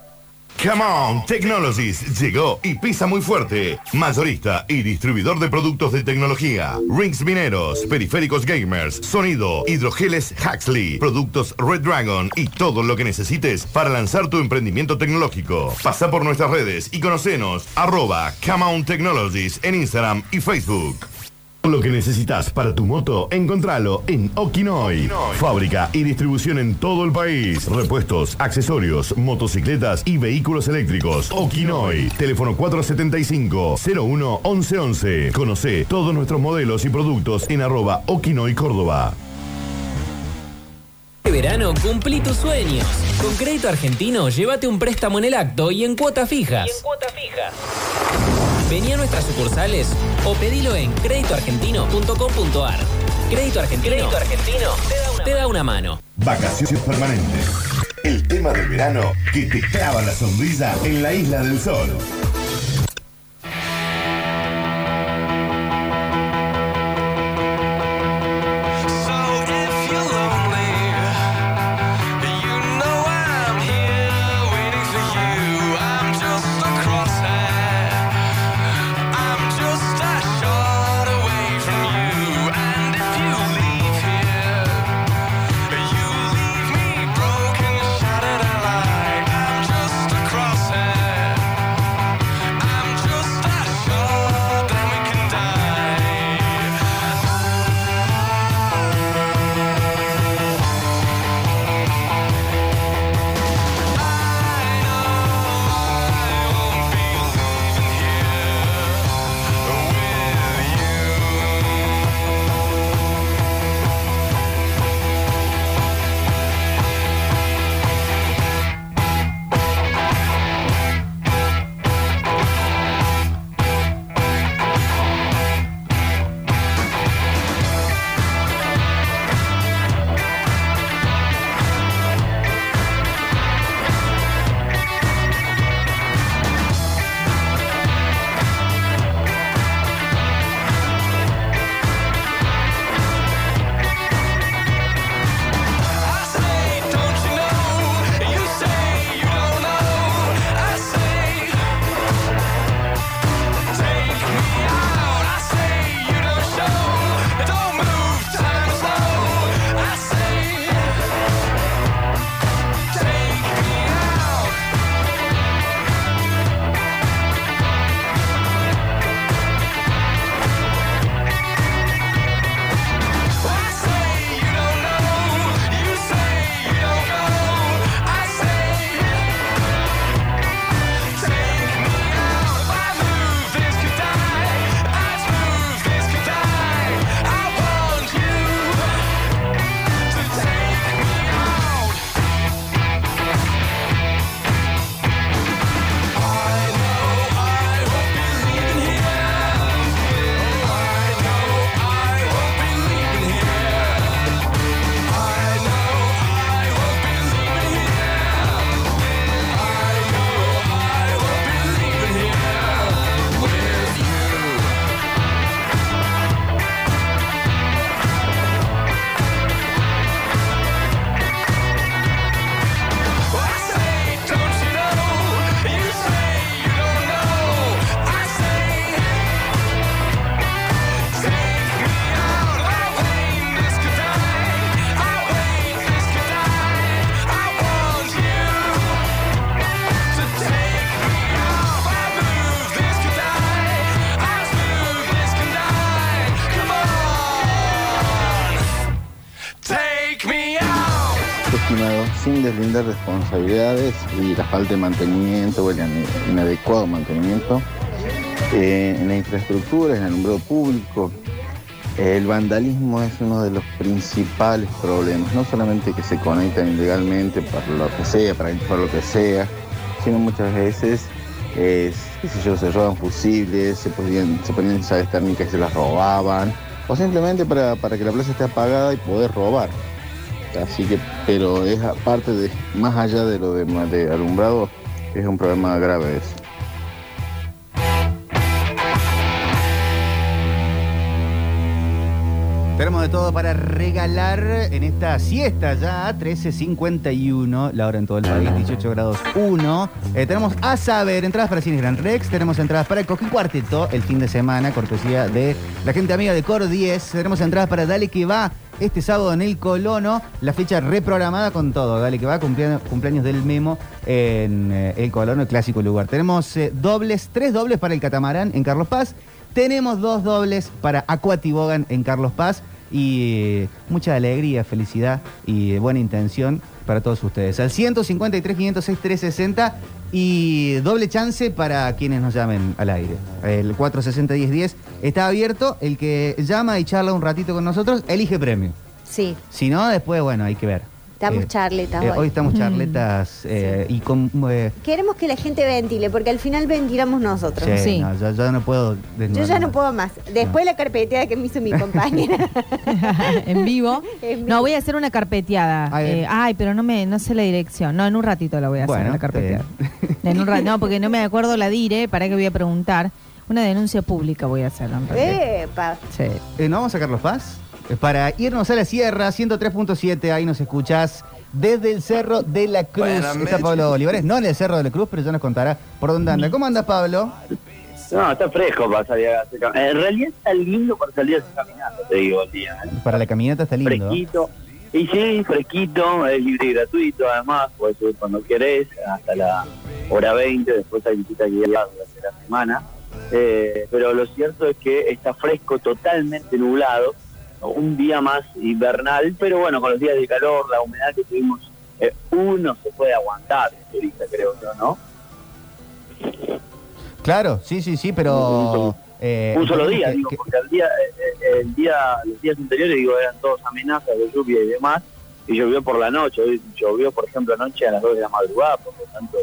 Come on Technologies llegó y pisa muy fuerte. Mayorista y distribuidor de productos de tecnología. Rings mineros, periféricos gamers, sonido, hidrogeles Huxley, productos Red Dragon y todo lo que necesites para lanzar tu emprendimiento tecnológico. Pasa por nuestras redes y conocenos arroba Come on Technologies en Instagram y Facebook. Lo que necesitas para tu moto, encontralo en Okinoy. Fábrica y distribución en todo el país. Repuestos, accesorios, motocicletas y vehículos eléctricos. Okinoy. Teléfono 475-01-1111. Conoce todos nuestros modelos y productos en arroba Okinoy Córdoba. Este verano cumplí tus sueños. Con Crédito Argentino, llévate un préstamo en el acto y en cuotas fijas. Vení a nuestras sucursales o pedilo en créditoargentino.com.ar. Crédito Argentino, Crédito Argentino te da una mano. Vacaciones permanentes. El tema del verano que te clava la sonrisa en la isla del sol. Responsabilidades y la falta de mantenimiento o el inadecuado mantenimiento eh, en la infraestructura, en el alumbrado público. El vandalismo es uno de los principales problemas, no solamente que se conectan ilegalmente para lo que sea, para para lo que sea, sino muchas veces, eh, qué sé yo, se roban fusibles, se ponían, se ponían llaves térmicas y se las robaban, o simplemente para, para que la plaza esté apagada y poder robar. Así que, pero es aparte de, más allá de lo de, de alumbrado, es un problema grave eso. Tenemos de todo para regalar en esta siesta ya, 13.51, la hora en todo el país, 18 grados 1. Eh, tenemos a saber, entradas para Cine Gran Rex, tenemos entradas para el Cojín Cuarteto el fin de semana, cortesía de la gente amiga de Cor 10. Tenemos entradas para Dale que va este sábado en el Colono, la fecha reprogramada con todo. Dale que va, cumpleaños, cumpleaños del Memo en eh, el Colono, el clásico lugar. Tenemos eh, dobles, tres dobles para el Catamarán en Carlos Paz. Tenemos dos dobles para Aquatibogan en Carlos Paz y eh, mucha alegría, felicidad y buena intención para todos ustedes. Al 153, 506, 360 y doble chance para quienes nos llamen al aire. El 460, 10, 10 está abierto. El que llama y charla un ratito con nosotros, elige premio. Sí, Si no, después, bueno, hay que ver. Estamos Eh, charletas eh, hoy. hoy estamos charletas eh, y con... eh, Queremos que la gente ventile, porque al final ventilamos nosotros. sí, no, yo, yo no puedo... Yo desnudar ya más. no puedo más. Después la carpeteada que me hizo mi compañera. en vivo. En vivo. No, voy a hacer una carpeteada. Eh, ay, pero no me no sé la dirección. No, en un ratito la voy a hacer Bueno, la carpeteada. En un no, porque no me acuerdo la dire, para que voy a preguntar. Una denuncia pública voy a hacer. en realidad. Epa. Sí. Eh, ¿No vamos a Carlos Paz? Para irnos a la sierra, 103.7, ahí nos escuchás desde el Cerro de la Cruz. Está. Pablo Olivares, no en el Cerro de la Cruz, pero ya nos contará por dónde anda. ¿Cómo anda Pablo? No, está fresco para salir a hacer En realidad está lindo para salir a hacer caminata, te digo, el día. ¿eh? Para la caminata está lindo. Fresquito. Y sí, fresquito, es libre y gratuito, además, puedes subir cuando querés, hasta la hora 20, después hay visitas guiadas durante la semana. Eh, pero lo cierto es que está fresco, totalmente nublado, un día más invernal, pero bueno, con los días de calor, la humedad que tuvimos, eh, uno se puede aguantar, turista, creo yo, ¿no? Claro, sí, sí, sí, pero... eh, un solo entendemos día, que- digo, que- porque el día, eh, el día, los días anteriores, digo, eran todos amenazas de lluvia y demás, y llovió por la noche, hoy llovió, por ejemplo, anoche a las 2 de la madrugada, por lo tanto,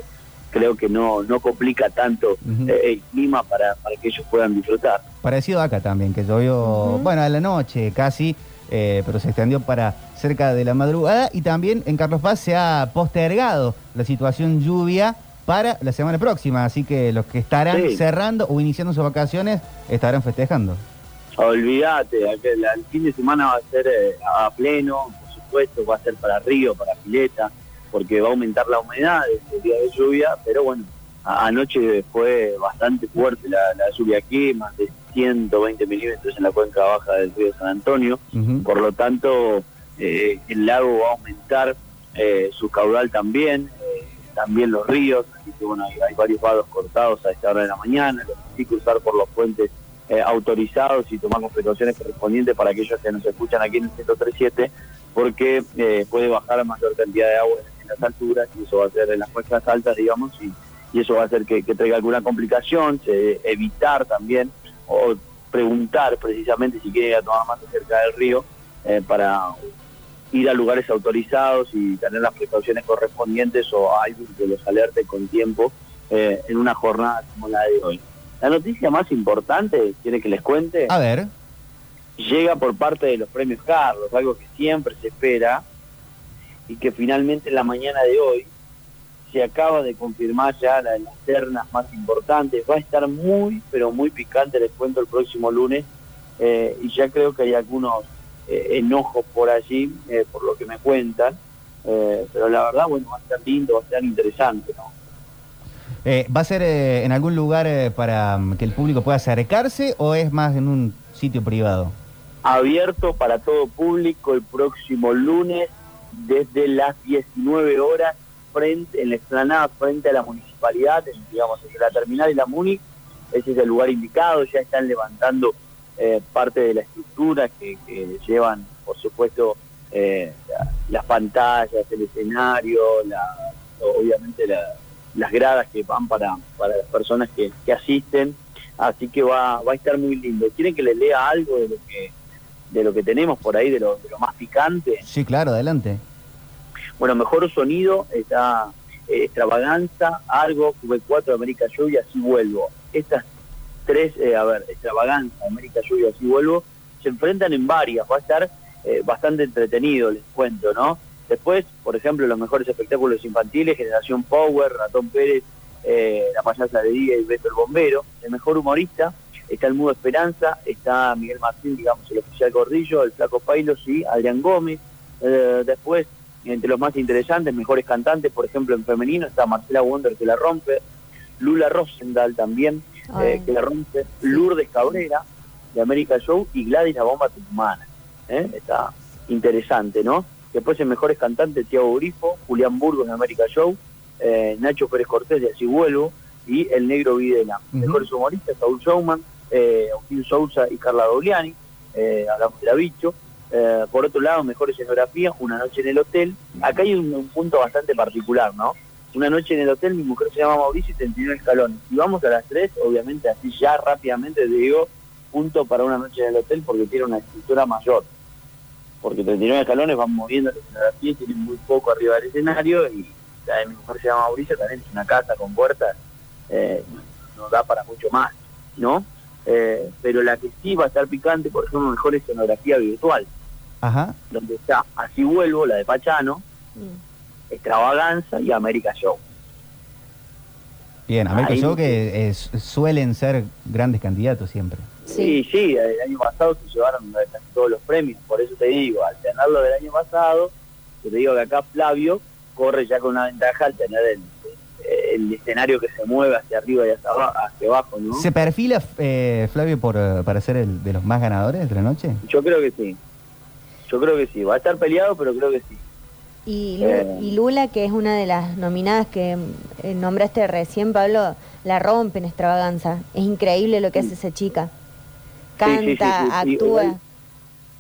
creo que no, no complica tanto eh, el clima para, para que ellos puedan disfrutar. Parecido acá también, que llovió, bueno, a la noche casi, eh, pero se extendió para cerca de la madrugada y también en Carlos Paz se ha postergado la situación lluvia para la semana próxima, así que los que estarán Sí. cerrando o iniciando sus vacaciones estarán festejando. Olvídate, el fin de semana va a ser eh, a pleno, por supuesto, va a ser para Río, para Pileta, porque va a aumentar la humedad el día de lluvia, pero bueno, anoche fue bastante fuerte la, la lluvia aquí, más de 120 milímetros en la cuenca baja del río San Antonio, por lo tanto eh, el lago va a aumentar eh, su caudal también, eh, también los ríos, así que bueno, hay, hay varios vados cortados a esta hora de la mañana, los que sí cruzar por los puentes eh, autorizados y tomar las precauciones correspondientes para aquellos que nos escuchan aquí en el 1037, porque eh, puede bajar mayor cantidad de agua en las alturas y eso va a ser en las cuestas altas, digamos, y, y eso va a hacer que, que traiga alguna complicación, se- evitar también o preguntar precisamente si quieren ir a tomar más cerca del río eh, para ir a lugares autorizados y tener las precauciones correspondientes o alguien que los alerte con tiempo eh, en una jornada como la de hoy. La noticia más importante, ¿quiere que les cuente? A ver. Llega por parte de los premios Carlos, algo que siempre se espera y que finalmente en la mañana de hoy se acaba de confirmar ya la de las ternas más importantes. Va a estar muy, pero muy picante, les cuento el próximo lunes. eh, y ya creo que hay algunos eh, enojos por allí, eh, por lo que me cuentan. Pero la verdad, bueno, va a estar lindo, va a estar interesante, ¿no? Eh, ¿Va a ser en algún lugar para mm, que el público pueda acercarse o es más en un sitio privado? abierto para todo público el próximo lunes desde las 19 horas frente en la explanada frente a la municipalidad, en, digamos, entre la terminal y la MUNI. Ese es el lugar indicado, ya están levantando eh, parte de la estructura que, que llevan, por supuesto, eh, las pantallas, el escenario, la, obviamente la- las gradas que van para, para las personas que, que asisten, así que va, va a estar muy lindo. ¿Quieren que les lea algo de lo que de lo que tenemos por ahí, de lo, de lo más picante? Sí, claro, adelante. Bueno, mejor sonido está eh, Extravaganza, Argo, V4, América y así vuelvo. Estas tres, eh, a ver, Extravaganza, América y así vuelvo, se enfrentan en varias, va a estar eh, bastante entretenido, les cuento, ¿no? Después, por ejemplo, los mejores espectáculos infantiles, Generación Power, Ratón Pérez, eh, La Payasa de Día y Beto el Bombero. El mejor humorista está el Mudo Esperanza, está Miguel Martín, digamos, el oficial Gordillo, el Flaco Pailos y Adrián Gómez. Eh, después, entre los más interesantes, mejores cantantes, por ejemplo, en femenino está Marcela Wonder que la rompe, Lula Rosendahl también, eh, que la rompe, Lourdes Cabrera de América Show y Gladys la Bomba Tucumana. ¿eh? Está interesante, ¿no? Después en mejores cantantes, Tiago Grifo, Julián Burgos de América Show, eh, Nacho Pérez Cortés de Así Vuelvo y El Negro Videla. Mejores humoristas, Saúl Showman, eh, Sousa y Carla Dogliani, eh, hablamos de la bicho. Eh, por otro lado, mejor escenografía, Una noche en el hotel. Acá hay un, un punto bastante particular, ¿no? Una noche en el hotel, mi mujer se llama Mauricio y 39 escalones. Si vamos a las tres, obviamente así ya rápidamente te digo, punto para una noche en el hotel porque tiene una estructura mayor. Porque 39 escalones van moviendo la escenografía y tienen muy poco arriba del escenario y la de mi mujer se llama Mauricio, también es una casa con puertas, eh, no da para mucho más, ¿no? Eh, pero la que sí va a estar picante, por ejemplo, mejor escenografía virtual Ajá. donde está Así Vuelvo, la de Pachano, Extravaganza y América Show. Bien, América Ahí- Show que es- suelen ser grandes candidatos siempre. Sí. sí, el año pasado se llevaron casi todos los premios, por eso te digo, al tenerlo del año pasado, yo te digo que acá Flavio corre ya con una ventaja al tener el, el escenario que se mueve hacia arriba y hacia, aba- hacia abajo, ¿no? ¿Se perfila eh, Flavio por, eh, para ser el de los más ganadores de la noche? Yo creo que sí, yo creo que sí, va a estar peleado, pero creo que sí. Y, Eh. y Lula, que es una de las nominadas que eh, nombraste recién, Pablo, la rompe en extravaganza. Es increíble lo que hace esa chica. Canta, Sí, sí, sí, sí, sí. actúa.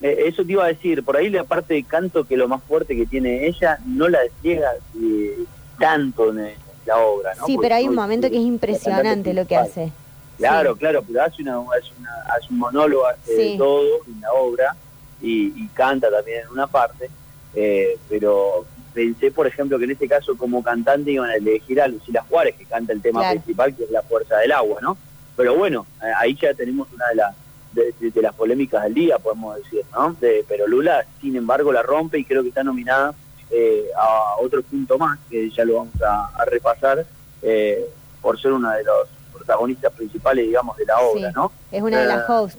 Eh, eso te iba a decir, por ahí la parte de canto que lo más fuerte que tiene ella no la despliega eh, tanto en la obra, ¿no? Sí, Porque pero hay un momento que es impresionante lo que hace. Claro, claro, pero hace, una, hace, una, hace un monólogo, hace Sí. de todo en la obra y, y canta también en una parte, eh, pero pensé, por ejemplo, que en este caso como cantante iban a elegir a Lucila Juárez, que canta el tema Claro. principal, que es La Fuerza del Agua, ¿no? Pero bueno, eh, ahí ya tenemos una de las de, de- de las polémicas del día, podemos decir, ¿no? De- pero Lula, sin embargo, la rompe y creo que está nominada eh, a otro punto más, que ya lo vamos a, a repasar, eh, por ser una de los protagonistas principales, digamos, de la obra, Sí. ¿no? Es una de las Eh, hosts.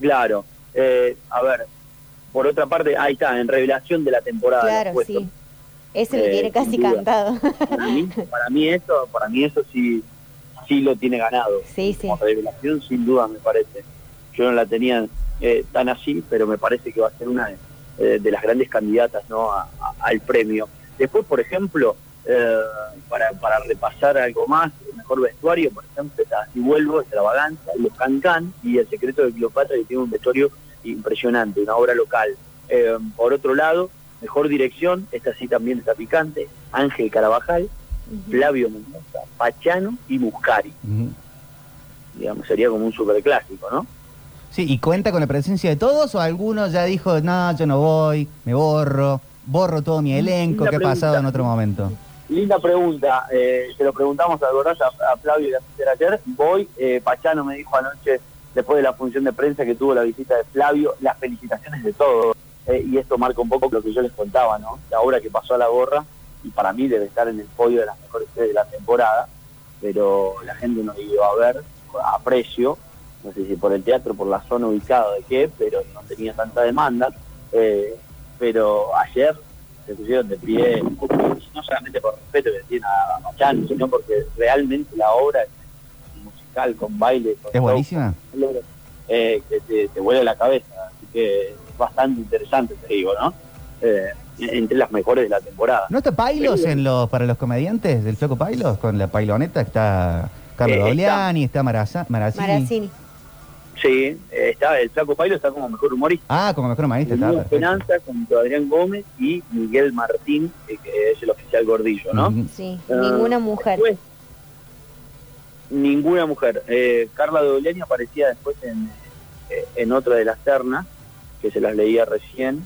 Claro. Eh, a ver, por otra parte, ahí está, en revelación de la temporada. Claro, sí. Lo Eh, tiene casi cantado. Para mí, para mí eso, para mí eso sí, sí lo tiene ganado. Sí, sí. Como revelación, sin duda, me parece. Yo no la tenía eh, tan así, pero me parece que va a ser una de, eh, de las grandes candidatas ¿no? a- a- al premio. Después, por ejemplo, eh, para, para repasar algo más, el mejor vestuario, por ejemplo, está Así Vuelvo, Extravaganza, Los Cancán y El Secreto de Cleopatra, que tiene un vestuario impresionante, una obra local. Eh, por otro lado, mejor dirección, esta sí también está picante, Ángel Carabajal, Flavio Mendoza, Pachano y Muscari. Digamos, sería como un superclásico, ¿no? Sí, ¿y cuenta con la presencia de todos o alguno ya dijo, no, yo no voy, me borro, borro todo mi elenco, Linda que ha pasado pregunta. en otro momento? Linda pregunta, eh, se lo preguntamos a Gorás, a, Flavio y a ayer. Voy, eh, Pachano me dijo anoche, después de la función de prensa que tuvo la visita de Flavio, las felicitaciones de todos. Eh, y esto marca un poco lo que yo les contaba, ¿no? La obra que pasó a la gorra, y para mí debe estar en el podio de las mejores series de la temporada, pero la gente no iba a ver a precio, no sé si por el teatro, por la zona ubicada de qué, pero no tenía tanta demanda. Eh, pero ayer se pusieron de pie, no solamente por respeto que tiene a Machán, sino porque realmente la obra es musical, con baile, con ¿Es buenísima? eh, que te, te vuela la cabeza, así que es bastante interesante, te digo, ¿no? Eh, entre las mejores de la temporada. ¿No está Pailos en los, para los comediantes del Flaco Pailos? Con la pailoneta está Carlos Eh, está. Está Maraza- Marazzini. Marazzini. Sí, eh, está, el Flaco Pailo está como mejor humorista. Ah, como mejor humorista, está. Esperanza junto a Adrián Gómez y Miguel Martín, eh, que es el oficial gordillo, ¿no? Ujú. Sí, Ah, ninguna mujer. después, ninguna mujer. Eh, Carla de Oleani aparecía después en, eh, en otra de las ternas, que se las leía recién,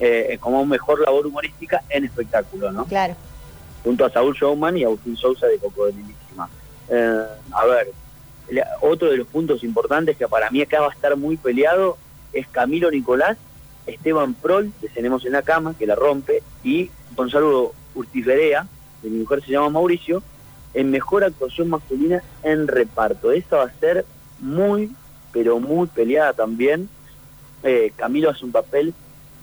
eh, como mejor labor humorística en espectáculo, ¿no? Claro. junto a Saúl Showman y Agustín Sousa de Cocodrilísima. Eh, a ver, otro de los puntos importantes que para mí acá va a estar muy peleado es Camilo Nicolás, Esteban Prol, de Tenemos en la Cama, que la rompe, y Gonzalo Urtiferea, de mi mujer se llama Mauricio, en mejor actuación masculina en reparto. Esa va a ser muy, pero muy peleada también. Eh, Camilo hace un papel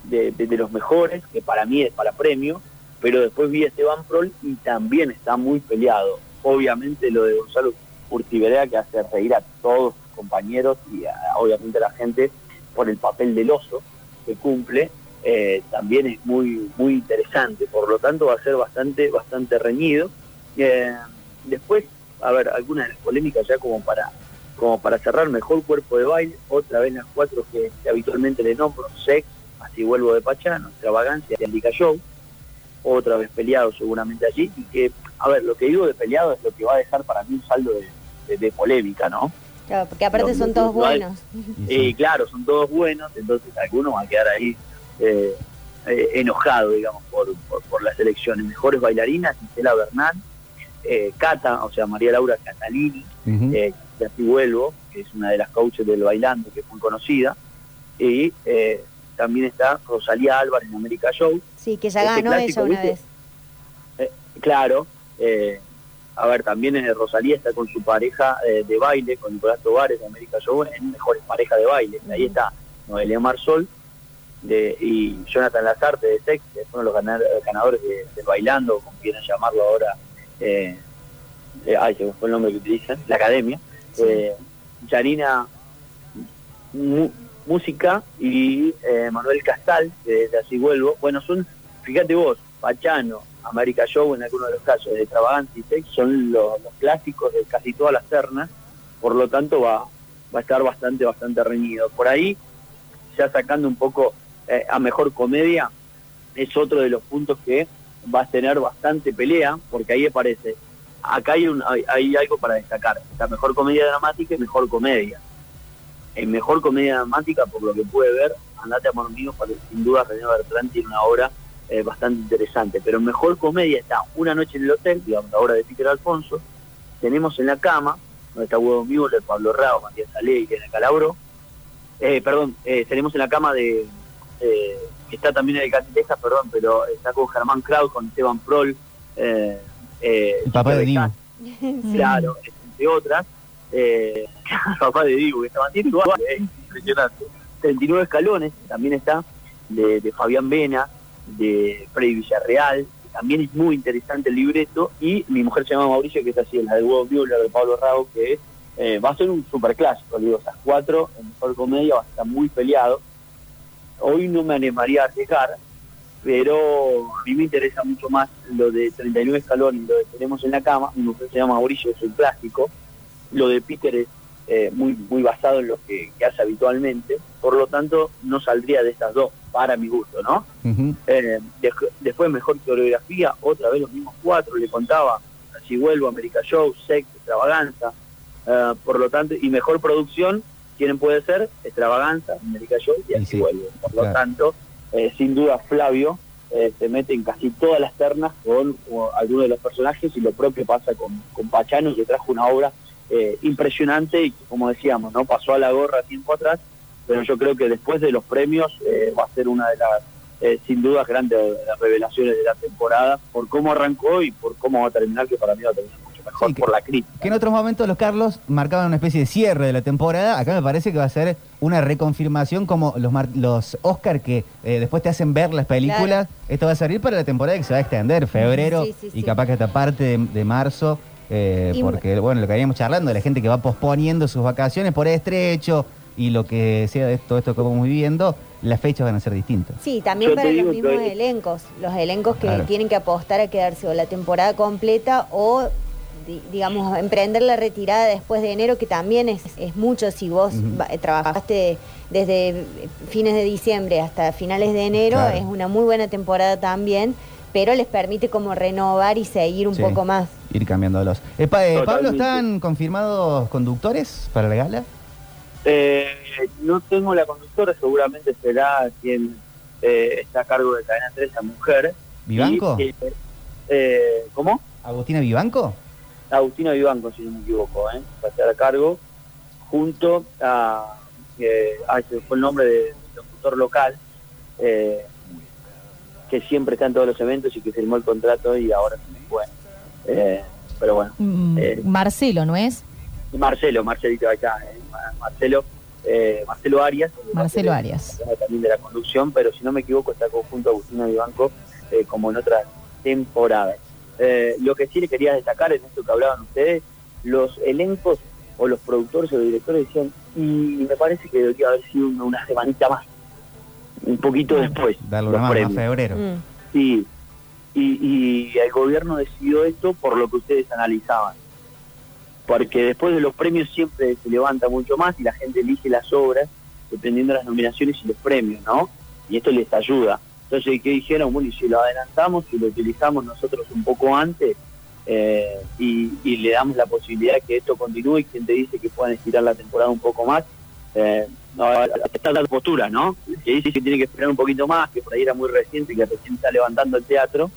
de, de- de los mejores, que para mí es para premio, pero después vi a Esteban Prol y también está muy peleado. Obviamente lo de Gonzalo Urtiberea que hace reír a todos sus compañeros y a- obviamente a la gente por el papel del oso que cumple, eh, también es muy muy interesante, por lo tanto va a ser bastante bastante reñido. Eh, después, a ver, algunas de las polémicas ya como para como para cerrar, mejor cuerpo de baile, otra vez las cuatro que, habitualmente le nombro, Sex, Así vuelvo de Pachano, Extravagancia y Andica Show, otra vez peleado seguramente allí, y que, a ver, lo que digo de peleado es lo que va a dejar para mí un saldo de, de- de polémica, ¿no? Claro, porque aparte son todos hay- buenos. Y claro, son todos buenos, entonces algunos van a quedar ahí eh, eh, enojados, digamos, por, por, por las elecciones. Mejores bailarinas, Gisela Bernal, eh, Cata, o sea, María Laura Catalini, Ujú. eh, que así vuelvo, que es una de las coaches del bailando, que es muy conocida, y eh, también está Rosalía Álvarez en América Show, Sí, que ya Este ganó clásico, ella una ¿viste? vez. Eh, claro, eh, a ver, también eh, Rosalía está con su pareja eh, de baile, con Nicolás Tovares de América Show, en Mejores Parejas de Baile. Ahí está Noelia Marsol de, y Jonathan Lazarte de Sex, que fueron los ganar- ganadores de, Bailando, como quieren llamarlo ahora, eh, eh, ay, se fue el nombre que utilizan, la Academia. Eh, Yanina Mu- Música y eh, Manuel Castal, de, de Así Vuelvo. Bueno, son, fíjate vos, Pachano, América Show en algunos de los casos, de Extravaganza y Sex, son los, clásicos de casi todas las ternas, por lo tanto va, va a estar bastante, bastante reñido. Por ahí, ya sacando un poco eh, a mejor comedia, es otro de los puntos que va a tener bastante pelea, porque ahí aparece, acá hay, un, hay, hay algo para destacar, está mejor comedia dramática y mejor comedia. En mejor comedia dramática, por lo que puede ver, Andate Amor Mío, sin duda René Bertrán tiene una obra eh, bastante interesante, pero en mejor comedia está Una noche en el hotel, digamos, la obra de Peter Alfonso, tenemos en la cama, donde está Huevo Müller, Pablo Rao, Matías Ale y Elena Calabro, eh, perdón, eh, tenemos en la cama de, eh, que está también en el Catilejas, perdón, pero está con Germán Kraus, con Esteban Prol, eh, eh, El papá de Dibu. claro, entre otras, eh, el papá de Dibu, que está igual, eh, impresionante. 39 escalones, también está, de, de Fabián Vena, de Freddy Villarreal, también es muy interesante el libreto, y mi mujer se llama Mauricio, que es así, la de Hugo Müller, de Pablo Rago, que eh, va a ser un superclásico, digo, esas cuatro, en mejor comedia, va a estar muy peleado. Hoy no me animaría a arriesgar, pero a mí me interesa mucho más lo de 39 escalones, lo de Tenemos en la cama, mi mujer se llama Mauricio, es un clásico, lo de Peter es eh, muy muy basado en lo que, que hace habitualmente, por lo tanto no saldría de estas dos, para mi gusto, ¿no? Eh, después mejor coreografía, otra vez los mismos cuatro, le contaba, así vuelvo, América Show, Sex, Extravaganza, eh, por lo tanto, y mejor producción, ¿quién puede ser? Extravaganza, América Show y así vuelvo. Por lo tanto, eh, sin duda Flavio eh, se mete en casi todas las ternas con alguno de los personajes y lo propio pasa con, con Pachano, que trajo una obra eh, impresionante y que, como decíamos, no pasó a la gorra tiempo atrás, pero yo creo que después de los premios eh, va a ser una de las, eh, sin duda, grandes revelaciones de la temporada por cómo arrancó y por cómo va a terminar, que para mí va a terminar mucho mejor Sí, que- por la crítica. Que en otros momentos los Carlos marcaban una especie de cierre de la temporada. Acá me parece que va a ser una reconfirmación como los, mar- los Oscar que eh, después te hacen ver las películas. Esto va a servir para la temporada que se va a extender, febrero Sí, sí, y sí. capaz que hasta parte de, de marzo. eh, porque, bueno, lo que habíamos charlando de la gente que va posponiendo sus vacaciones por estrecho y lo que sea de todo esto que vamos viviendo, las fechas van a ser distintas. Sí, también Yo para los mismos que- elencos, los elencos que Claro. tienen que apostar a quedarse o la temporada completa o di- digamos, emprender la retirada después de enero, que también es, es mucho si vos trabajaste desde fines de diciembre hasta finales de enero, Claro. es una muy buena temporada también, pero les permite como renovar y seguir un Sí. poco más. Ir cambiándolos. Eh, pa- eh, Pablo. ¿están confirmados conductores para la gala? Eh, no tengo la conductora, seguramente será quien eh, está a cargo de Cadena 3, la mujer. ¿Vivanco? Y, eh, eh, ¿Cómo? ¿Agustina Vivanco? Agustina Vivanco, si no me equivoco, ¿eh? va a estar a cargo, junto a, eh, ay, se fue el nombre de- del locutor local, eh, que siempre está en todos los eventos y que firmó el contrato y ahora se me fue. Eh, pero bueno, Mm, Eh. Marcelo, ¿no es? Marcelo, Marcelito acá, eh, Marcelo, eh, Marcelo Arias, Marcelo Arias. también de la conducción, pero si no me equivoco está conjunto a Agustina Vivanco eh, como en otras temporadas. Eh, lo que sí le quería destacar en esto que hablaban ustedes, los elencos o los productores o los directores decían, y me parece que debería haber sido una, una semanita más, un poquito después. Darle los una mano a febrero. Sí, y, y el gobierno decidió esto por lo que ustedes analizaban. Porque después de los premios siempre se levanta mucho más y la gente elige las obras dependiendo de las nominaciones y los premios, ¿no? Y esto les ayuda. Entonces, ¿qué dijeron? Bueno, y si lo adelantamos, si lo utilizamos nosotros un poco antes eh, y, y le damos la posibilidad que esto continúe y quien te dice que puedan estirar la temporada un poco más, eh, no, está la postura, ¿no? Que dice que tiene que esperar un poquito más, que por ahí era muy reciente, que recién está levantando el teatro,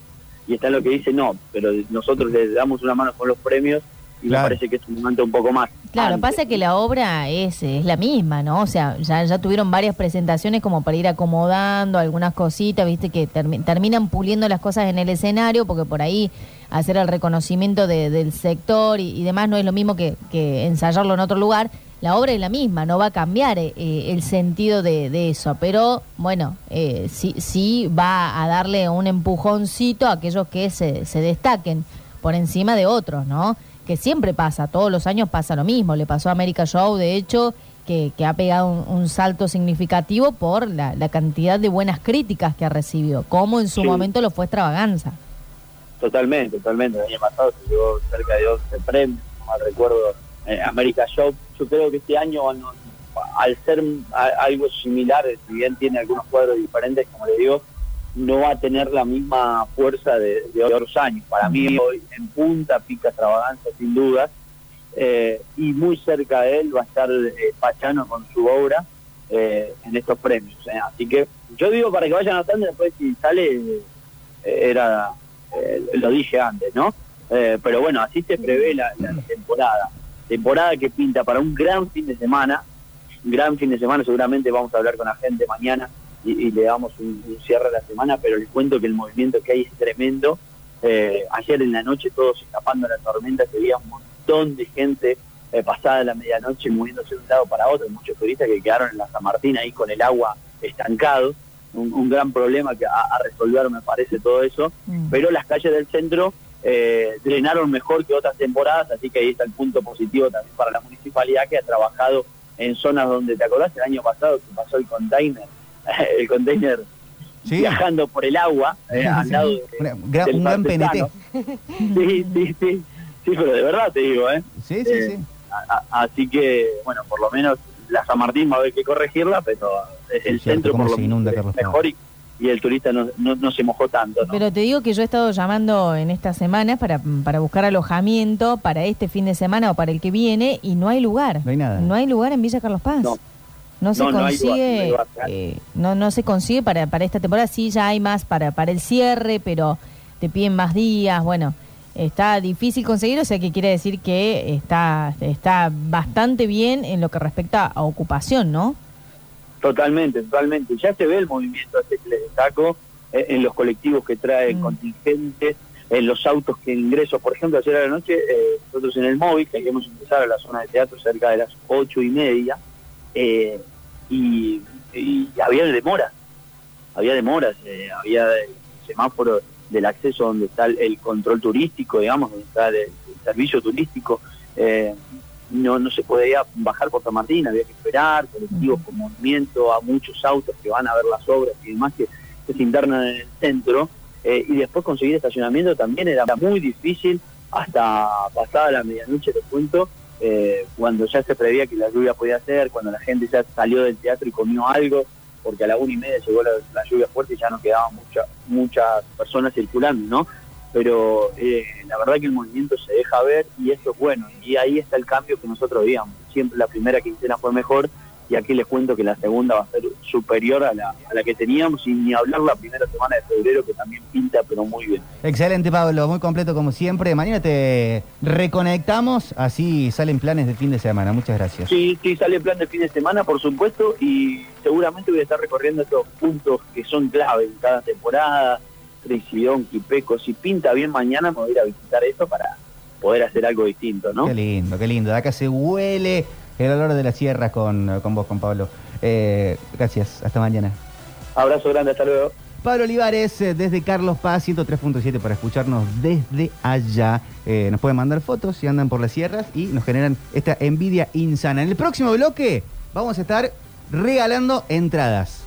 y está lo que dice no, pero nosotros le damos una mano con los premios y Claro. me parece que es un momento un poco más. Claro, antes. pasa que la obra es, es la misma, ¿no? O sea, ya, ya tuvieron varias presentaciones como para ir acomodando algunas cositas, viste, que termi- terminan puliendo las cosas en el escenario, porque por ahí hacer el reconocimiento de- del sector y, y demás no es lo mismo que, que ensayarlo en otro lugar. La obra es la misma, no va a cambiar eh, el sentido de, de eso, pero bueno, eh, sí, sí va a darle un empujoncito a aquellos que se, se destaquen por encima de otros, ¿no? Que siempre pasa, todos los años pasa lo mismo. Le pasó a America Show, de hecho, que, que ha pegado un, un salto significativo por la, la cantidad de buenas críticas que ha recibido, como en su Sí. momento lo fue Extravaganza. Totalmente, totalmente. El año pasado se llevó cerca de 11 premios, no mal recuerdo, eh, America Show. Yo creo que este año, al ser a- algo similar, si bien tiene algunos cuadros diferentes, como le digo, no va a tener la misma fuerza de, de otros años. Para mí hoy en punta pica extravaganza sin duda, eh, y muy cerca de él va a estar eh, Pachano con su obra eh, en estos premios. eh. Así que yo digo para que vayan notando después si sale, eh, era, eh, lo dije antes, ¿no? Pero bueno, así se prevé la, la temporada. Temporada que pinta para un gran fin de semana, gran fin de semana, seguramente vamos a hablar con la gente mañana y, y le damos un, un cierre a la semana, pero les cuento que el movimiento que hay es tremendo. Eh, ayer en la noche todos escapando de la tormenta, se veía un montón de gente eh, pasada la medianoche moviéndose de un lado para otro, muchos turistas que quedaron en la San Martín ahí con el agua estancado, un, un gran problema que a, a resolver me parece todo eso, pero las calles del centro eh, drenaron mejor que otras temporadas, así que ahí está el punto positivo también para la municipalidad que ha trabajado en zonas donde, ¿te acordás? El año pasado que pasó el container, el container Sí. viajando por el agua, eh, Sí, al sí. lado de- Una- gran- del un gran Martesano. Sí, sí, sí, sí, pero de verdad te digo, ¿eh? Sí, sí, Eh, sí. a- a- así que, bueno, por lo menos la San Martín va a haber que corregirla, pero el centro por lo inunda, menos mejor y, y el turista no, no, no se mojó tanto, ¿no? Pero te digo que yo he estado llamando en estas semanas para, para buscar alojamiento para este fin de semana o para el que viene y no hay lugar. No hay nada. No hay lugar en Villa Carlos Paz. No. No se No, no hay consigue, eh, no, no se consigue para, para esta temporada. Sí, ya hay más para, para el cierre, pero te piden más días. Bueno, está difícil conseguir, o sea que quiere decir que está, está bastante bien en lo que respecta a ocupación, ¿no? Totalmente, totalmente. Ya se ve el movimiento este que les destaco eh, en los colectivos que traen contingentes, en los autos que ingreso. Por ejemplo, ayer a la noche, eh, nosotros en el móvil, que queríamos empezar a la zona de teatro cerca de las ocho y media, eh, y, había demoras, había demoras, eh, había el semáforo del acceso donde está el, control turístico, digamos, donde está el, servicio turístico. eh, no, no se podía bajar por San Martín, había que esperar, colectivos con movimiento, a muchos autos que van a ver las obras y demás que, que se internan en el centro. eh, y después conseguir estacionamiento también era muy difícil hasta pasada la medianoche, te cuento, eh, cuando ya se preveía que la lluvia podía ser, cuando la gente ya salió del teatro y comió algo, porque a la una y media llegó la, lluvia fuerte y ya no quedaban mucha- muchas personas circulando, ¿no? Pero eh, la verdad que el movimiento se deja ver y eso es bueno. Y ahí está el cambio que nosotros veíamos. Siempre la primera quincena fue mejor y aquí les cuento que la segunda va a ser superior a la, a la que teníamos y ni hablar la primera semana de febrero que también pinta pero muy bien. Excelente, Pablo, muy completo como siempre. Mañana te reconectamos, así salen planes de fin de semana. Muchas gracias. Sí, sí, sale plan de fin de semana, por supuesto, y seguramente voy a estar recorriendo estos puntos que son clave en cada temporada, Tricidón, Quipeco, si pinta bien mañana me voy a ir a visitar esto para poder hacer algo distinto, ¿no? Qué lindo, qué lindo. De acá se huele el olor de las sierras con, con vos, con Pablo. Eh, gracias, hasta mañana. Abrazo grande, hasta luego. Pablo Olivares, eh, desde Carlos Paz, 103.7 para escucharnos desde allá. Eh, nos pueden mandar fotos si andan por las sierras y nos generan esta envidia insana. En el próximo bloque vamos a estar regalando entradas.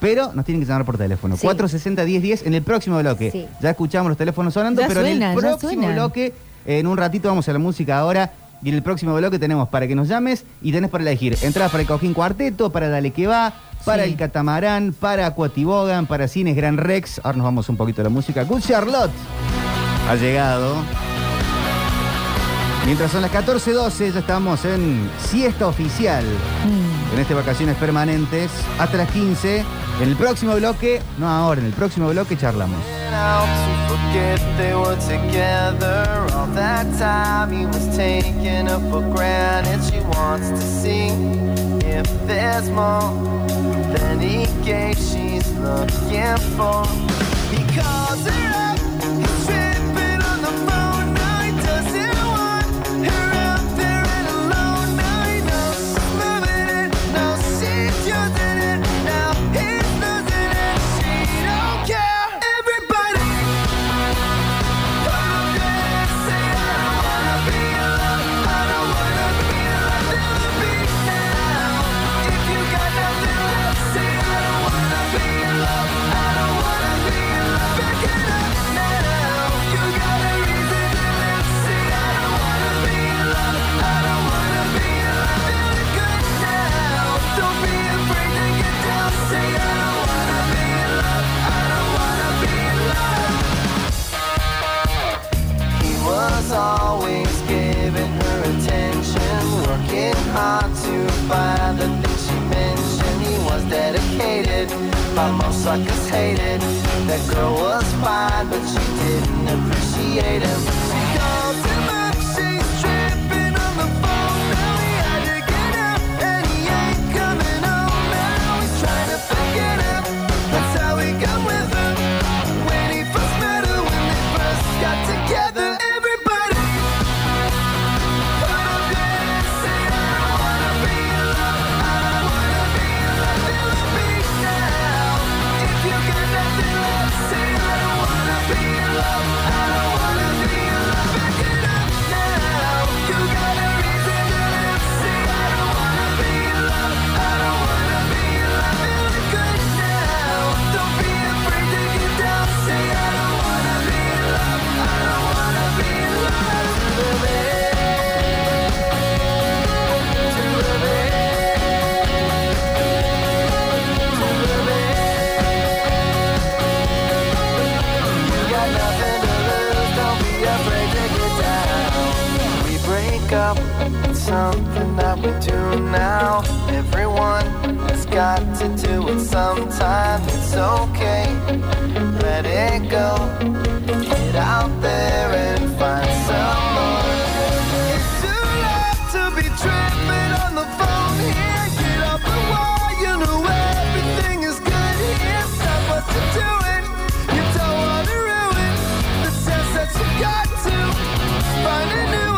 Pero nos tienen que llamar por teléfono. Sí. 460-1010 en el próximo bloque. Sí. Ya escuchamos los teléfonos sonando, Ya pero en el próximo bloque, en un ratito vamos a la música ahora. Y en el próximo bloque tenemos para que nos llames y tenés para elegir entradas para el Cojín Cuarteto, para Dale que va, para Sí. el Catamarán, para Aquatibogan, para Cines Gran Rex. Ahora nos vamos un poquito a la música. Good Charlotte ha llegado. Mientras son las 14.12, ya estamos en siesta oficial. En este vacaciones permanentes. Hasta las 15. En el próximo bloque, no ahora, en el próximo bloque charlamos. Always giving her attention, working hard to find the things she mentioned. He was dedicated, but most suckers hated. That girl was fine, but she didn't appreciate him. Something that we do now. Everyone has got to do it sometime. It's okay, let it go. Get out there and find someone. It's too late to be tripping on the phone here. Get off the wall, you know everything is good here. Stop what you're doing. You don't want to ruin the sense that you got to find a new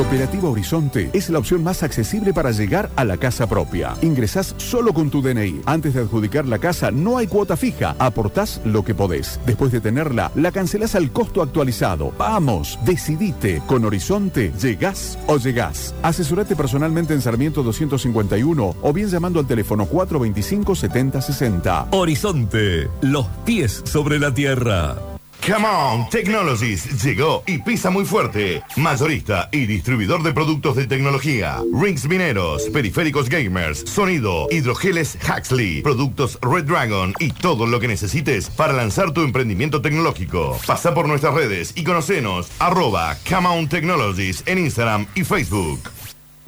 Cooperativa Horizonte es la opción más accesible para llegar a la casa propia. Ingresás solo con tu DNI. Antes de adjudicar la casa no hay cuota fija. Aportás lo que podés. Después de tenerla, la cancelás al costo actualizado. Vamos, decidite. Con Horizonte, llegás o llegás. Asesorate personalmente en Sarmiento 251 o bien llamando al teléfono 425 7060. Horizonte, los pies sobre la tierra. Come on, Technologies llegó y pisa muy fuerte. Mayorista y distribuidor de productos de tecnología. Rings mineros, periféricos gamers, sonido, hidrogeles Huxley, productos Red Dragon y todo lo que necesites para lanzar tu emprendimiento tecnológico. Pasa por nuestras redes y conocenos arroba Come on Technologies en Instagram y Facebook.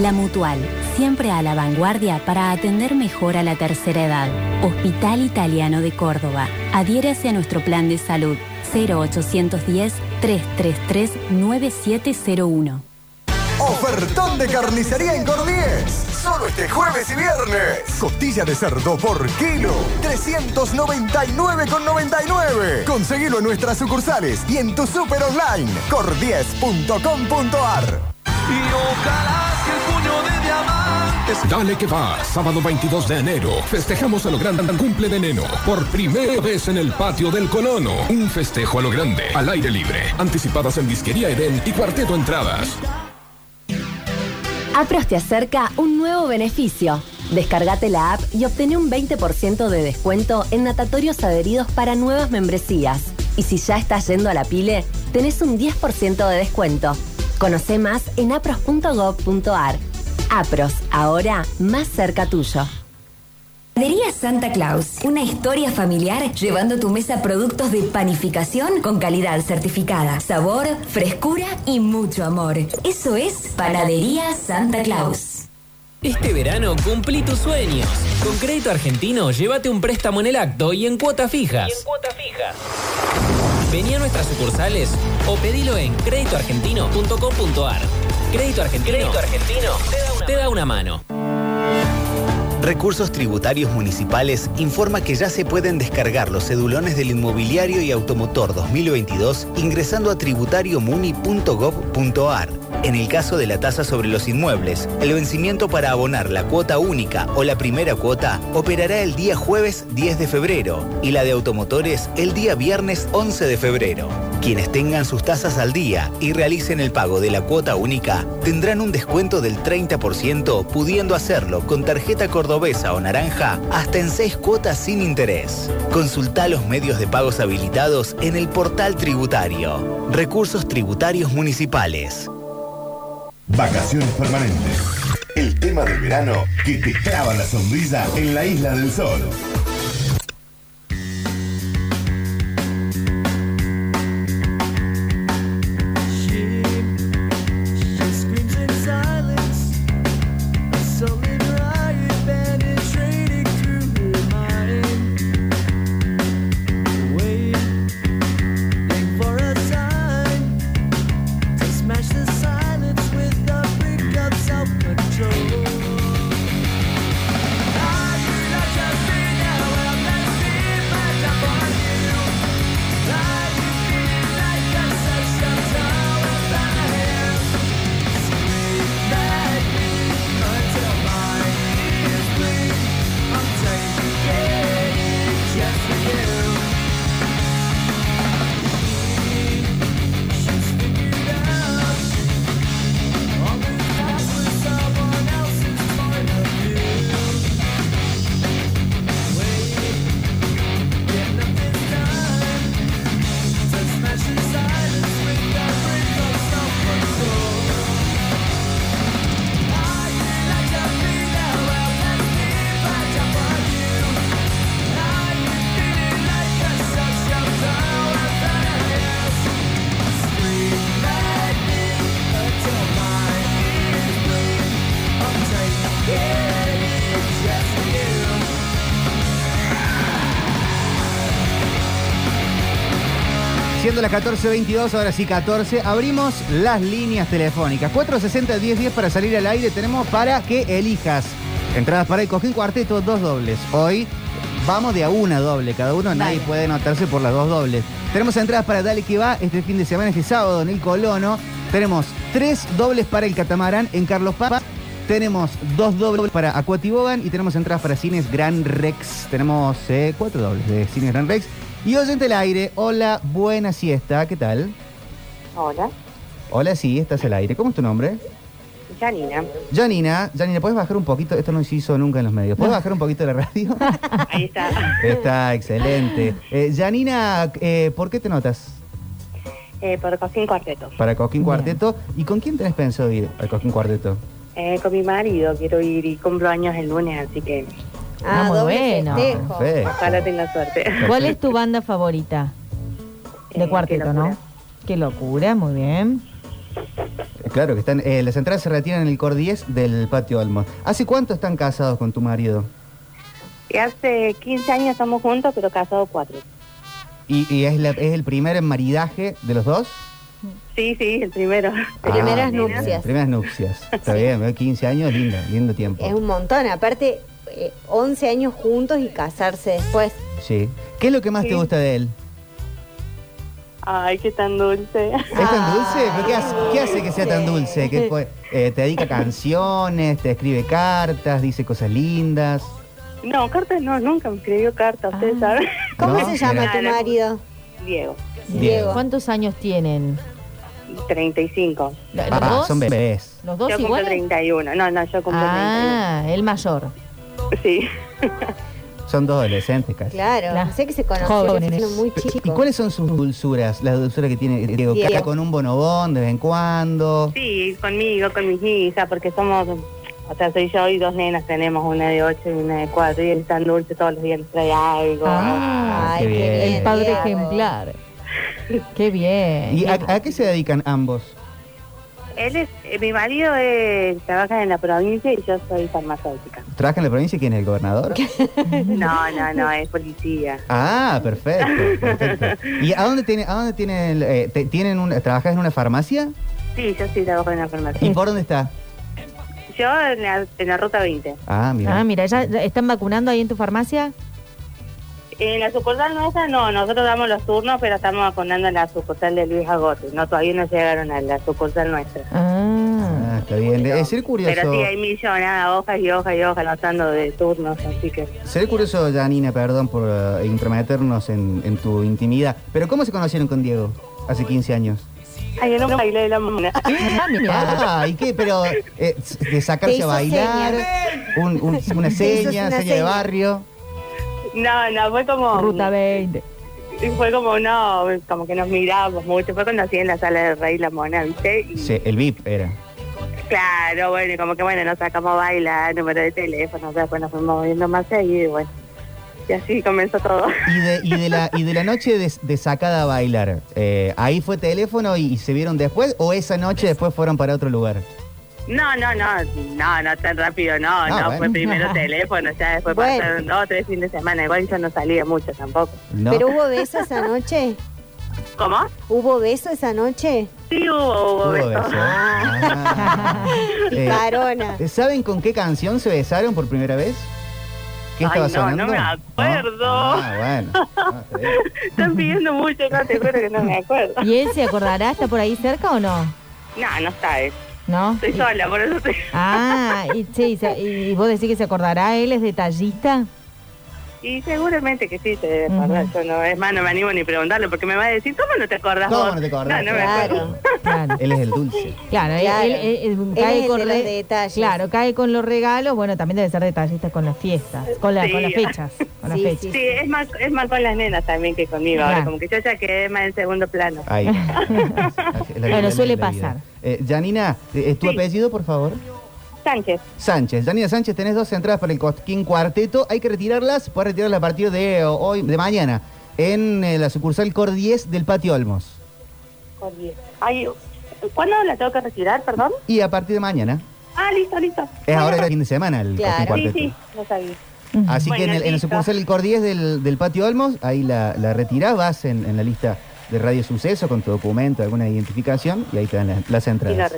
La Mutual, siempre a la vanguardia para atender mejor a la tercera edad. Hospital Italiano de Córdoba. Adhiérase a nuestro plan de salud 0810-333-9701. Ofertón de carnicería en Cordies. Solo este jueves y viernes. Costilla de cerdo por kilo. 399,99. Conseguilo en nuestras sucursales y en tu super online. Cordies.com.ar. Y ojalá que el puño de diamantes. Dale que va, sábado 22 de enero. Festejamos a lo grande cumple de Neno. Por primera vez en el patio del Colono. Un festejo a lo grande, al aire libre. Anticipadas en Disquería Eden y Cuarteto Entradas. APROS te acerca un nuevo beneficio. Descargate la app y obtené un 20% de descuento en natatorios adheridos para nuevas membresías. Y si ya estás yendo a la pile, tenés un 10% de descuento. Conoce más en apros.gov.ar. Apros, ahora más cerca tuyo. Panadería Santa Claus, una historia familiar llevando a tu mesa productos de panificación con calidad certificada, sabor, frescura y mucho amor. Eso es Panadería Santa Claus. Este verano cumplí tus sueños. Con crédito argentino, llévate un préstamo en el acto y en cuota fijas. Vení a nuestras sucursales o pedilo en créditoargentino.com.ar. Crédito Argentino, Crédito Argentino te da una mano. Recursos Tributarios Municipales informa que ya se pueden descargar los cedulones del inmobiliario y automotor 2022 ingresando a tributariomuni.gov.ar. En el caso de la tasa sobre los inmuebles, el vencimiento para abonar la cuota única o la primera cuota operará el día jueves 10 de febrero y la de automotores el día viernes 11 de febrero. Quienes tengan sus tasas al día y realicen el pago de la cuota única tendrán un descuento del 30% pudiendo hacerlo con tarjeta cordobesa o naranja hasta en seis cuotas sin interés. Consulta los medios de pagos habilitados en el portal tributario. Recursos tributarios municipales. Vacaciones permanentes. El tema del verano que te clava la sonrisa en la isla del sol. Siendo las 14.22, ahora sí 14, abrimos las líneas telefónicas. 460-1010 para salir al aire. Tenemos para que elijas entradas para el Cojín Cuarteto, dos dobles. Hoy vamos de a una doble, cada uno, nadie puede anotarse por las dos dobles. Tenemos entradas para Dale que va este fin de semana, este sábado en el Colono. Tenemos tres dobles para el Catamarán en Carlos Paz. Tenemos dos dobles para Aquatibogan y tenemos entradas para Cines Gran Rex. Tenemos eh, cuatro dobles de Cines Gran Rex. Y oyente al aire, hola, buena siesta, ¿qué tal? Hola, Hola, sí, estás al aire. ¿Cómo es tu nombre? Janina. Janina, Janina, ¿puedes bajar un poquito? Esto no se hizo nunca en los medios. ¿Puedes bajar un poquito la radio? Ahí está. Está excelente. Eh, Janina, eh, ¿por qué te notas? Eh, por Cosquín Cuarteto. Para Coquín Cuarteto. ¿Y con quién tenés pensado ir al Coquín Cuarteto? Eh, con mi marido quiero ir y cumplo años el lunes, así que Ah, muy bueno. Perfecto. ojalá tenga suerte. ¿Cuál es tu banda favorita? De Eh, cuarteto, Qué ¿no? Locura. Qué locura, muy bien. Eh, Claro que están. eh, las entradas se retiran en el Cor 10 del Patio Olmos. ¿Hace cuánto están casados con tu marido? Y hace 15 años estamos juntos, pero casados cuatro. ¿Y, y es, la- es el primer maridaje de los dos? Sí, sí, el primero. Primeras Ah, nupcias. Primeras nupcias. Está bien, veo 15 años, lindo, lindo tiempo. Es un montón. Aparte, eh, 11 años juntos y casarse después. Sí. ¿Qué es lo que más te gusta de él? Ay, qué tan dulce. ¿Es tan dulce? ¿Pero ¿Qué hace, qué hace que sea tan dulce? ¿Qué fue? Eh, ¿Te dedica canciones? ¿Te escribe cartas? ¿Dice cosas lindas? No, cartas no, nunca me escribió cartas, ustedes saben. ¿Cómo No, se llama tu marido? Diego, Diego. ¿Cuántos años tienen? 35. ¿Los Ah, dos? son bebés. ¿Los dos yo cumplo iguales? 31. No, no, yo cumplo Ah, el mayor. 31. Sí. Son dos adolescentes casi. Claro, sé que se conocieron siendo muy ¿Y chicos. cuáles son sus dulzuras? Las dulzuras que tiene Diego. Diego. ¿Caca con un bonobón de vez en cuando? Sí, conmigo, con mis hijas, porque somos, o sea, soy yo y dos nenas, tenemos una de 8 y una de 4, y él es tan dulce, todos los días nos trae algo. Ah, qué Ay, qué bien. bien. el padre Diego. ejemplar. Qué bien. ¿Y a, a qué se dedican ambos? Él es, eh, mi marido eh, trabaja en la provincia y yo soy farmacéutica. ¿Trabaja en la provincia? ¿Quién es el gobernador? No, no, no, es policía. Ah, perfecto, perfecto. ¿Y a dónde tiene, a dónde tiene el, eh, te- tienen un, trabajas en una farmacia? Sí, yo sí trabajo en la farmacia. ¿Y por dónde está? Yo en la, en la ruta 20. Ah, mira. Ah, mira, ¿ya, ya están vacunando ahí en tu farmacia? En la sucursal nuestra no, nosotros damos los turnos, pero estamos vacunando en la sucursal de Luis Agote. No, todavía no llegaron a la sucursal nuestra. Ah, está bien. Es ser curioso. Pero sí, hay millonadas, hojas y hojas y hojas anotando de turnos, así que... Seré curioso, Janina, perdón por eh, intrometernos en, en tu intimidad. Pero ¿cómo se conocieron con Diego hace 15 años? Ay, yo no bailé de la mona. Ah. Ah, ¿y qué? Pero eh, de sacarse a bailar, un- un- una seña, una seña de seña. barrio. No, no, fue como... Ruta 20. Fue como, no, como que nos mirábamos mucho. Fue cuando hacía en la sala de Rey la Mona, ¿viste? Y Sí, el VIP era. claro, bueno, y como que bueno, nos sacamos a bailar, número de teléfono, o sea, después nos fuimos viendo más seguido y bueno. Y así comenzó todo. Y de, y de, la, y de la noche de, de sacada a bailar, eh, ¿ahí fue teléfono y, y se vieron después o esa noche después fueron para otro lugar? No, no, no, no, no tan rápido, no, Ah, no, bueno. fue primero teléfono, ya después Bueno. pasaron dos o tres fines de semana, igual yo no salía mucho tampoco. No. ¿Pero hubo beso esa noche? ¿Cómo? ¿Hubo beso esa noche? Sí, hubo, hubo Hubo beso. beso. Ah. Eh, Varona. ¿Saben con qué canción se besaron por primera vez? ¿Qué Ay, estaba no, sonando? no me acuerdo. Ah, bueno. No, está bien. Están pidiendo mucho, no te juro que no me acuerdo. ¿Y él se acordará? ¿Está por ahí cerca o no? No, no sabes. ¿No? Estoy sola, por eso estoy... Ah, y, sí, se- y vos decís que se acordará, él es detallista. Y seguramente que sí se debe acordar. Yo no, es más, no me animo ni preguntarle porque me va a decir, ¿cómo no te acordás ¿Cómo vos? no te acordás? No, no me acuerdo. Claro. Él es el dulce. Claro, Claro. Él, él- él Él cae es con de los re- detalles. Claro, cae con los regalos. Bueno, también debe ser detallista con las fiestas, con, la- Sí. con las fechas. Con las fechas. sí. Sí, es más, es más con las nenas también que conmigo. Ahora, como que yo ya quedé más en segundo plano. Ahí. Bueno, suele pasar. Eh, Janina, eh, ¿tu Sí. apellido, por favor? Sánchez. Sánchez. Janina Sánchez, tenés dos entradas para el Cosquín Cuarteto. Hay que retirarlas, puedes retirarlas a partir de eh, hoy, de mañana, en eh, la sucursal Cor 10 del Patio Olmos. Ay, ¿Cuándo la tengo que retirar, perdón? Y a partir de mañana. Ah, listo, listo. Es ahora el fin de semana el Claro. Sí, Cuarteto. sí, lo sabía. Así que en, Bueno, el- en la sucursal el Cor 10 del, del Patio Olmos, ahí la, la retirás, vas en, en la lista de Radio Suceso con tu documento, alguna identificación y ahí te dan las, las Y la entradas.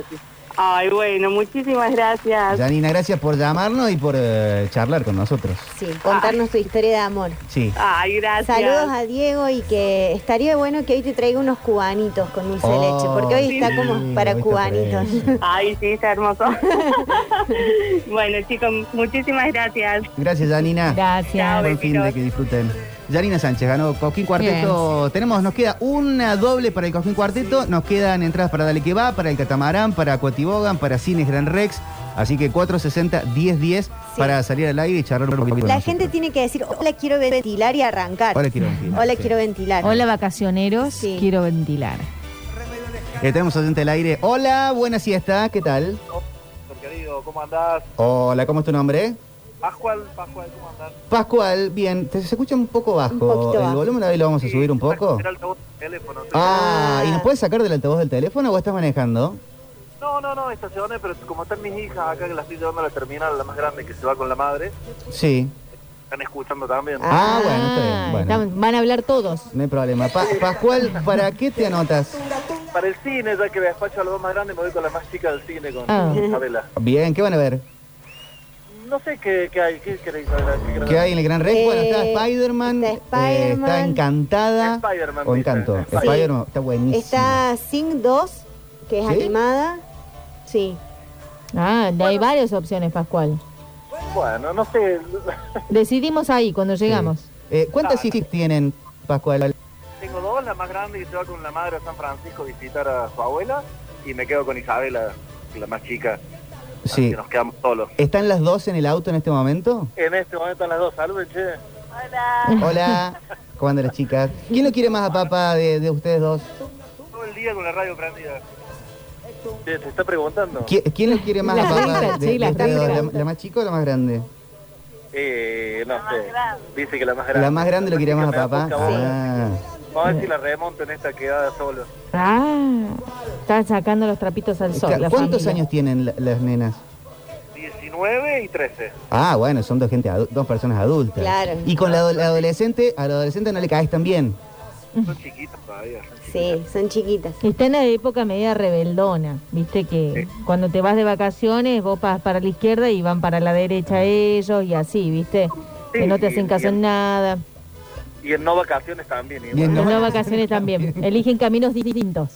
Ay, bueno, muchísimas gracias. Janina, gracias por llamarnos y por eh, charlar con nosotros. Sí, contarnos tu historia de amor. Sí. Ay, gracias. Saludos a Diego y que estaría bueno que hoy te traiga unos cubanitos con dulce de Oh, leche, porque hoy está sí, como para cubanitos. Ay, sí, está hermoso. bueno, chicos, muchísimas gracias. Gracias, Janina. Gracias. Buen fin de que disfruten. Janina Sánchez ganó Coquín Cuarteto. Tenemos, nos queda una doble para el Coquín Cuarteto, nos quedan entradas para Dale que va, para el Catamarán, para Cuatibogan, para Cines Gran Rex. Así que 460 1010 para salir al aire y charlar un poquito La nosotros. gente tiene que decir, hola, quiero ventilar y arrancar. Hola, quiero ventilar, Hola, sí. quiero ventilar. Hola, vacacioneros. Quiero ventilar. Eh, tenemos oyente al aire. Hola, buena siesta, ¿qué tal? Querido, ¿cómo andás? Hola, ¿cómo es tu nombre? Pascual, Pascual, ¿cómo andás? Pascual, bien, te, se escucha un poco bajo. poquito el bajo. volumen ahí lo vamos a subir un poco. El altavoz del teléfono. Ah, ¿y nos puedes sacar del altavoz del teléfono o estás manejando? No, no, no, estacioné, pero como están mis hijas acá que las estoy llevando a la terminal, la más grande que se va con la madre, Sí. están escuchando también. Ah, bueno, está bien. Bueno, Están- van a hablar todos. no hay problema. Pa- Pascual, ¿para qué te anotas? Para el cine, ya que despacho a los dos más grandes, me voy con la más chica del cine, con Ah. Isabela. Bien, ¿qué van a ver? No sé qué, qué hay, ¿qué queréis ¿Qué hay en el Gran Rex? Bueno, está Eh, Spider-Man. eh, Spider-Man. está Encantada. Spider-Man, O. Encanto. Sí. Spider-Man está buenísimo. Está Sing 2, que es ¿Sí? animada. Sí. Ah, hay varias opciones, Pascual. Bueno, no sé. Decidimos ahí cuando llegamos. Eh, ¿Cuántas hijas tienen, Pascual? Tengo dos, la más grande que se va con la madre a San Francisco a visitar a su abuela, y me quedo con Isabela, la más chica, Sí. que nos quedamos solos. ¿Están las dos en el auto en este momento? En este momento están las dos, saluden, che. Hola. ¿Cómo andan las chicas? ¿Quién lo quiere más a papá de, de ustedes dos? Todo el día con la radio prendida. Te, te está preguntando. ¿Qui- ¿Quién lo quiere más La a papá de, sí, de la ustedes dos? hija. ¿La, la más chica o la más grande? Eh, no sé. Dice que la más grande. La más grande lo quiere más a papá. Ah. Vamos a ver si la remonto en esta quedada solo. Ah, están sacando los trapitos al sol. ¿Cuántos familia. años tienen la- las nenas? 19 y 13. Ah, bueno, son dos gente dos personas adultas. Claro. Y con la, la adolescente, a la adolescente no le caes tan bien. Son chiquitos todavía. Sí, son chiquitas. Está en la época media rebeldona, viste que cuando te vas de vacaciones vos vas para la izquierda y van para la derecha ellos y así, viste, que no te hacen caso en nada. Y en no vacaciones también. Y en las vacaciones también, eligen caminos distintos.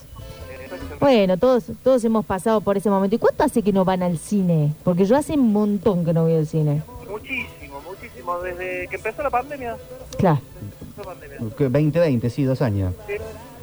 Bueno, todos todos hemos pasado por ese momento. ¿Y cuánto hace que no van al cine? Porque yo hace un montón que no voy al cine. Muchísimo, muchísimo. Desde que empezó la pandemia. Claro. Empezó la pandemia. Que 2020, sí, dos años. Sí.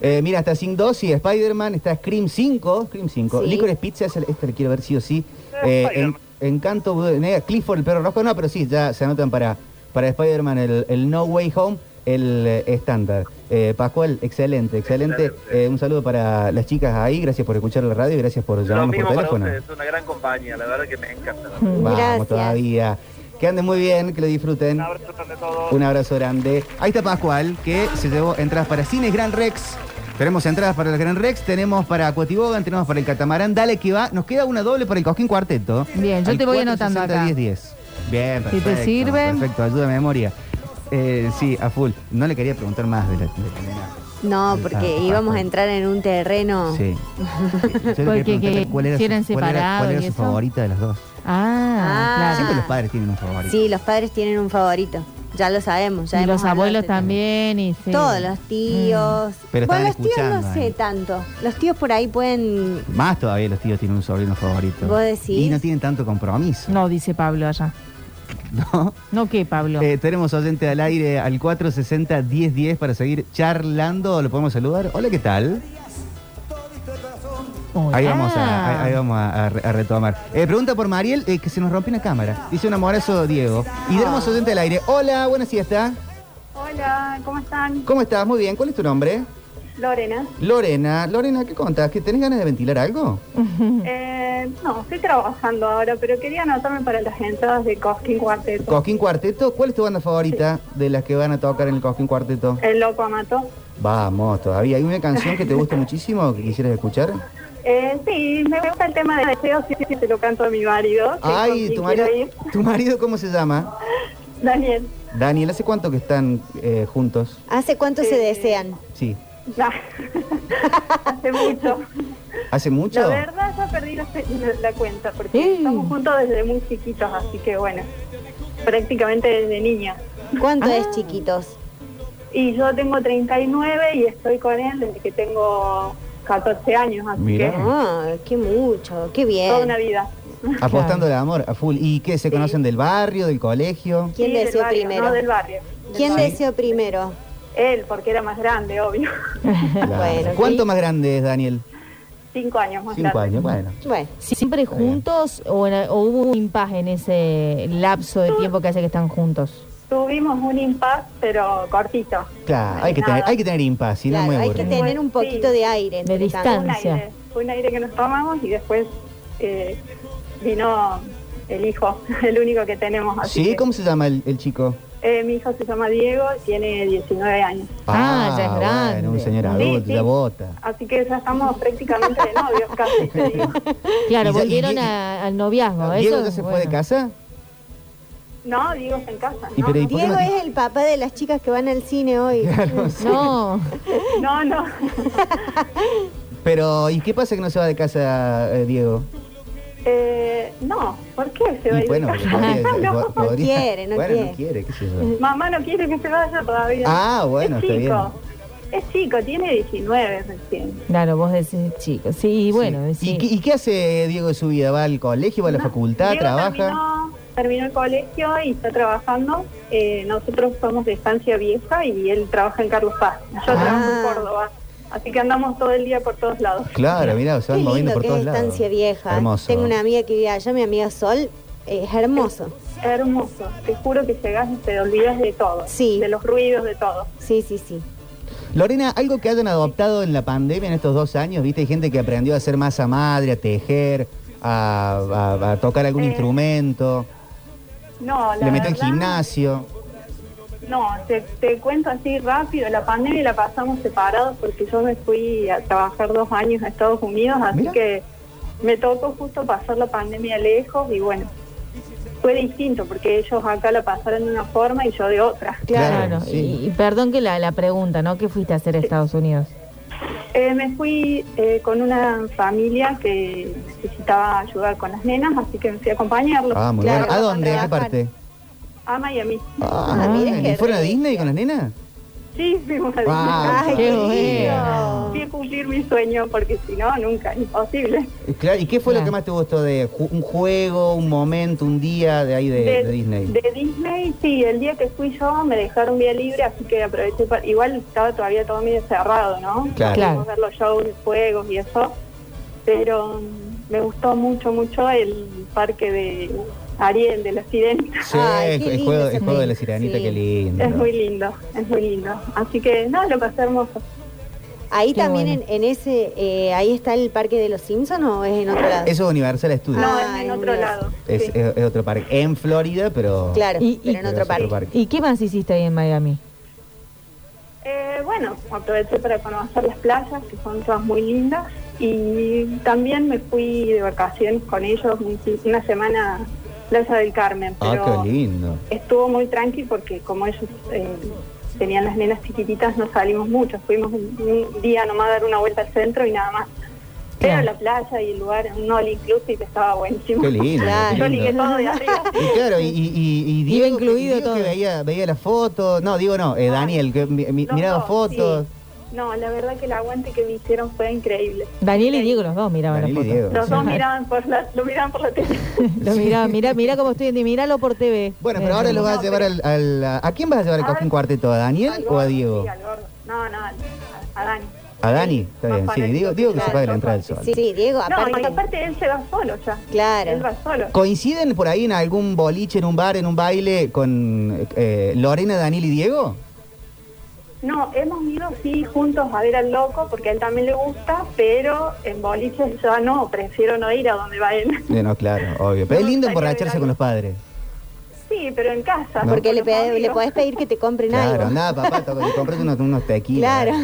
Eh, mira, está Sing 2 y Spider-Man, está Scream 5, Scream 5. Sí. Licorice Pizza, este le quiero ver sí o sí. Eh, en- Encanto, Negra, Clifford, el perro rojo, no, pero sí, ya se anotan para, para Spider-Man el, el No Way Home, el eh, estándar. Eh, Pascual, excelente, excelente. Eh, un saludo para las chicas ahí, gracias por escuchar la radio y gracias por llamarnos por para teléfono. ustedes, es una gran compañía, la verdad que me encanta. Vamos todavía. Que anden muy bien, que lo disfruten. Un abrazo grande a todos. Un abrazo grande. Ahí está Pascual, que se llevó entradas para Cines Gran Rex. Tenemos entradas para el Gran Rex, tenemos para Acuatibogan, tenemos para el Catamarán. Dale que va. Nos queda una doble para el Cojín Cuarteto. Bien, yo Al te voy anotando 460 acá. 10 Bien, Si te perfecto. sirve. Perfecto, ayuda de memoria. Eh, sí, a full. No le quería preguntar más de la, de la nena. No, Ah, porque íbamos a entrar en un terreno. Sí. Yo Porque que cuál era, su, cuál era- cuál era su favorita de las dos. Ah, claro. Siempre los padres tienen un favorito. Sí, los padres tienen un favorito. Ya lo sabemos. Ya Y los abuelos este también. Y sí. Todos los tíos. Pero bueno, los tíos no sé tanto. Los tíos por ahí pueden. Más todavía los tíos tienen un sobrino favorito. ¿Vos decís? Y no tienen tanto compromiso. No, dice Pablo allá. ¿No? ¿No qué, Pablo? Eh, tenemos oyente al aire al 460-1010 para seguir charlando. ¿Lo podemos saludar? Hola, ¿qué tal? Ahí vamos a, ahí, ahí vamos a, a re- a retomar. Eh, pregunta por Mariel, eh, que se nos rompió una cámara. Dice un amorazo Diego. Y tenemos oyente al aire. Hola, buena siesta. Hola, ¿cómo están? ¿Cómo estás? Muy bien. ¿Cuál es tu nombre? Lorena. Lorena. Lorena, ¿qué contás? ¿Que tenés ganas de ventilar algo? Eh, no, estoy trabajando ahora, pero quería anotarme para las entradas de Cosquín Cuarteto. Cosquín Cuarteto. ¿Cuál es tu banda favorita de las que van a tocar en el Cosquín Cuarteto? El Loco Amato. Vamos, todavía. ¿Hay una canción que te guste muchísimo que quisieras escuchar? Eh, sí, me gusta el tema de deseos, sí, sí, se lo canto a mi marido. Ay, tu marido. ¿tu marido cómo se llama? Daniel. Daniel, ¿hace cuánto que están eh, juntos? ¿Hace cuánto se desean? Sí. Nah. Hace mucho. ¿Hace mucho? La verdad ya perdí la, la cuenta porque estamos juntos desde muy chiquitos, así que bueno, prácticamente desde niña. ¿Cuánto Ah. es chiquitos? Y yo tengo 39 y estoy con él desde que tengo 14 años, así Mirá. que Ah, qué mucho, qué bien. toda una vida. Apostando el amor a full. ¿Y qué? ¿Se conocen del barrio, del colegio? ¿Quién Sí, del deseó barrio, primero? No, del barrio. del ¿Quién barrio. deseó primero? Él, porque era más grande, obvio. Claro. ¿Cuánto más grande es Daniel? Cinco años más Cinco grande. años, bueno. Bueno. ¿Siempre juntos o, en- o hubo un impasse en ese lapso de tiempo que hace que están juntos? Tuvimos un impasse, pero cortito. Claro, hay que tener, hay que tener impas, si no Claro, muy hay que tener un poquito de aire. De tanto. Un aire, un aire que nos tomamos y después eh, vino el hijo, el único que tenemos. Así ¿Sí? que, ¿Cómo se llama el, el chico? eh, mi hijo se llama Diego, tiene 19 años. Ah, ya es grande. Bueno, un señor Sí, adulto, sí. ya bota. Así que ya estamos prácticamente de novios casi. Claro, ¿Y ya- y volvieron a- al noviazgo. ¿Diego eso, ya se fue bueno. de casa? No, Diego está en casa. ¿Y No, pero, ¿y no, Diego no- es el papá de las chicas que van al cine hoy. No, no, no. Pero, ¿y qué pasa que no se va de casa eh, Diego? Eh, no, ¿por qué se va a ir? bueno, de casa? podría- No. podría- quiere, no bueno, quiere. no quiere, qué sé yo. Mamá no quiere que se vaya todavía. Ah, bueno, es está chico. Es chico, tiene 19 recién. claro, vos decís chicos. Sí, bueno, sí. ¿Y, qué, y qué hace Diego de su vida? ¿Va al colegio, va a la facultad, Diego trabaja? Terminó, terminó el colegio y está trabajando. Eh, nosotros somos de Estancia Vieja y él trabaja en Carlos Paz. Yo Ah. trabajo en Córdoba. Así que andamos todo el día por todos lados. Claro, mira, se Qué van moviendo lindo por que todos es lados. estancia vieja. Hermoso. Tengo una amiga que vive allá, mi amiga Sol. Es hermoso. Hermoso. Te juro que llegas y te olvidas de todo. Sí. De los ruidos, de todo. Sí, sí, sí. Lorena, algo que hayan adoptado en la pandemia en estos dos años, ¿viste? Hay gente que aprendió a hacer masa madre, a tejer, a, a- a tocar algún Eh, instrumento, No, la le verdad, gimnasio. No, te, te cuento así rápido, la pandemia la pasamos separados porque yo me fui a trabajar dos años a Estados Unidos, así Mira. que me tocó justo pasar la pandemia lejos y bueno, fue distinto porque ellos acá la pasaron de una forma y yo de otra. Claro, y, y perdón que la, la pregunta, ¿no? ¿Qué fuiste a hacer a Estados Unidos? Eh, me fui eh, con una familia que necesitaba ayudar con las nenas, así que me fui a acompañarlos. Ah, muy Claro, bueno. ¿A dónde? ¿A qué trabajar. parte? A Miami. Ah, mira ¿y fueron a. Disney con las nenas? Sí, fuimos a Ah, Disney. qué bueno. Fui a cumplir mi sueño porque si no, nunca, imposible. Claro, ¿y qué fue lo Claro. que más te gustó de ju- un juego, un momento, un día de ahí de, de Disney? de Disney, sí, el día que fui yo me dejaron vía libre, así que aproveché para... Igual estaba todavía todo medio cerrado, ¿no? Claro. Ver los shows, los juegos y eso, pero me gustó mucho, mucho el parque de Ariel, de la Sirenita. Sí, Ay, el, el juego, ese el juego de la sirenita, Sí. qué lindo. Es muy lindo, es muy lindo. Así que, no, lo pasé hermoso. Ahí Qué también bueno. en, en ese, eh, ahí está el parque de los Simpsons o es en otro lado. Eso es Universal Studios. No, Ah, es en otro lado. es, sí. es- es otro parque. En Florida, pero... Claro, Y- y- pero en otro pero es parque. ¿Y qué más hiciste ahí en Miami? Eh, bueno, aproveché para conocer las playas, que son todas muy lindas, y también me fui de vacaciones con ellos un- una semana a Playa del Carmen, Ah, pero qué lindo. estuvo muy tranqui porque como ellos eh, tenían las nenas chiquititas no salimos mucho, fuimos un, un día nomás a dar una vuelta al centro y nada más. Pero Claro. la playa y el lugar, un all inclusive estaba buenísimo. Qué lindo. Claro. qué Yo ligué todo de arriba. Y claro, y, y, y- Diego, incluido Diego que todo. veía, veía las fotos. No, digo no, eh, Daniel, que mi- miraba dos, fotos. sí. No, la verdad que el aguante que me hicieron fue increíble. Daniel y Diego, los dos miraban Daniel y la foto. Diego. Los dos miraban por la, lo miraban por la tele. Lo miraban, mira, mira cómo estoy, míralo por TV. Bueno, pero ahora lo vas a No, llevar al, al- ¿A quién vas a llevar al. Cojín Cuarteto? ¿A Daniel Al o a Diego? sí, al gordo. No, no, a, a Dani. A Dani, está bien. Sí, Diego, Diego que se claro, pague la entrada del sol. Sí, sí, Diego, No, aparte. y aparte él se va solo ya. Claro. Él va solo. ¿Coinciden por ahí en algún boliche, en un bar, en un baile con eh, Lorena, Daniel y Diego? No, hemos ido sí juntos a ver al loco porque a él también le gusta, pero en boliches ya no, prefiero no ir a donde va él. Eh, no, claro, obvio. Pero es lindo emborracharse con los padres. Sí, pero en casa. No. Porque le, pe- le podés pedir que te compren Claro, algo. nada, papá, que compres unos, unos tequilas. Claro.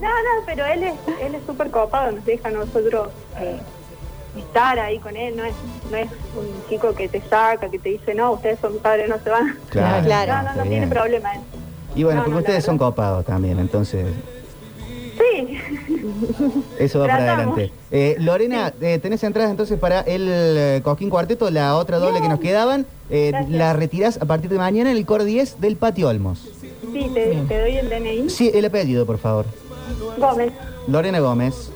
No, no, pero él es él es súper copado, nos deja a nosotros eh, estar ahí con él, no es no es un chico que te saca, que te dice, no, ustedes son padres, no se van. Claro, Claro. No, no, no tiene problema él. Y bueno, No, porque no, ustedes son copados también, entonces. Sí. Eso va para adelante. Eh, Lorena, eh, tenés entradas entonces para el eh, Cosquín Cuarteto, la otra doble que nos quedaban. Eh, la retirás a partir de mañana en el Cor 10 del Patio Olmos. Sí, te, te doy el DNI. Sí, el apellido, por favor. Gómez, Lorena Gómez.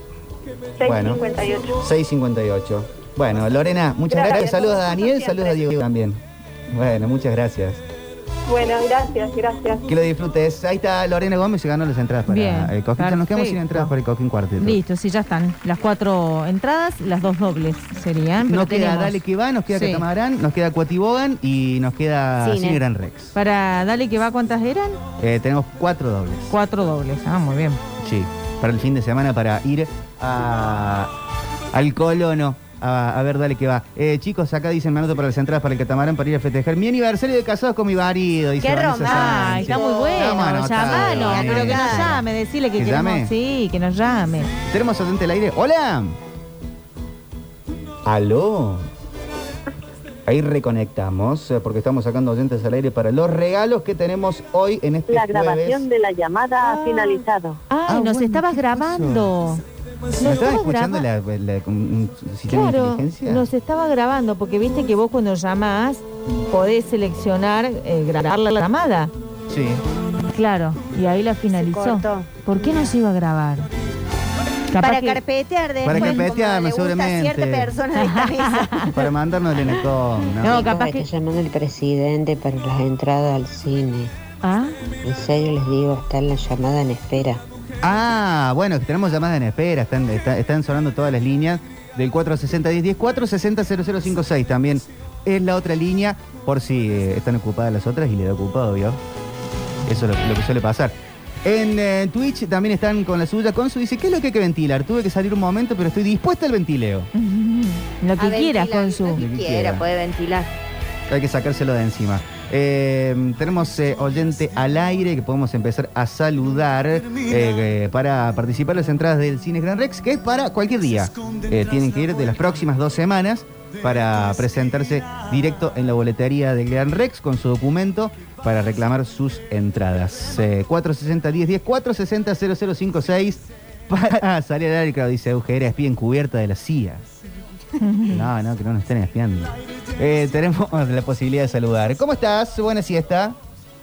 Bueno. 658. 658. Bueno, Lorena, muchas gracias. Gracias. Saludos a Daniel, saludos a Diego también. Bueno, muchas gracias. Bueno, gracias, gracias. Que lo disfrutes. Ahí está Lorena Gómez, se ganó las entradas para Bien, el Cosquín. Ya Nos quedamos sin entradas para el Cosquín Cuarteto. Listo, sí, ya están. Las cuatro entradas, las dos dobles serían. pero Nos queda tenemos- Dale que va, nos queda Sí. Catamarán, nos queda Cuatibogan y nos queda Cine. Cine Gran Rex. Para Dale que va, ¿cuántas eran? Eh, tenemos cuatro dobles. Cuatro dobles. Ah, muy bien. Sí, para el fin de semana para ir a, al colono. A, a ver, dale que va. Eh, chicos, acá dicen me anoto para las entradas para el catamarán para ir a festejar mi aniversario de casados con mi marido. Dice Qué Vanessa romántico. Sánchez. Ay, está muy bueno. Dani. pero que nos llame, decirle que, ¿Que queremos. llame? Sí, que nos llame. Tenemos oyente al aire. ¡Hola! ¿Aló? Ahí reconectamos eh, porque estamos sacando oyentes al aire para los regalos que tenemos hoy en este La jueves. grabación de la llamada ha finalizado. Ay, nos estabas grabando. ¿Me Nos estaban estabas escuchando la, la- un un sistema de Claro, inteligencia? nos estaba grabando, porque viste que vos cuando llamás podés seleccionar eh, grabar la llamada. Sí. Claro, y ahí la finalizó. ¿Por qué nos iba a grabar? Capaz Para que- carpetear después. Para carpetearme, seguramente. cierta persona de. Para mandarnos el enecón, ¿no? No, capaz Está llamando el presidente para las entradas al cine. ¿Ah? En serio les digo, está en la llamada en espera. Ah, bueno, que tenemos llamadas en espera, están, está- están sonando todas las líneas del 460-1010, 460-0056 también es la otra línea, por si eh, están ocupadas las otras y le da ocupado, ¿vio? Eso es lo, lo que suele pasar. En eh, Twitch también están con la suya. Consu dice, ¿qué es lo que hay que ventilar? Tuve que salir un momento, pero estoy dispuesta al ventileo. Lo que A quieras, ventilar, con su. Lo que quiera, quiera. puede ventilar. Hay que sacárselo de encima. Eh, tenemos eh, oyente al aire que podemos empezar a saludar eh, eh, para participar en las entradas del Cine Gran Rex, que es para cualquier día. Tienen que ir de las próximas dos semanas para presentarse directo en la boletería del Gran Rex con su documento para reclamar sus entradas. Eh, 460-1010, 460-0056 para salir al aire. Dice Eugenia, espía encubierta de la CIA. No, no, que no nos estén espiando. Eh, tenemos la posibilidad de saludar. ¿Cómo estás? Buena siesta.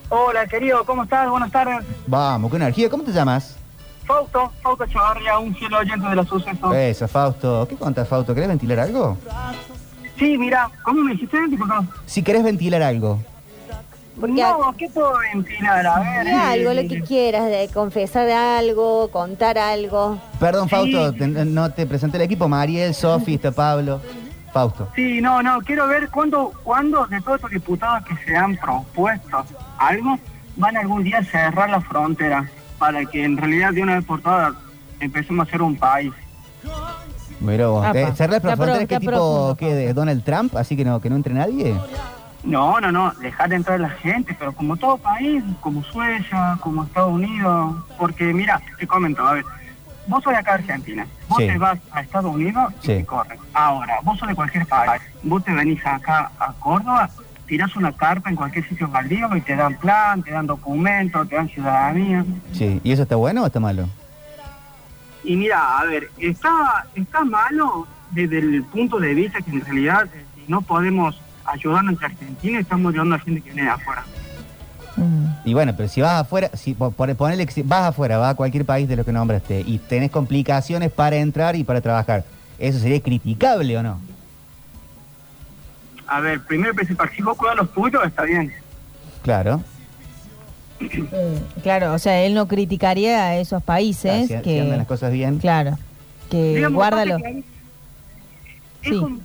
Hola, querido, ¿cómo estás? Buenas tardes. Vamos, qué energía. ¿Cómo te llamas? Fausto, Fausto Chavarria, un fiel oyente de los sucesos. Eso, Fausto. ¿Qué contás, Fausto? ¿Querés ventilar algo? Sí, mira, ¿cómo me dijiste? Disculpa. Si querés ventilar algo. No, ¿qué puedo ventilar? A ver. Algo, eh, lo que quieras, de confesar algo, contar algo. Perdón, Sí. Fausto, te- no te presenté el equipo. Mariel, Sofi, está Pablo. Fausto. Sí, no, no, quiero ver cuándo, cuándo de todos estos diputados que se han propuesto algo van algún día a cerrar la frontera para que en realidad de una vez por todas empecemos a ser un país. Mira vos. Eh, ¿Cerrar la frontera qué está tipo de Donald Trump? Así que no, que no entre nadie. No, no, no, dejar de entrar la gente, pero como todo país, como Suecia, como Estados Unidos, porque mira, te comento, a ver, vos sos de acá Argentina, vos Sí. te vas a Estados Unidos y Sí. te corren. Ahora, vos sos de cualquier país, vos te venís acá a Córdoba, tirás una carpa en cualquier sitio baldío y te dan plan, te dan documentos, te dan ciudadanía. Sí. ¿Y eso está bueno o está malo? Y mira, a ver, está, está malo desde el punto de vista que en realidad no podemos ayudarnos entre argentinos, estamos ayudando a gente que viene de afuera. Y bueno, pero si vas afuera, si po- pone- ponele que si vas afuera, vas a cualquier país de los que nombraste y tenés complicaciones para entrar y para trabajar, ¿eso sería criticable o no? A ver, primero y principal, si vos cuidas los tuyos, está bien. Claro. Claro, o sea, él no criticaría a esos países Si, si que. andan las cosas bien. Claro, que Digamos, guárdalo. que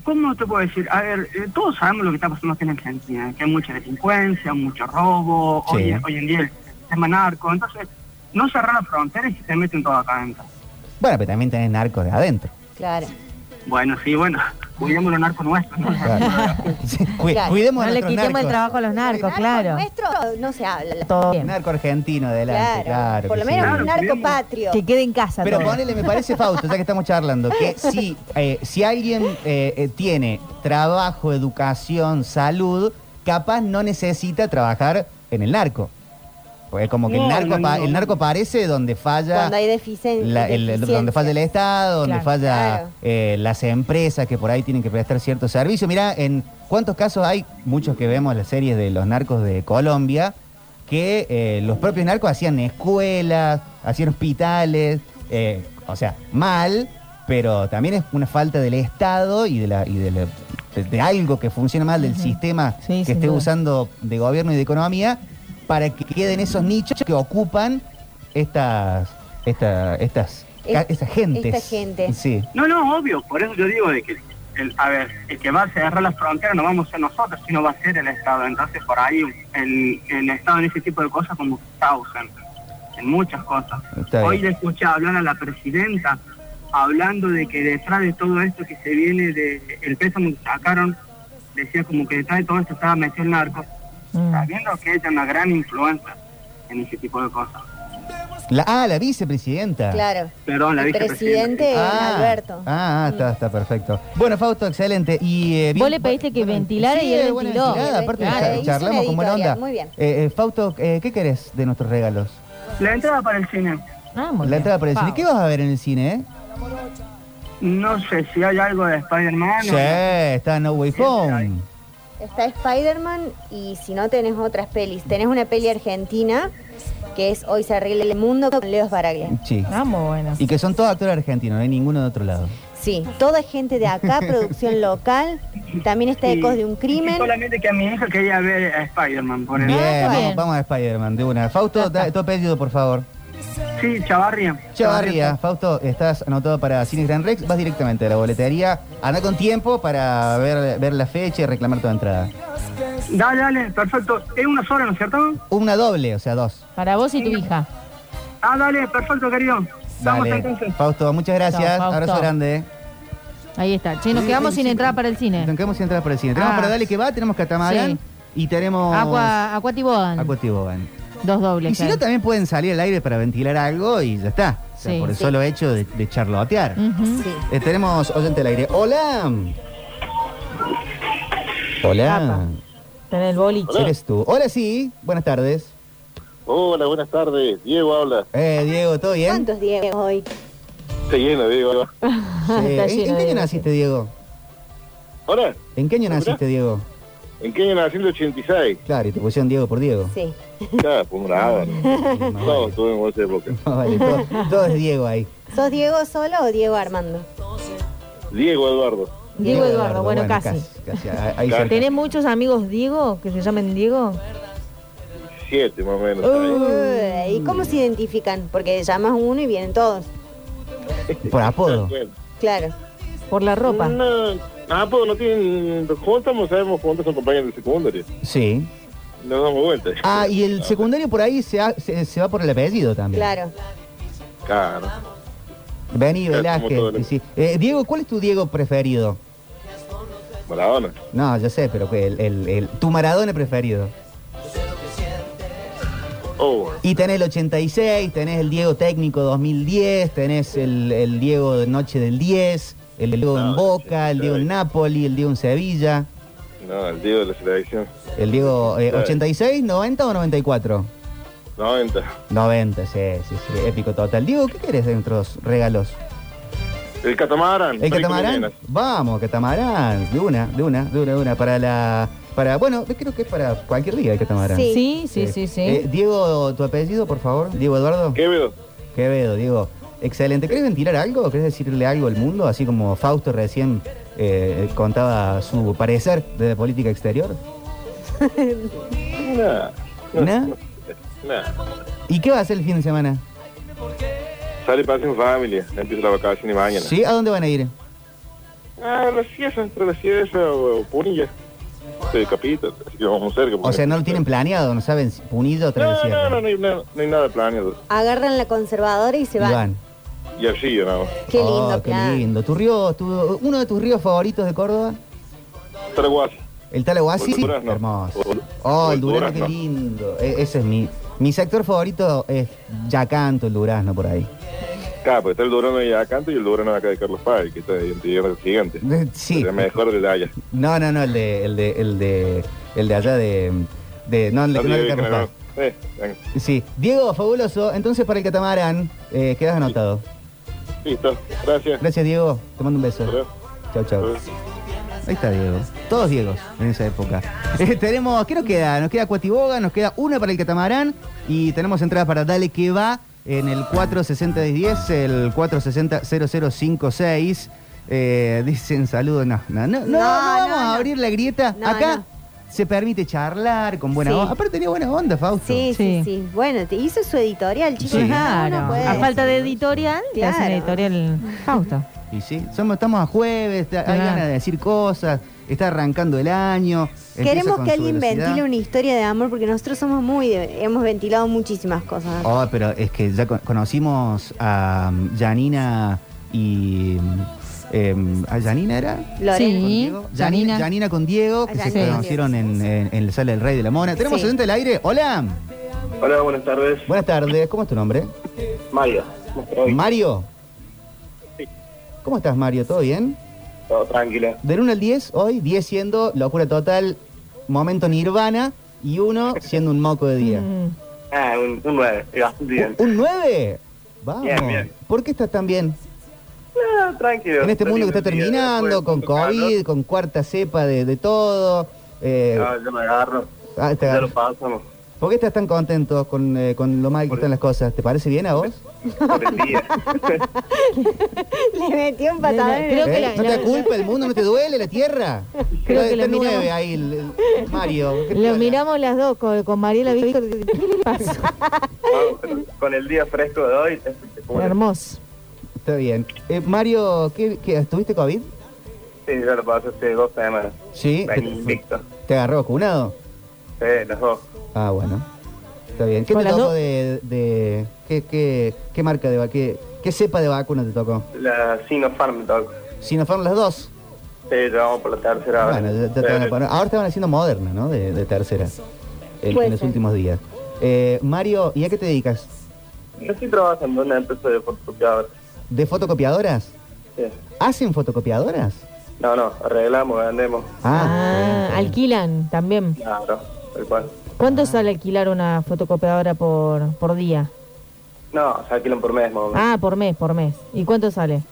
¿Cómo te puedo decir? A ver, eh, todos sabemos lo que está pasando aquí en Argentina, que hay mucha delincuencia, mucho robo, Sí. hoy, hoy en día el sistema narco, entonces no cerrar las fronteras y se meten todos acá adentro. Bueno, pero también tenés narcos de adentro. Claro. Bueno, sí, bueno, cuidemos los narcos nuestros. ¿no? Cu- Claro. Cuidemos No a le quitemos el trabajo a los narcos, claro. Nuestro no se habla. Todo bien. Narco argentino adelante, Claro, claro. por lo menos sí. un narco patrio. Que quede en casa. Pero todo. ponele, me parece, Fausto, ya que estamos charlando, que si, eh, si alguien eh, eh, tiene trabajo, educación, salud, capaz no necesita trabajar en el narco. Pues como que el, narco no, no. apa- el narco aparece donde falla... Cuando hay la- el- deficiencia. donde falla el Estado, donde Claro. falla Claro. eh, las empresas que por ahí tienen que prestar ciertos servicios. Mira, en cuántos casos hay, muchos que vemos las series de los narcos de Colombia, que eh, los propios narcos hacían escuelas, hacían hospitales, eh, o sea, mal, pero también es una falta del Estado y de, la, y de, la- de- de algo que funciona mal del sistema Sí, que esté duda. usando de gobierno y de economía para que queden esos nichos que ocupan estas, esta, estas, Es- estas gentes. esta gente. Sí. No, no, obvio, por eso yo digo de que, el, a ver, el que va a cerrar las fronteras no vamos a ser nosotros, sino va a ser el Estado. Entonces, por ahí el, el Estado en ese tipo de cosas como está ausente, en muchas cosas. Hoy le escuché hablar a la presidenta hablando de que detrás de todo esto que se viene de el préstamo que sacaron, decía como que detrás de todo esto estaba metido el narco, sabiendo que ella es una gran influencia en ese tipo de cosas. La, ah, la vicepresidenta. Claro. Perdón, la El presidente Ah, Alberto. Ah, ah, está, está perfecto. Bueno, Fausto, excelente. Y, eh, Vos bien- le pediste que ventilara Sí, y él ventiló. aparte Claro, charlamos una con buena onda. muy bien. Eh, eh, Fausto, eh, ¿qué querés de nuestros regalos? La entrada para el cine. Ah, La entrada para el cine. ¿Qué vas a ver en el cine, eh? No sé si hay algo de Spider-Man. Sí, está No Way Home. Está Spider-Man y si no tenés otras pelis. Tenés una peli argentina que es Hoy se arregla el mundo con Leo Baraglia. Sí. Ah, muy bueno. Y que son todos actores argentinos, no hay ninguno de otro lado. Sí, toda gente de acá, producción local. También está Ecos de un crimen. Solamente que a mi hija quería ver a Spider-Man, por Bien, vamos, vamos a Spider-Man de una. Fausto, da- tu apellido, por favor. Sí, Chavarria. Chavarría, Fausto, estás anotado para Cine Gran Rex, vas directamente a la boletería, anda con tiempo para ver, ver la fecha y reclamar tu entrada. Dale, dale, perfecto. Es una sola, ¿no es cierto? Una doble, o sea, dos. Para vos y tu hija. Ah, dale, perfecto, querido. Vamos entonces. Fausto, muchas gracias. Chao, Fausto. Abrazo grande. Ahí está. Che, nos quedamos sin entrada para el cine. Nos quedamos sin entrar por el cine. Tenemos Ah. para Dale que va, tenemos Catamarán Sí. y tenemos Aqua. Aquatibogan. Dos dobles. Y si no, también pueden salir al aire para ventilar algo y ya está. O sea, Sí. por el Sí. solo hecho de, de charlotear. Ujú. Eh, tenemos oyente al aire. Hola. Hola. Está en el boliche. ¿Eres tú? Hola, sí. Buenas tardes. Hola, buenas tardes. Diego habla. Eh, Diego, ¿todo bien? ¿Cuántos días hoy? Está lleno, Diego. Sí. ¿En, en qué año naciste, Diego? ¿Hola? ¿En qué año naciste, Diego? ¿En qué año nací? En el 86. Claro, y te pusieron Diego por Diego. Sí. Ya, pues nada. Todos tuvimos esa época. No, vale, todo, todo es Diego ahí. ¿Sos Diego solo o Diego Armando? Diego Eduardo. Diego Eduardo, bueno, casi. casi, ahí- ahí Casi. cerca. ¿Tenés muchos amigos Diego que se llamen Diego? Siete más o menos. Uy, ¿Y cómo se identifican? Porque llamas uno y vienen todos. Por apodo. Claro. Por la ropa. No, pues no tienen. Juntamos, sabemos cuántos son compañeros de secundaria. Sí. Nos damos vuelta. Ah, y el secundario por ahí se, ha- se, se va por el apellido también. Claro. Claro. Como Velázquez. Eh, Diego, ¿cuál es tu Diego preferido? Maradona. No, ya sé, pero que el, el- el- tu Maradona preferido. Oh, Y tenés el 86, tenés el Diego técnico 2010, tenés el, el Diego de Noche del 10, el Diego en Boca, el Diego en Napoli, el Diego en Sevilla, no, el Diego de la selección. el Diego eh, Claro. 86, 90 o 94. 90. 90, sí, sí, sí, épico total. Diego, ¿qué querés de nuestros regalos? El catamarán. ¿El catamarán? Vamos, catamarán, de una, de una, de una, de una, para la... Para, bueno, creo que es para cualquier día el catamarán. Sí. Sí, sí, sí, sí. Eh, Diego, tu apellido, por favor. Diego Eduardo. Quevedo. Quevedo, Diego. Excelente. ¿Querés ventilar algo? ¿Querés decirle algo al mundo? Así como Fausto recién eh, contaba su parecer de política exterior. Nah, ¿No? nah. ¿Y qué va a hacer el fin de semana? Sale para en familia. Empieza la vacación y mañana. ¿Sí? ¿A dónde van a ir? Ah, la siesa, entre la siesa o, o Punilla. De Capita, así que vamos cerca. O sea, no lo tienen planeado, no saben si Punillo o tras No, no, no, no, hay, nada- no hay nada planeado. Agarran la conservadora y se Y así, ¿no? Qué lindo Oh, qué plan. lindo. ¿Tu río, tu- uno de tus ríos favoritos de Córdoba? Taraguasi. ¿El Talahuasi? O el Durazno. Hermoso. O el- Oh, o el el Durazno, qué Durazno. lindo. E- ese es mi... Mi sector favorito es Yacanto, el Durazno, por ahí. Claro, pues está el Durano de Acanto y el Durano acá de Carlos Paz, que está ahí en Tierra Gigante. Sí. El mejor de la allá. No, no, no, el de, el de, el de, el de allá de, De, no, de, No no de Carlos. Paz. Eh. Sí. Diego, fabuloso. Entonces, para el catamarán, eh, quedas anotado. Listo, gracias. Gracias, Diego. Te mando un beso. Chao, chao. Ahí está Diego. Todos Diegos en esa época. Eh, tenemos, ¿qué nos queda? Nos queda Cuatiboga, nos queda una para el catamarán y tenemos entradas para Dale que va en el 460-10, el 460-0056. Eh, dicen saludos. No, no, no, no, no vamos a abrir la grieta. No, Acá no. Se permite charlar con buena Sí. onda. Aparte tenía buena onda, Fausto. Sí, sí, sí, Bueno, te hizo su editorial, chicos. Sí. Puede A falta de editorial, hacen Claro. editorial Fausto. Y sí, somos, estamos a jueves, hay Claro. ganas de decir cosas, está arrancando el año. empieza Queremos con que su alguien velocidad. ventile una historia de amor porque nosotros somos muy. de- hemos ventilado muchísimas cosas. Oh, pero es que ya con- conocimos a um, Janina y. um, em, ¿A Janina era? Sí, ¿Con Diego? Janina, con Diego, que se Janina. conocieron en, en, en la sala del Rey de la Mona. ¿Tenemos Sí. oyente del aire? Hola. Hola, buenas tardes. Buenas tardes, ¿cómo es tu nombre? Mario. ¿cómo estás hoy? Mario. Sí. ¿Cómo estás, Mario? ¿Todo bien? Todo tranquilo. Del 1 al 10, hoy 10 siendo locura total, momento nirvana y uno siendo un moco de día. Mm. Ah, un, un 9, bastante bien. ¿Un 9? Vamos. Bien, bien. ¿Por qué estás tan bien? Ah, tranquilo. En este mundo que está terminando, después con calor. COVID, con cuarta cepa de, de todo. eh, No, yo me agarro. ah, te Ya lo pasamos. ¿Por qué estás tan contento con, eh, con lo mal que están las cosas? ¿Te parece bien a vos? Le metió un patadón ¿Eh? la- ¿No te da culpa el mundo? ¿No te duele la tierra? Creo que la está nueve miramos. ahí, el, el Mario. ¿Qué Lo miramos las dos con, con Mariela Víctor. ¿Qué le pasó? Con el día fresco de hoy, es. Hermoso. Está bien. Eh, Mario, ¿qué, qué, ¿tuviste COVID? Sí, ya lo pasé hace dos semanas. Sí. ¿Te, invicto. te agarró vacunado? Sí, los dos. Ah, bueno. Está bien. ¿Qué te las tocó de... de qué, qué, ¿Qué marca de vacuna? Qué, ¿Qué cepa de vacuna te tocó? La Sinopharm me tocó. ¿Sinopharm las dos? Sí, ya vamos por la tercera ahora. Bueno, ya- ya te van a poner- ahora estaban haciendo moderna, ¿no? De, de tercera. En, en los ser. últimos días. Eh, Mario, ¿y a qué te dedicas? Yo estoy trabajando en una empresa de fotocopiador. ¿De fotocopiadoras? Sí. ¿Hacen fotocopiadoras? No, no, arreglamos, vendemos. Ah, alquilan también. Claro, tal cual. ¿Cuánto sale alquilar una fotocopiadora por, por día? No, se alquilan por mes más o menos. Ah, por mes, por mes. ¿Y cuánto sale?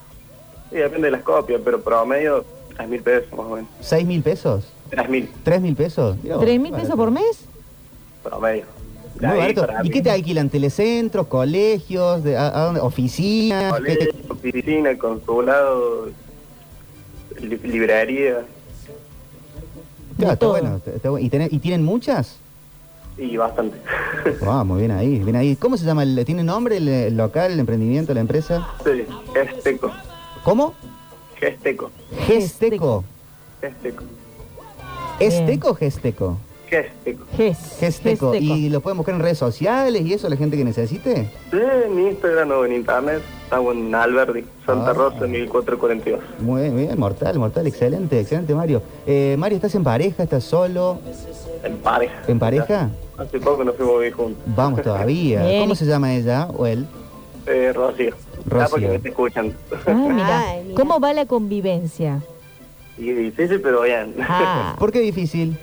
Sí, depende de las copias, pero promedio 3 mil pesos más o menos. ¿Seis mil pesos? 3 mil ¿Tres mil pesos? Mirá vos, ¿Tres mil barato. pesos por mes? promedio. Muy Ahí barato. para ¿Y mí, qué te alquilan? ¿Telecentros, colegios, de, a, a dónde? oficinas? ¿Qué te- Colegio, oficina, consulado, li- librería Claro, está bueno, está- está bueno. ¿Y, tenés- ¿Y tienen muchas? y bastante. Muy bien ahí, bien ahí. ¿Cómo se llama? El, ¿Tiene nombre el, el local, el emprendimiento, la empresa? sí, Gesteco. ¿Cómo? Gesteco. Gesteco. Gesteco. ¿Esteco o Gesteco? Gesteco. GES. Gesteco. Gesteco. ¿Y lo pueden buscar en redes sociales y eso, la gente que necesite? Sí, en Instagram o en internet. Estamos en Alberdi, Santa Ah. Rosa, 1442. Muy bien, mortal, mortal, excelente, excelente Mario. Eh, Mario, ¿estás en pareja? ¿Estás solo? En pareja. ¿En pareja? Hace poco nos fuimos vivir juntos. Vamos todavía. Bien. ¿Cómo se llama ella o él? Eh, Rocío. Rocío. Porque me está escuchando. Ah, mira. Ay, mira. ¿Cómo va la convivencia? Y difícil, pero bien. Ah, ¿Por qué difícil?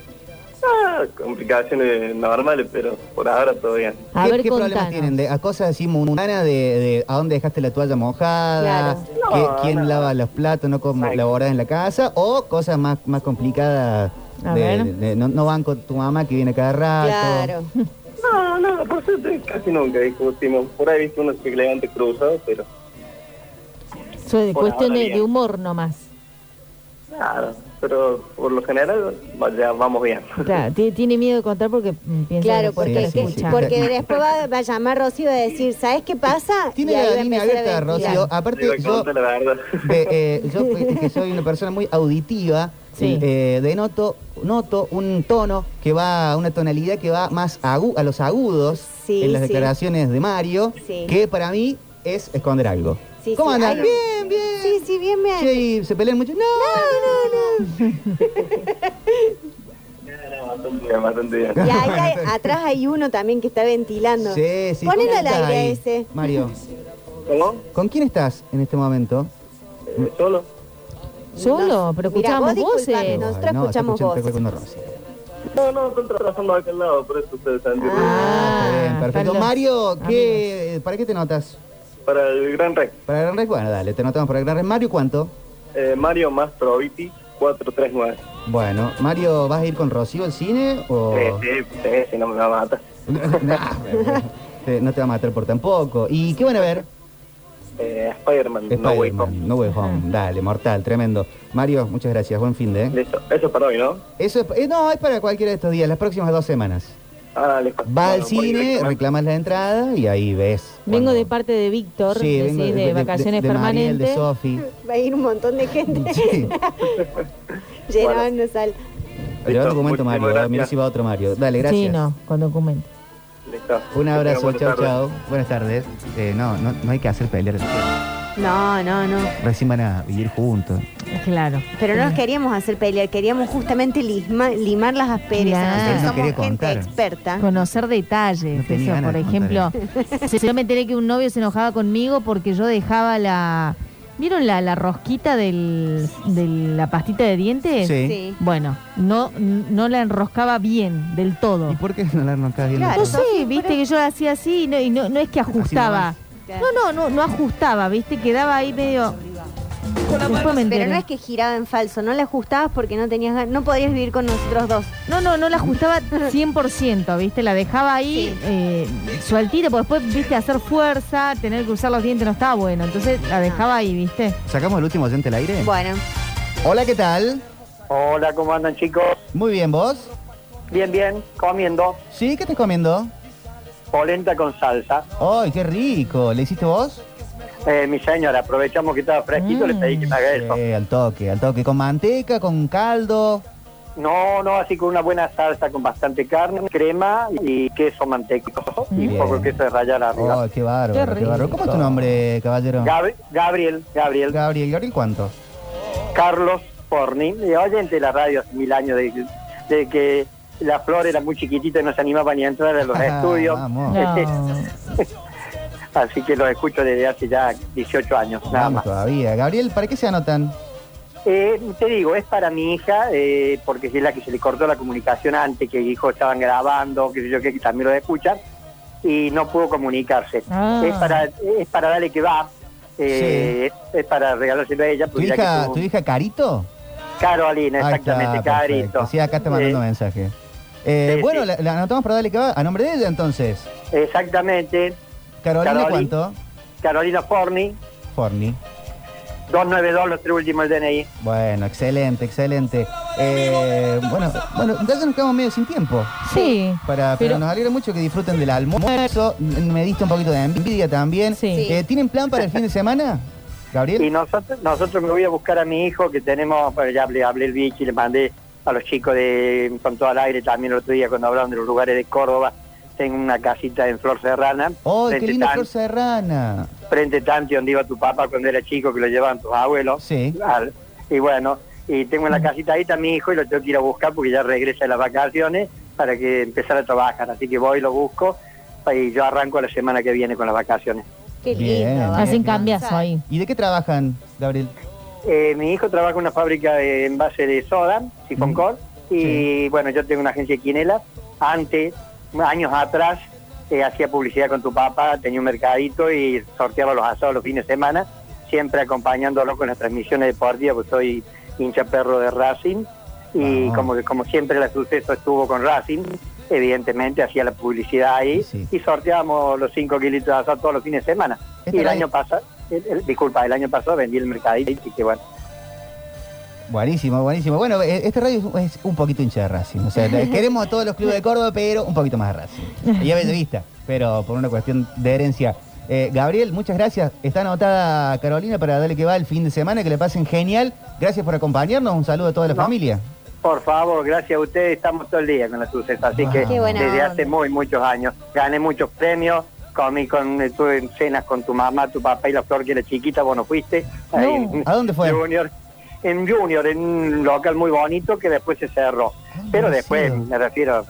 Ah, complicaciones normales, pero por ahora todo bien. a ¿Qué, ver, qué problemas tienen? De, ¿A cosas así mundanas de, de a dónde dejaste la toalla mojada? Claro. ¿Qué- No, ¿Quién no. lava los platos? ¿No laborás en la casa? ¿O cosas más, más complicadas? A de- ver. de- no, no van con tu mamá que viene cada rato. Claro. No, no, por suerte casi nunca discutimos. Por ahí he visto unos que cruzados, pero Eso es Por cuestión de, de humor nomás. claro. Pero por lo general ya vamos bien. Claro, ti- tiene miedo de contar porque piensa Claro, que porque, sí, sí, porque después va, va a llamar Rocío y va a decir, ¿sabes qué pasa? Tiene la línea abierta. Rocío. Aparte, yo, la de, eh, yo que soy una persona muy auditiva, Sí. eh, denoto, noto un tono que va, una tonalidad que va más agu- a los agudos Sí, en las sí. declaraciones de Mario, Sí. que para mí es esconder algo. Sí, ¿Cómo sí, andan? Bien, bien. Sí, sí, bien, bien. ¿y ¿Se pelean mucho? No, no, no. Bastante bien, bastante bien. Y ahí hay- atrás hay uno también que está ventilando. Sí, sí. Ponelo ¿cómo al aire ahí, ese. Mario, ¿Cómo? ¿con quién estás en este momento? Eh, ¿Solo? Solo, pero escuchamos vos voces. Nosotros no, escuchamos voces. No, no, están trabajando acá al lado, por eso ustedes están Ah, está bien, perfecto. los Mario, ¿qué, ¿para qué te notas? Para el Gran Rex. ¿Para el Gran Rex? Bueno, dale, te notamos para el Gran Rex. Mario, ¿cuánto? Eh, Mario más Proviti 439. Bueno, Mario, ¿vas a ir con Rocío al cine o...? Sí, sí, sí, si no me va a matar. Nah, eh, no te va a matar por tampoco. ¿Y qué van a ver? Eh, Spider-Man, no way home. No Way Home. Dale, mortal, tremendo. Mario, muchas gracias. Buen fin de. Listo, eso es para hoy, ¿no? Eso es, eh, no, es para cualquiera de estos días, las próximas dos semanas. Ah, listo. Va al Bueno, cine, reclamas la entrada y ahí ves. Vengo de parte de Víctor, Sí, decís, vengo de, vacaciones de Mariel, de permanentes. Sofi. Va a ir un montón de gente. Llenando sal. Lleva documento muchísimas Mario, gracias. mira si va otro Mario. Dale, gracias. Sí, no, con documento. Listo. Un Que abrazo, tengan chao, buenas tardes. chao. Buenas tardes. Eh, no, no, no hay que hacer pelear. No, no, no. Recién van a vivir juntos. Claro. Pero no nos queríamos hacer pelear, queríamos justamente lisma- limar las asperezas. Claro. Nosotros No somos quería gente contar. experta. Conocer detalles. No tenía eso, ganas por de ejemplo, yo me enteré que un novio se enojaba conmigo porque yo dejaba la. ¿Vieron la, la rosquita del, de la pastita de dientes? Sí. Sí. Bueno, no, no la enroscaba bien, del todo. ¿Y por qué no la notas bien? Claro. No sé, viste que yo la hacía así y no, y no, no es que ajustaba. Claro. No, no, no, no ajustaba, viste, quedaba ahí medio. Después me enteré. Pero no es que giraba en falso, no la ajustabas porque no tenías gan- no podías vivir con nosotros dos. No, no, no la ajustaba 100%, ¿viste? La dejaba ahí Sí. eh, sueltita, porque después, ¿viste? Hacer fuerza, tener que usar los dientes no estaba bueno. Entonces la dejaba ahí, ¿viste? ¿Sacamos el último oyente al aire? Bueno, Hola, ¿qué tal? Hola, ¿cómo andan chicos? Muy bien, ¿vos? Bien, bien, comiendo ¿Sí? ¿Qué estás comiendo? Polenta con salsa. ¡Ay, qué rico! ¿Le hiciste vos? Eh, mi señora, aprovechamos que estaba fresquito, le pedí que me haga eso. Sí, al toque, al toque. ¿Con manteca, con caldo? No, no, así con una buena salsa con bastante carne, crema y queso mantequito. Y un poco de queso de rallar arriba. ¡Oh, qué bárbaro, Qué qué bárbaro! ¿Cómo es tu nombre, caballero? Gabri- Gabriel, Gabriel, Gabriel. ¿Gabriel cuánto? Carlos Forni, y oyente de la radio hace mil años, de, de que la flor era muy chiquitita y no se animaba ni a entrar a los Ah, estudios. vamos. Así que los escucho desde hace ya 18 años, nada Vamos más. todavía. Gabriel, ¿para qué se anotan? Eh, te digo, es para mi hija, eh, porque es la que se le cortó la comunicación antes, que hijos estaban grabando, que sé yo, que también lo escuchan, y no pudo comunicarse. Ah. Es para es para darle que va, eh, es para regalárselo a ella. ¿Tu hija, que tuvo- ¿Tu hija Carito? Carolina, exactamente, perfecto. Carito. Sí, acá está mandando Eh, mensaje. Eh, sí, bueno, sí. La, la anotamos para darle que va a nombre de ella entonces. Exactamente. Carolina, Caroli- ¿cuánto? Carolina Forni, Forni. 292, los tres últimos del DNI. Bueno, excelente, excelente. Eh, bueno, bueno, ya nos quedamos medio sin tiempo. Sí. Para, pero Pero- nos alegra mucho que disfruten del almuerzo. Me diste un poquito de envidia también. Sí. Eh, ¿Tienen plan para el fin de semana, Gabriel? Y nosotros, nosotros me voy a buscar a mi hijo que tenemos, bueno, ya hablé, hablé el bichi, le mandé a los chicos de con todo al aire también el otro día cuando hablaron de los lugares de Córdoba. Tengo una casita en Flor Serrana. ¡Oh, qué linda flor serrana! Frente tanto donde iba tu papá cuando era chico, que lo llevaban tus abuelos. Sí. Al- y bueno, y tengo en la casita ahí está mi hijo y lo tengo que ir a buscar porque ya regresa de las vacaciones para que empezar a trabajar. Así que voy y lo busco y yo arranco la semana que viene con las vacaciones. qué Bien, lindo. Hacen cambiazo ahí. ¿Y de qué trabajan, Gabriel? Eh, mi hijo trabaja en una fábrica de envase de soda, Sifoncor, Mm. y bueno, yo tengo una agencia de Quinela. Antes, años atrás, eh, hacía publicidad con tu papá, tenía un mercadito y sorteaba los asados los fines de semana, siempre acompañándolo con las transmisiones deportivas, pues soy hincha perro de Racing, y Ah. como, como siempre el suceso estuvo con Racing, evidentemente hacía la publicidad ahí, Sí. y sorteábamos los 5 kilitos de asado todos los fines de semana. Este y el año pasado, el- el- disculpa, el año pasado vendí el mercadito, y que bueno. Buenísimo, buenísimo. Bueno, eh, este radio es, un poquito hincha de Racing. O sea, queremos a todos los clubes de Córdoba, pero un poquito más de Racing. Y a Bellavista, pero por una cuestión de herencia. Eh, Gabriel, muchas gracias. Está anotada Carolina para darle que va el fin de semana, que le pasen genial. Gracias por acompañarnos. Un saludo a toda la No. familia. Por favor, gracias a ustedes, estamos todo el día con la suceso, así que Qué buena desde onda. hace muy muchos años gané muchos premios, comí con, estuve en cenas con tu mamá, tu papá y la flor que era chiquita, vos no fuiste. Ahí en ¿A dónde fue? Junior, en Junior, en un local muy bonito que después se cerró. Pero no después, me refiero,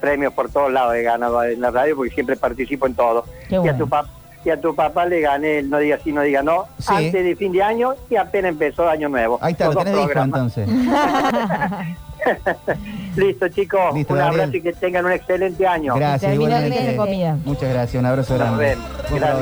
premios por todos lados he ganado en la radio porque siempre participo en todo. Y a tu papá. Y a tu papá le gané el No Diga Sí, No Diga No Sí. antes de fin de año y apenas empezó Año Nuevo. Ahí está, lo tenés hijo entonces. Listo, chicos. Listo, un Gabriel. abrazo y que tengan un excelente año. Gracias, igualmente. comida. Muchas gracias, un abrazo grande.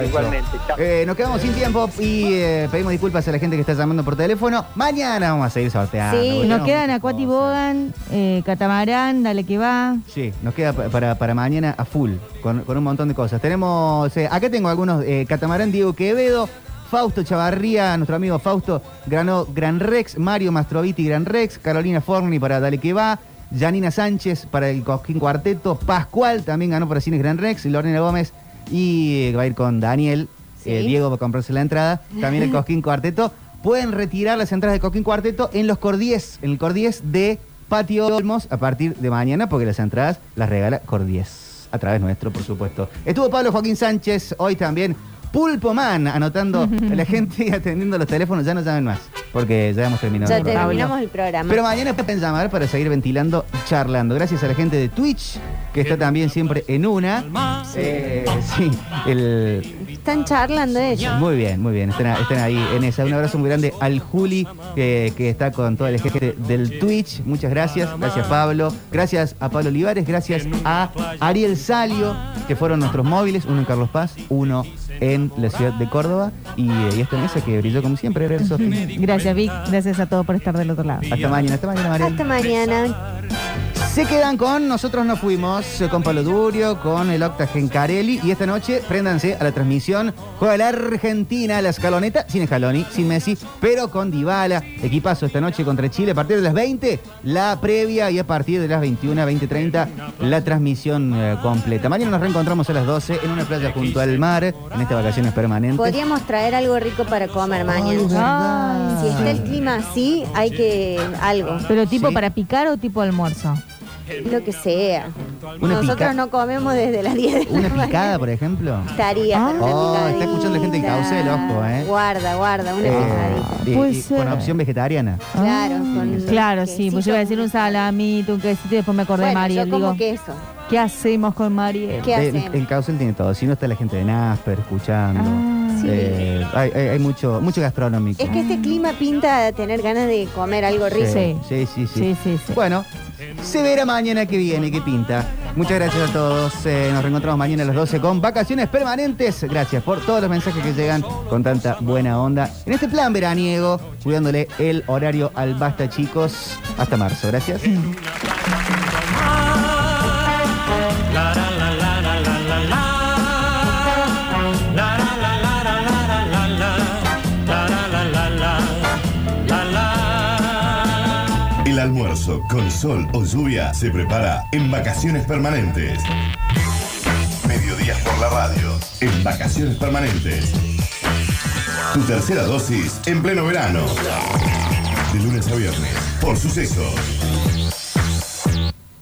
igualmente. Eh, nos quedamos sin tiempo y eh, pedimos disculpas a la gente que está llamando por teléfono. Mañana vamos a seguir sorteando. Sí, nos quedan cosas. Bogan, eh, Catamarán, Dale que va. Sí, nos queda pa- para, para mañana a full, con, con un montón de cosas. Tenemos, eh, acá tengo algunos, eh, Catamarán Diego Quevedo, Fausto Chavarría, nuestro amigo Fausto, ganó Gran Rex, Mario Mastroviti Gran Rex, Carolina Forni para Dale que va, Janina Sánchez para el Cosquín Cuarteto, Pascual también ganó para Cines Gran Rex, Lorena Gómez y eh, va a ir con Daniel, Sí. eh, Diego va a comprarse la entrada, también el Cosquín Cuarteto. Pueden retirar las entradas de Cosquín Cuarteto en los Cordies, en el Cordies de Patio Olmos a partir de mañana, porque las entradas las regala Cordies. A través nuestro, por supuesto. Estuvo Pablo Joaquín Sánchez hoy también. Pulpo Man, anotando a la gente y atendiendo los teléfonos. Ya no llamen más, porque ya hemos terminado. Ya el programa. terminamos el programa. Pero mañana pueden llamar para seguir ventilando, charlando. Gracias a la gente de Twitch, que está también siempre en una. Eh, sí, el, Están charlando ellos. muy bien, muy bien. Están, están ahí en esa. Un abrazo muy grande al Juli, que, que está con toda la gente del Twitch. Muchas gracias. Gracias, Pablo. Gracias a Pablo Olivares. Gracias a Ariel Salio, que fueron nuestros móviles. Uno en Carlos Paz, uno en la ciudad de Córdoba. Y, eh, y esta mesa que brilló como siempre. Gracias, Sofía. Gracias, Vic. Gracias a todos por estar del otro lado. Hasta mañana. Hasta mañana, Mariel. Hasta mañana. Se quedan con Nosotros nos fuimos, con Pablo Durio, con el Octa Gencarelli. Y esta noche, préndanse a la transmisión. Juega la Argentina, la escaloneta, sin Scaloni, sin Messi, pero con Dybala. Equipazo esta noche contra Chile a partir de las 20, la previa y a partir de las 21, 20, 30, la transmisión eh, completa. Mañana nos reencontramos a las 12 en una playa junto al mar, en estas vacaciones permanentes. Podríamos traer algo rico para comer mañana. Si está el clima así, hay que algo. Pero tipo Sí. para picar o tipo almuerzo. Lo que sea. Una Nosotros pica- no comemos desde las 10 de la Una mañana. picada, por ejemplo. Estaría para una Oh, está escuchando la gente en Caucel, ojo, ¿eh? Guarda, guarda, una Eh, picadita. y- Puede y ser. con opción vegetariana. Claro, con Claro, sí, pues yo iba a decir un salamito, un quesito y después me acordé de Bueno, Mariel. yo como Digo, queso. ¿qué hacemos con Mariel? ¿Qué El, hacemos? el Caucel tiene todo. Si no está la gente de Nasper escuchando. Ah, sí. Eh, hay, hay- hay mucho, mucho gastronómico. Es que este clima pinta a tener ganas de comer algo rico. Sí, sí, sí. sí. Sí, sí, sí. Bueno, se verá mañana que viene, que pinta. Muchas gracias a todos. Eh, nos reencontramos mañana a las 12 con vacaciones permanentes. Gracias por todos los mensajes que llegan con tanta buena onda. En este plan veraniego, cuidándole el horario al basta, chicos. Hasta marzo. Gracias. Almuerzo con sol o lluvia se prepara en vacaciones permanentes. Mediodías por la radio. En vacaciones permanentes. Tu tercera dosis en pleno verano. De lunes a viernes. Por sucesos.